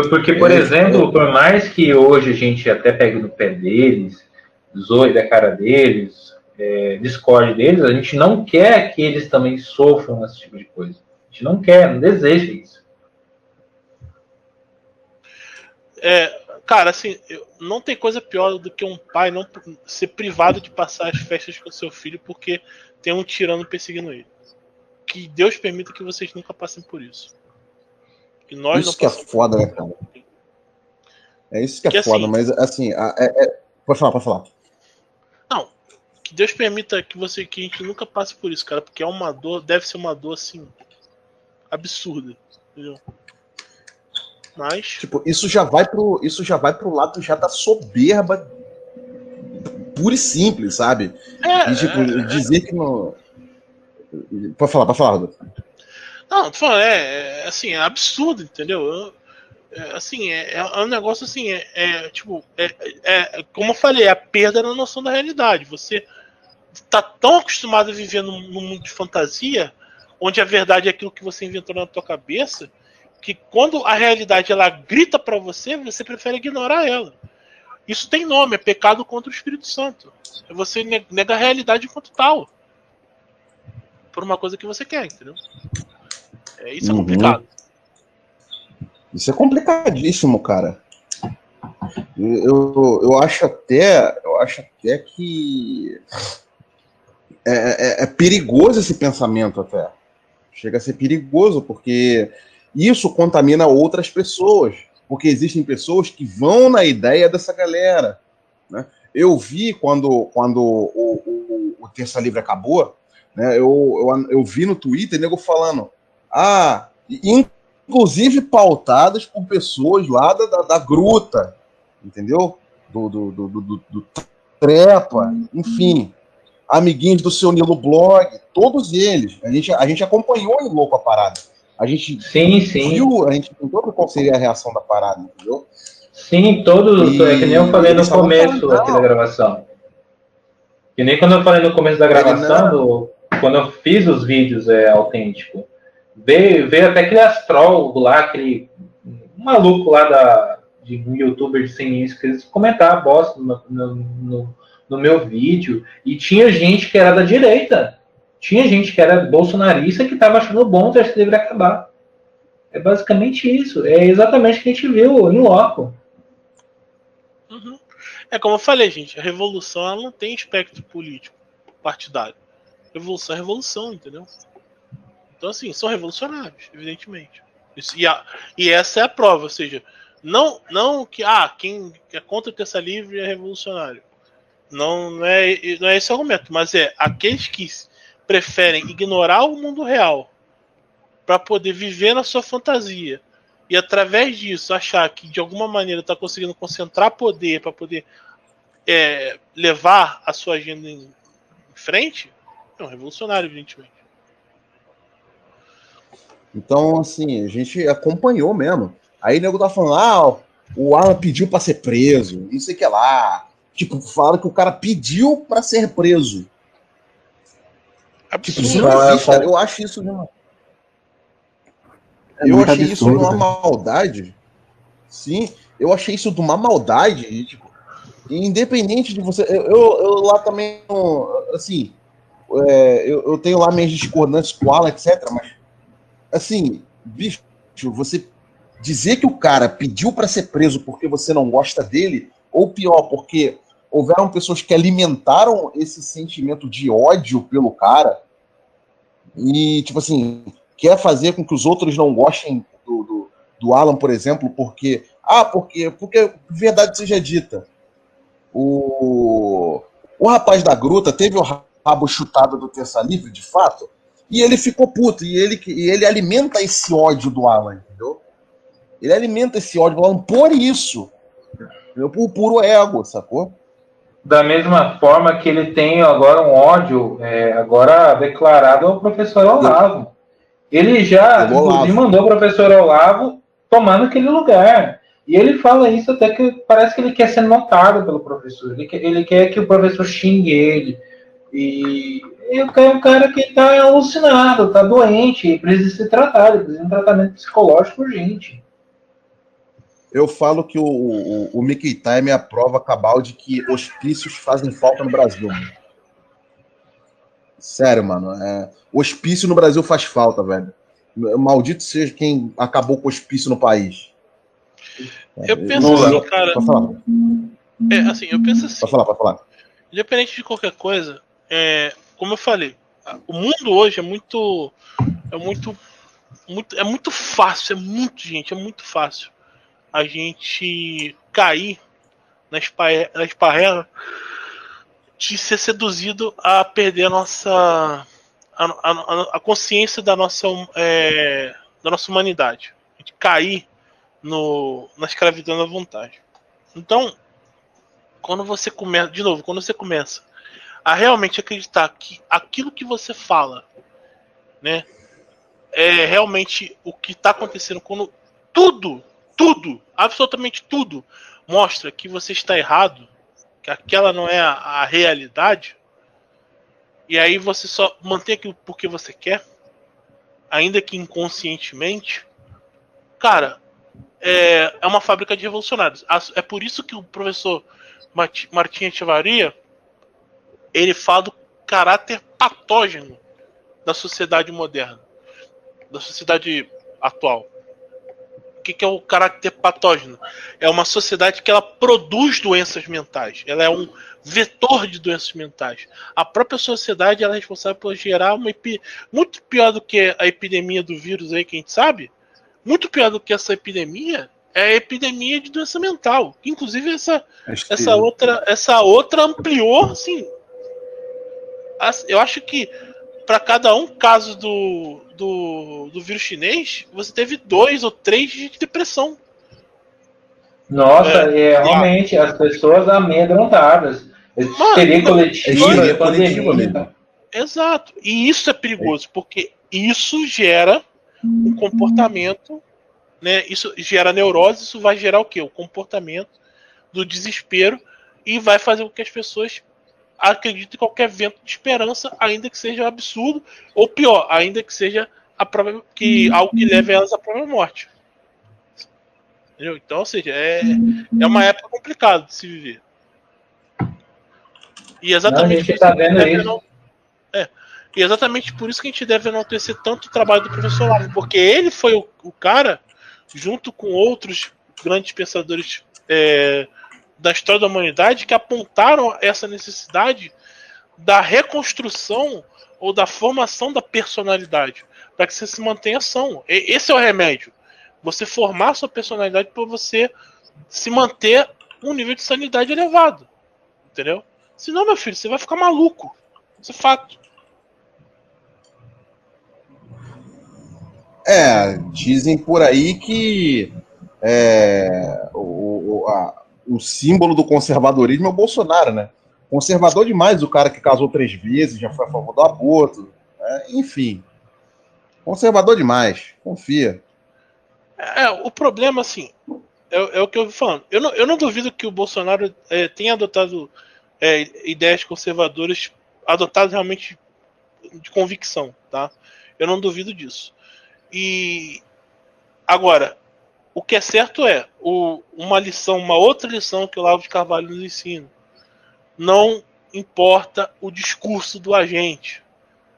Porque, por exemplo, por mais que hoje a gente até pegue no pé deles, zoe da cara deles, é, discorde deles, a gente não quer que eles também sofram esse tipo de coisa. A gente não quer, não deseja isso.
É, cara, assim, não tem coisa pior do que um pai não ser privado de passar as festas com seu filho porque tem um tirano perseguindo ele. Que Deus permita que vocês nunca passem por isso.
Que nós isso que é foda, né, cara? É isso que é que foda, assim, mas assim, é, é... pode falar, pode falar.
Não, que Deus permita que você que a gente nunca passe por isso, cara, porque é uma dor, deve ser uma dor assim absurda, entendeu? Mas
tipo, isso já vai pro isso já vai pro lado já da soberba pura e simples, sabe? É, e tipo, é, dizer que não Pode falar, pode falar, Rodolfo.
Não, tô falando, é, é assim, é absurdo, entendeu? É, assim, é, é, um negócio assim, é, é tipo, é, é, como eu falei, é a perda na noção da realidade. Você tá tão acostumado a viver num, num mundo de fantasia, onde a verdade é aquilo que você inventou na tua cabeça, que quando a realidade ela grita para você, você prefere ignorar ela. Isso tem nome, é pecado contra o Espírito Santo. É você nega a realidade enquanto tal. Por uma coisa que você quer, entendeu? É, isso é uhum. complicado.
Isso é complicadíssimo, cara. Eu, eu acho até, eu acho até que é, é, é, perigoso esse pensamento até. Chega a ser perigoso porque isso contamina outras pessoas, porque existem pessoas que vão na ideia dessa galera. Né? Eu vi quando, quando o, o, o Terça Livre acabou, né? eu, eu, eu vi no Twitter nego falando ah, inclusive pautadas por pessoas lá da, da, da gruta, entendeu? Do, do, do, do, do Trepa, enfim, amiguinhos do seu Nilo Blog, todos eles. A gente, a gente acompanhou em louco a parada. A gente
sim, sim.
viu, a gente tentou qual seria a reação da parada, entendeu?
Sim, todos, e, é que nem eu falei no começo aqui da gravação. Que nem quando eu falei no começo da gravação, do, quando eu fiz os vídeos é, autênticos Veio, veio até aquele astrólogo lá, aquele maluco lá da, de um youtuber de 100 inscritos, comentar a bosta no, no, no, no meu vídeo. E tinha gente que era da direita. Tinha gente que era bolsonarista que estava achando bom o terceiro livre acabar. É basicamente isso. É exatamente o que a gente viu em loco.
Uhum. É como eu falei, gente, a revolução ela não tem espectro político partidário. Revolução é revolução, entendeu? Então, assim, são revolucionários, evidentemente. Isso, e, a, e, essa é a prova, ou seja, não, não que ah, quem é contra o terça livre é revolucionário. Não, não, é, não é esse argumento, mas é aqueles que preferem ignorar o mundo real para poder viver na sua fantasia e através disso achar que de alguma maneira está conseguindo concentrar poder para poder é, levar a sua agenda em frente, é um revolucionário, evidentemente.
Então, assim, a gente acompanhou mesmo. Aí o nego tá falando, ah, o Alan pediu para ser preso, isso e que lá. Tipo, falaram que o cara pediu para ser preso. Tipo, isso não existe, cara. Eu acho isso uma... É eu achei absurdo, isso de uma né? maldade. Sim, eu achei isso de uma maldade. Tipo, independente de você. Eu, eu, eu lá também, assim, é, eu, eu, tenho lá minhas discordâncias com o Alan, etc. Mas, assim, bicho, você dizer que o cara pediu para ser preso porque você não gosta dele, ou pior, porque houveram pessoas que alimentaram esse sentimento de ódio pelo cara e, tipo assim, quer fazer com que os outros não gostem do, do, do Alan, por exemplo, porque. Ah, porque, porque verdade seja dita. O, o rapaz da gruta teve o rabo chutado do terça livre, de fato, e ele ficou puto, e ele, e ele alimenta esse ódio do Alan, entendeu? Ele alimenta esse ódio do Alan por isso. Por puro ego, sacou?
Da mesma forma que ele tem agora um ódio, é, agora declarado ao professor Olavo. Ele já, inclusive, mandou o professor Olavo tomar naquele lugar. E ele fala isso até que parece que ele quer ser notado pelo professor. Ele quer, ele quer que o professor xingue ele. E é um cara que está alucinado, está doente, precisa ser tratado, precisa de um tratamento psicológico urgente
eu falo que o, o, o Mickey Time é a prova cabal de que hospícios fazem falta no Brasil. Mano. Sério, mano. É, hospício no Brasil faz falta, velho. Maldito seja quem acabou com o hospício no país.
Eu penso assim, cara. Pode falar. É, assim, eu penso assim.
Pode falar, pode falar.
Independente de qualquer coisa, é, como eu falei, o mundo hoje é muito. É muito. muito é muito fácil, é muito, gente, é muito fácil a gente cair na esparrela de ser seduzido a perder a nossa a, a, a consciência da nossa é, da nossa humanidade. Gente cair no, na escravidão da vontade. Então quando você começa de novo quando você começa a realmente acreditar que aquilo que você fala né é realmente o que está acontecendo quando tudo tudo, absolutamente tudo, mostra que você está errado, que aquela não é a, a realidade, e aí você só mantém aquilo porque você quer, ainda que inconscientemente, cara, é, é uma fábrica de revolucionários. É por isso que o professor Martim Echevarria ele fala do caráter patógeno da sociedade moderna, da sociedade atual que, que é o caráter patógeno? É uma sociedade que ela produz doenças mentais. Ela é um vetor de doenças mentais. A própria sociedade é responsável por gerar uma epidemia muito pior do que a epidemia do vírus aí que a gente sabe. Muito pior do que essa epidemia é a epidemia de doença mental. Inclusive essa essa outra essa outra ampliou, assim. Eu acho que para cada um caso do, do, do vírus chinês, você teve dois ou três de depressão.
Nossa, é, é realmente as pessoas amedrontadas. Seria coletiva,
coletiva Exato. E isso é perigoso, porque isso gera um comportamento, né? Isso gera neurose, isso vai gerar o quê? O comportamento do desespero e vai fazer com que as pessoas acredito em qualquer vento de esperança, ainda que seja absurdo, ou pior, ainda que seja a própria, que algo que leve elas à própria morte. Entendeu? Então, ou seja, é, é uma época complicada de se viver. E exatamente
não, tá. Não,
é, e exatamente por isso que a gente deve enaltecer tanto o trabalho do professor Lavo, porque ele foi o, o cara, junto com outros grandes pensadores é, da história da humanidade, que apontaram essa necessidade da reconstrução ou da formação da personalidade, para que você se mantenha são. Esse é o remédio. Você formar sua personalidade para você se manter um nível de sanidade elevado. Entendeu? Senão, meu filho, você vai ficar maluco. Isso é fato.
É, dizem por aí que é, o, a, o símbolo do conservadorismo é o Bolsonaro, né? Conservador demais o cara que casou três vezes, já foi a favor do aborto. Né? Enfim. Conservador demais, confia.
É, o problema, assim, é, é, o que eu falando. Eu não, eu não duvido que o Bolsonaro é, tenha adotado é, ideias conservadoras, adotadas realmente de convicção, tá? Eu não duvido disso. E agora, o que é certo é o, uma lição, uma outra lição que o Lavo de Carvalho nos ensina. Não importa o discurso do agente.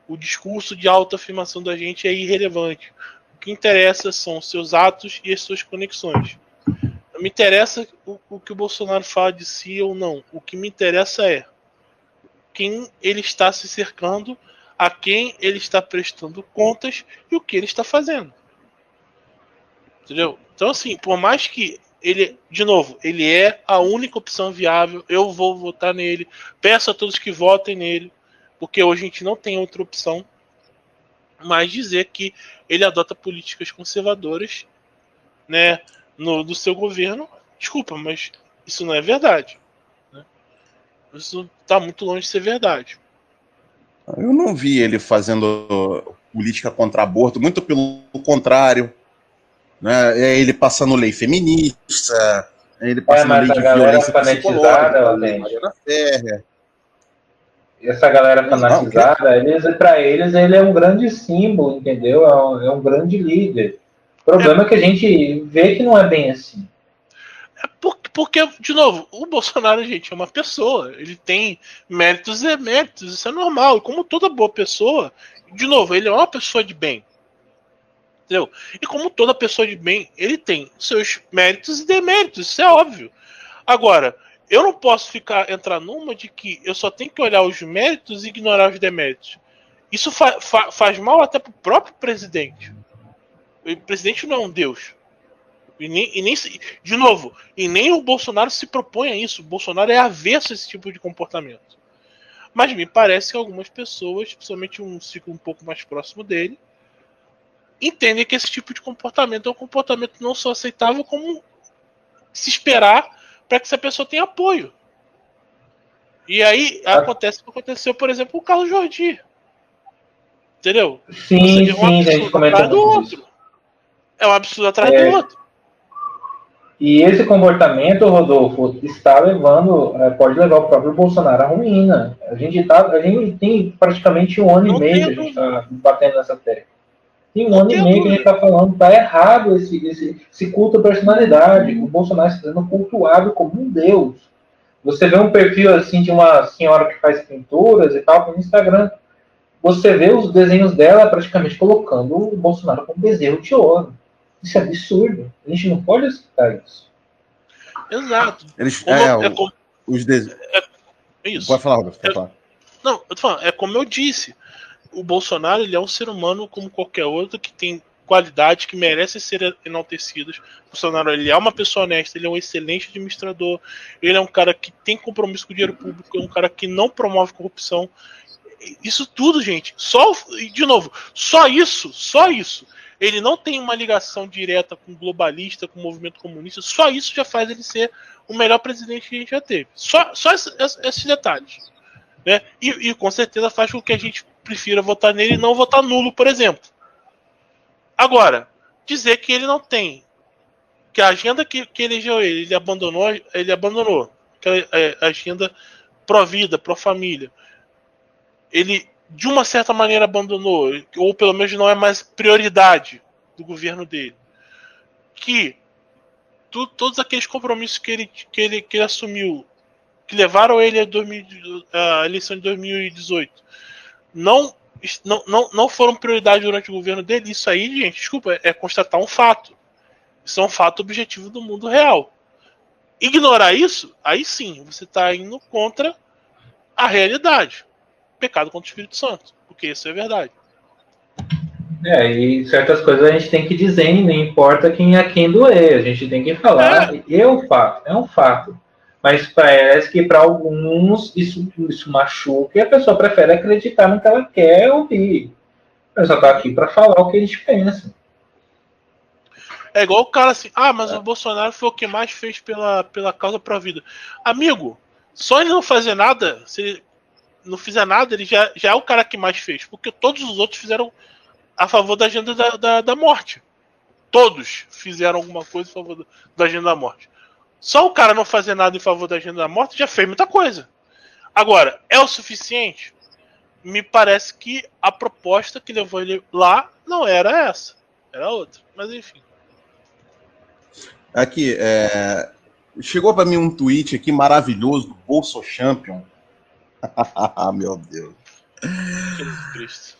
O discurso de autoafirmação do agente é irrelevante. O que interessa são os seus atos e as suas conexões. Não me interessa o, o que o Bolsonaro fala de si ou não. O que me interessa é quem ele está se cercando a quem ele está prestando contas e o que ele está fazendo. Entendeu? Então, assim, por mais que ele, de novo, ele é a única opção viável, eu vou votar nele. Peço a todos que votem nele, porque hoje a gente não tem outra opção. Mas dizer que ele adota políticas conservadoras, né, no do seu governo, desculpa, mas isso não é verdade. Né? Isso está muito longe de ser verdade.
Eu não vi ele fazendo política contra aborto, muito pelo contrário. Né? É ele passando lei feminista, é ele passando é, lei de violência
psicológica, Mariana Ferrer. E essa galera fanatizada, eles, para eles, ele é um grande símbolo, entendeu? É um, é um grande líder. O problema é. é que a gente vê que não é bem assim.
É porque, porque, de novo, o Bolsonaro, gente, é uma pessoa. Ele tem méritos e deméritos. Isso é normal. E como toda boa pessoa, de novo, ele é uma pessoa de bem. Entendeu? E como toda pessoa de bem, ele tem seus méritos e deméritos. Isso é óbvio. Agora, eu não posso ficar entrar numa de que eu só tenho que olhar os méritos e ignorar os deméritos. Isso fa fa faz mal até pro próprio presidente. O presidente não é um deus. E nem, e nem de novo, e nem o Bolsonaro se propõe a isso. O Bolsonaro é avesso a esse tipo de comportamento. Mas me parece que algumas pessoas, principalmente um ciclo um pouco mais próximo dele, entendem que esse tipo de comportamento é um comportamento não só aceitável, como se esperar para que essa pessoa tenha apoio. E aí ah. acontece o que aconteceu, por exemplo, com o Carlos Jordi. Entendeu?
Sim, sim, um a gente comentou do outro.
É um absurdo atrás é. do outro.
E esse comportamento, Rodolfo, está levando, é, pode levar o próprio Bolsonaro à ruína. A gente, tá, a gente tem praticamente um ano Não e meio que a gente está batendo nessa tecla. Tem um ano e meio que a gente está falando, está errado esse, esse, esse culto à personalidade. O Bolsonaro está sendo cultuado como um deus. Você vê um perfil assim de uma senhora que faz pinturas e tal no Instagram. Você vê os desenhos dela praticamente colocando o Bolsonaro como bezerro de ouro. Isso é absurdo. A gente não pode aceitar isso.
Exato.
Eles, como, é, é como, os des... é,
é, isso.
Pode falar, Roberto. Pode falar.
Não, eu tô falando, é como eu disse. O Bolsonaro ele é um ser humano como qualquer outro que tem qualidades que merecem ser enaltecidas. Bolsonaro ele é uma pessoa honesta, ele é um excelente administrador, ele é um cara que tem compromisso com o dinheiro público, é um cara que não promove corrupção. Isso tudo, gente, só de novo, só isso, só isso ele não tem uma ligação direta com globalista, com o movimento comunista, só isso já faz ele ser o melhor presidente que a gente já teve. Só, só esses detalhes. Né? E, e, com certeza faz com que a gente prefira votar nele e não votar nulo, por exemplo. Agora, dizer que ele não tem, que a agenda que, que elegeu ele, ele abandonou, ele abandonou, que a, a agenda pró-vida, pró-família, ele de uma certa maneira abandonou, ou pelo menos não é mais prioridade do governo dele, que tu, todos aqueles compromissos que ele, que ele, que ele assumiu, que levaram ele 2000, a eleição de 2018, não, não, não, não foram prioridade durante o governo dele, isso aí, gente, desculpa, é constatar um fato. Isso é um fato objetivo do mundo real. Ignorar isso, aí sim, você está indo contra a realidade. Pecado contra o Espírito Santo, porque isso é verdade.
É, e certas coisas a gente tem que dizer, não importa quem é quem doer, a gente tem que falar. É, é um fato, é um fato. Mas parece que para alguns isso, isso machuca e a pessoa prefere acreditar no que ela quer ouvir. Eu só tá aqui para falar o que a gente pensa.
É igual o cara assim, ah, mas o Bolsonaro foi o que mais fez pela, pela causa a vida. Amigo, só ele não fazer nada, se ele não fizer nada, ele já, já é o cara que mais fez. Porque todos os outros fizeram a favor da agenda da, da, da morte. Todos fizeram alguma coisa a favor da agenda da morte. Só o cara não fazer nada em favor da agenda da morte já fez muita coisa. Agora, é o suficiente? Me parece que a proposta que levou ele lá não era essa. Era outra. Mas enfim.
Aqui, é... chegou para mim um tweet aqui maravilhoso do Bolso Champion. [laughs] Meu Deus.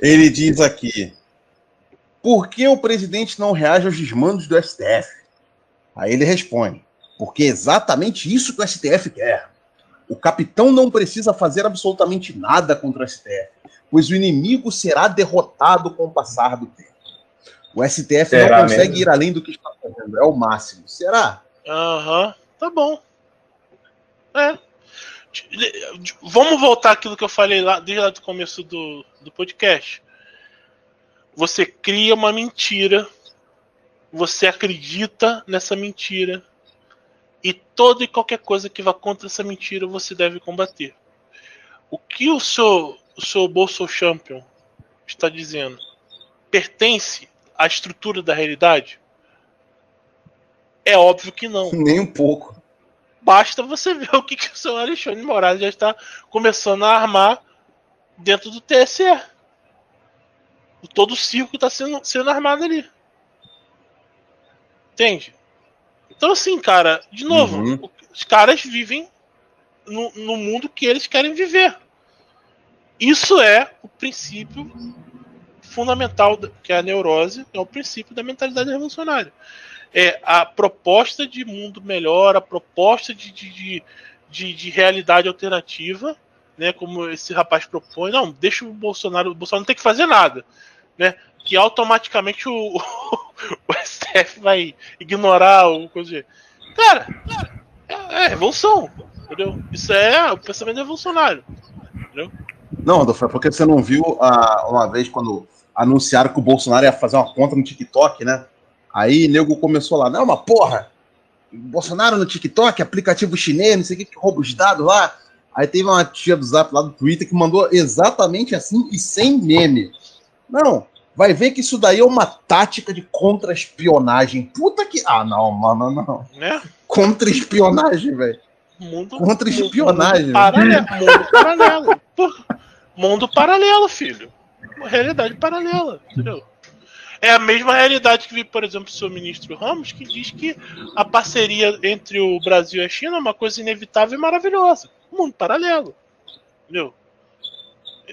Ele diz aqui: por que o presidente não reage aos desmandos do STF? Aí ele responde: porque é exatamente isso que o STF quer. O capitão não precisa fazer absolutamente nada contra o STF, pois o inimigo será derrotado com o passar do tempo. O STF será não consegue mesmo? ir além do que está fazendo, é o máximo. Será?
Aham, uhum. tá bom. É. Vamos voltar àquilo que eu falei lá desde lá do começo do, do podcast você cria uma mentira, você acredita nessa mentira, e toda e qualquer coisa que vá contra essa mentira você deve combater. O que o seu, o seu Bolso Champion está dizendo pertence à estrutura da realidade? É óbvio que não. [laughs]
Nem um pouco.
Basta você ver o que, que o seu Alexandre Moraes já está começando a armar dentro do TSE todo o circo está sendo, sendo armado ali. Entende? Então, assim, cara, de novo, uhum. os caras vivem no, no mundo que eles querem viver. Isso é o princípio fundamental, que é a neurose, é o princípio da mentalidade revolucionária. É a proposta de mundo melhor, a proposta de, de, de, de realidade alternativa, né, como esse rapaz propõe. Não, deixa o Bolsonaro, o Bolsonaro não tem que fazer nada né? Que automaticamente o, [laughs] o STF vai ignorar o coisa. Cara, é, é revolução, entendeu? Isso é o pensamento revolucionário, entendeu?
Não, Adolfo, é porque você não viu uh, uma vez quando anunciaram que o Bolsonaro ia fazer uma conta no TikTok, né? Aí nego começou lá, não, uma porra! Bolsonaro no TikTok, aplicativo chinês, não sei o que, que rouba os dados lá. Aí teve uma tia do Zap lá do Twitter que mandou exatamente assim e sem meme. Não, vai ver que isso daí é uma tática de contra-espionagem. Puta que. Ah, não, mano, não.
Né?
Contra-espionagem, velho. Contra-espionagem.
Mundo, paralelo. Mundo paralelo. mundo paralelo, filho. Uma realidade paralela, entendeu? É a mesma realidade que vi, por exemplo, o seu ministro Ramos, que diz que a parceria entre o Brasil e a China é uma coisa inevitável e maravilhosa. mundo paralelo. Entendeu?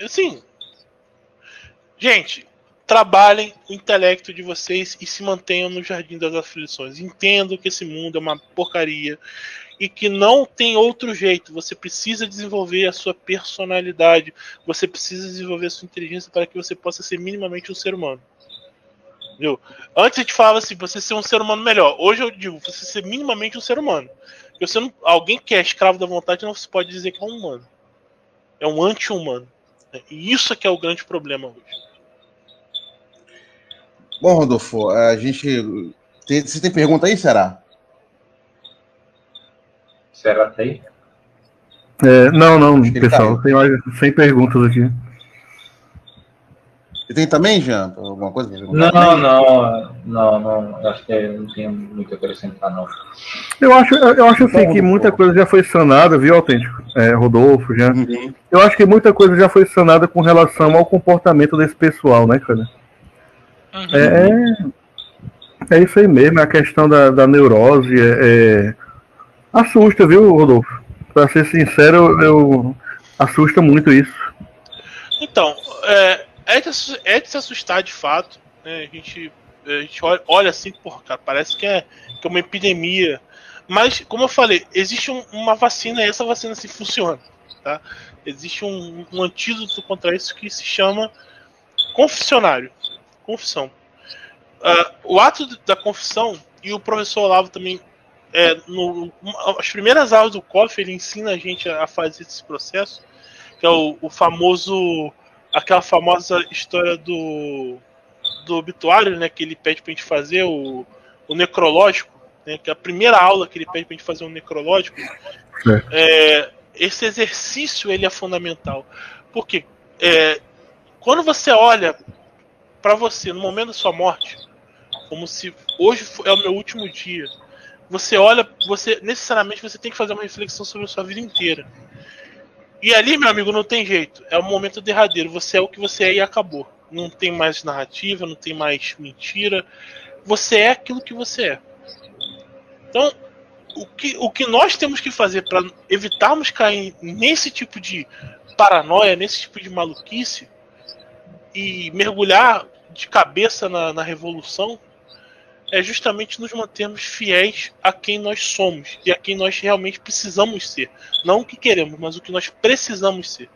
Assim, Gente, trabalhem o intelecto de vocês e se mantenham no jardim das aflições. Entendo que esse mundo é uma porcaria e que não tem outro jeito. Você precisa desenvolver a sua personalidade, você precisa desenvolver a sua inteligência para que você possa ser minimamente um ser humano. Entendeu? Antes a gente falava assim, você ser um ser humano melhor. Hoje eu digo, você ser minimamente um ser humano. Você não, alguém que é escravo da vontade não se pode dizer que é um humano. É um anti-humano. E isso é que é o grande problema hoje.
Bom, Rodolfo, a gente. Você tem pergunta aí, será?
Será tem?
É, não, não, pessoal. Tá tem mais 100 perguntas aqui.
E tem também, Jean? Alguma coisa?
Não, não. Não, não, acho que não tem muito a acrescentar, não.
Eu acho, eu acho assim que muita coisa já foi sanada, viu, Autêntico? É, Rodolfo, já. Uhum. Eu acho que muita coisa já foi sanada com relação ao comportamento desse pessoal, né, cara? Uhum. É, é isso aí mesmo, a questão da, da neurose é, é, assusta, viu, Rodolfo? Pra ser sincero, eu, assusta muito isso.
Então, é, é, de, é de se assustar de fato. Né? A gente a gente olha, olha assim, porra, cara, parece que é, que é uma epidemia. Mas, como eu falei, existe um, uma vacina e essa vacina se assim, funciona. Tá? Existe um, um antídoto contra isso que se chama confessionário. Confissão. Uh, o ato da confissão, e o professor Olavo também, é, no, as primeiras aulas do COF, ele ensina a gente a fazer esse processo, que é o, o famoso, aquela famosa história do do obituário, né, que ele pede pra gente fazer, o, o necrológico, né, que é a primeira aula que ele pede pra gente fazer um necrológico, é, esse exercício ele é fundamental. Porque é, quando você olha para você no momento da sua morte, como se hoje é o meu último dia, você olha, você necessariamente você tem que fazer uma reflexão sobre a sua vida inteira. E ali, meu amigo, não tem jeito. É o momento derradeiro. Você é o que você é e acabou não tem mais narrativa, não tem mais mentira. Você é aquilo que você é. Então, o que, o que nós temos que fazer para evitarmos cair nesse tipo de paranoia, nesse tipo de maluquice e mergulhar de cabeça na, na revolução é justamente nos mantermos fiéis a quem nós somos e a quem nós realmente precisamos ser. Não o que queremos, mas o que nós precisamos ser.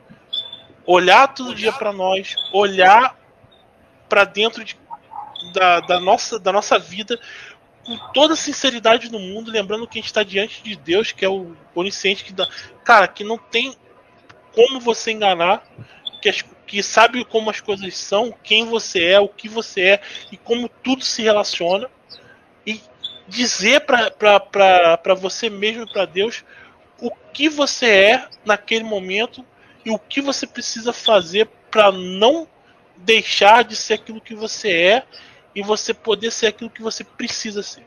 Olhar todo dia para nós, olhar para dentro de, da, da, nossa, da nossa vida com toda a sinceridade no mundo, lembrando que a gente está diante de Deus, que é o onisciente que dá. Cara, que não tem como você enganar, que, as, que sabe como as coisas são, quem você é, o que você é e como tudo se relaciona. E dizer para você mesmo e para Deus o que você é naquele momento e o que você precisa fazer para não deixar de ser aquilo que você é e você poder ser aquilo que você precisa ser.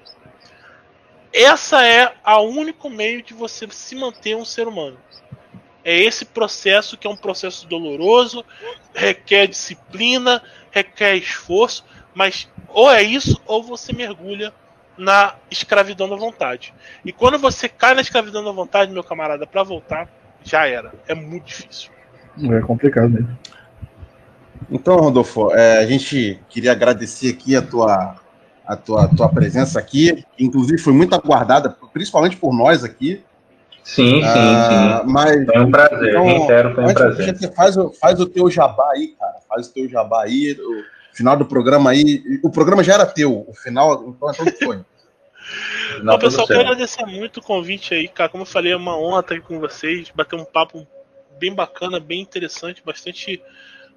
Essa é a único meio de você se manter um ser humano. É esse processo que é um processo doloroso, requer disciplina, requer esforço, mas ou é isso ou você mergulha na escravidão da vontade. E quando você cai na escravidão da vontade, meu camarada, para voltar, já era. É muito difícil.
É complicado mesmo.
Então, Rodolfo, é, a gente queria agradecer aqui a tua, a tua, tua presença aqui, que inclusive foi muito aguardada, principalmente por nós aqui.
Sim, sim, ah,
sim. Mas,
foi um prazer, então, inteiro foi um prazer.
Você faz, faz o teu jabá aí, cara. Faz o teu jabá aí, o final do programa aí. O programa já era teu, o final, então, então foi. [laughs]
Não, pessoal, quero agradecer muito o convite aí, cara. Como eu falei, é uma honra estar aqui com vocês, bater um papo bem bacana, bem interessante, bastante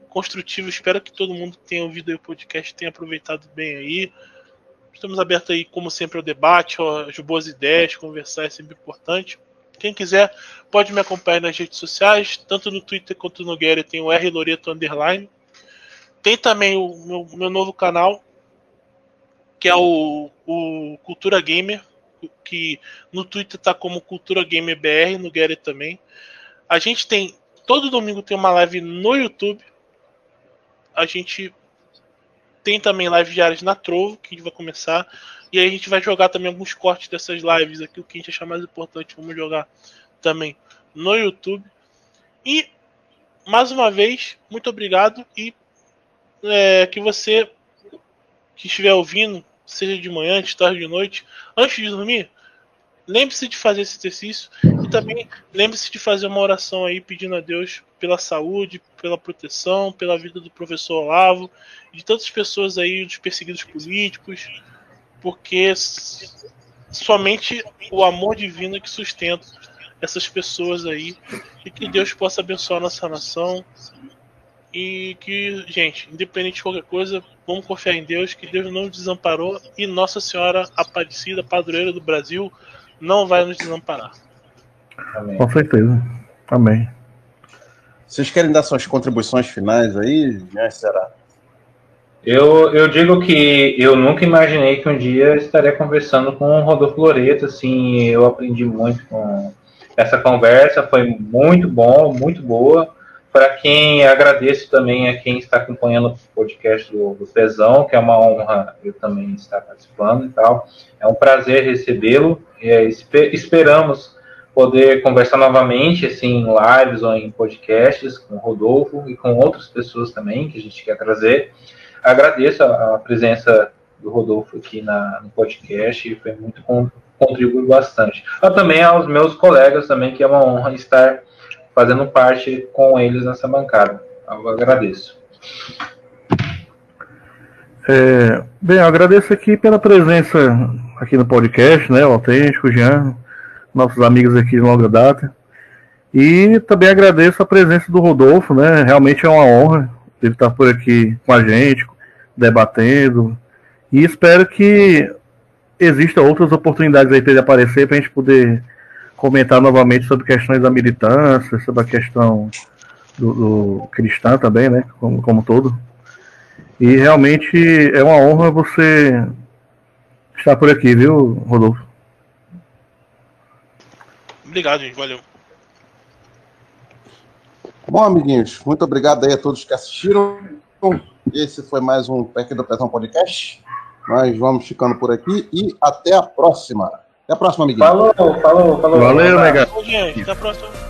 construtivo. Espero que todo mundo que tenha ouvido o podcast tenha aproveitado bem aí. Estamos abertos aí, como sempre, ao debate, às boas ideias, conversar é sempre importante. Quem quiser pode me acompanhar nas redes sociais, tanto no Twitter quanto no Gary, tem o R Loreto Underline. Tem também o meu, meu novo canal, que é o, o, Cultura Gamer, que no Twitter tá como Cultura Gamer BR, no Gary também. A gente tem, todo domingo tem uma live no YouTube, a gente tem também lives diárias na Trovo, que vai começar. E aí a gente vai jogar também alguns cortes dessas lives aqui, o que a gente achar mais importante, vamos jogar também no YouTube. E mais uma vez, muito obrigado e é, que você que estiver ouvindo, seja de manhã, de tarde, de noite, antes de dormir, lembre-se de fazer esse exercício e também lembre-se de fazer uma oração aí pedindo a Deus pela saúde, pela proteção, pela vida do professor Olavo de tantas pessoas aí, dos perseguidos políticos, porque somente o amor divino é que sustenta essas pessoas aí e que Deus possa abençoar nossa nação e que, gente, independente de qualquer coisa, vamos confiar em Deus, que Deus não nos desamparou e Nossa Senhora Aparecida, padroeira do Brasil, não vai nos desamparar.
Amém. Com certeza. Amém.
Vocês querem dar suas contribuições finais aí, né, será?
Eu, eu digo que eu nunca imaginei que um dia estaria conversando com o Rodolfo Loreto, assim, eu aprendi muito com essa conversa, foi muito bom, muito boa. Para quem agradeço também a quem está acompanhando o podcast do, do Pezão, que é uma honra eu também estar participando e tal. É um prazer recebê-lo. É, esperamos poder conversar novamente, assim, em lives ou em podcasts com o Rodolfo e com outras pessoas também que a gente quer trazer agradeço a, a presença do Rodolfo aqui na, no podcast, foi muito contribuiu bastante. Eu também aos meus colegas também, que é uma honra estar fazendo parte com eles nessa bancada. Eu agradeço.
É, bem, eu agradeço aqui pela presença aqui no podcast, né, o Autêntico, Jean, nossos amigos aqui de longa data. E também agradeço a presença do Rodolfo, né, realmente é uma honra ele estar por aqui com a gente, debatendo. E espero que existam outras oportunidades aí para ele aparecer para a gente poder comentar novamente sobre questões da militância, sobre a questão do, do cristã também, né? Como, como todo. E realmente é uma honra você estar por aqui, viu, Rodolfo?
Obrigado, gente. Valeu.
Bom, amiguinhos, muito obrigado aí a todos que assistiram. Esse foi mais um PEC do Petão Podcast. Nós vamos ficando por aqui e até a próxima. Até a próxima, amiguinho.
Falou, falou, falou.
Valeu, legal.
Até a próxima.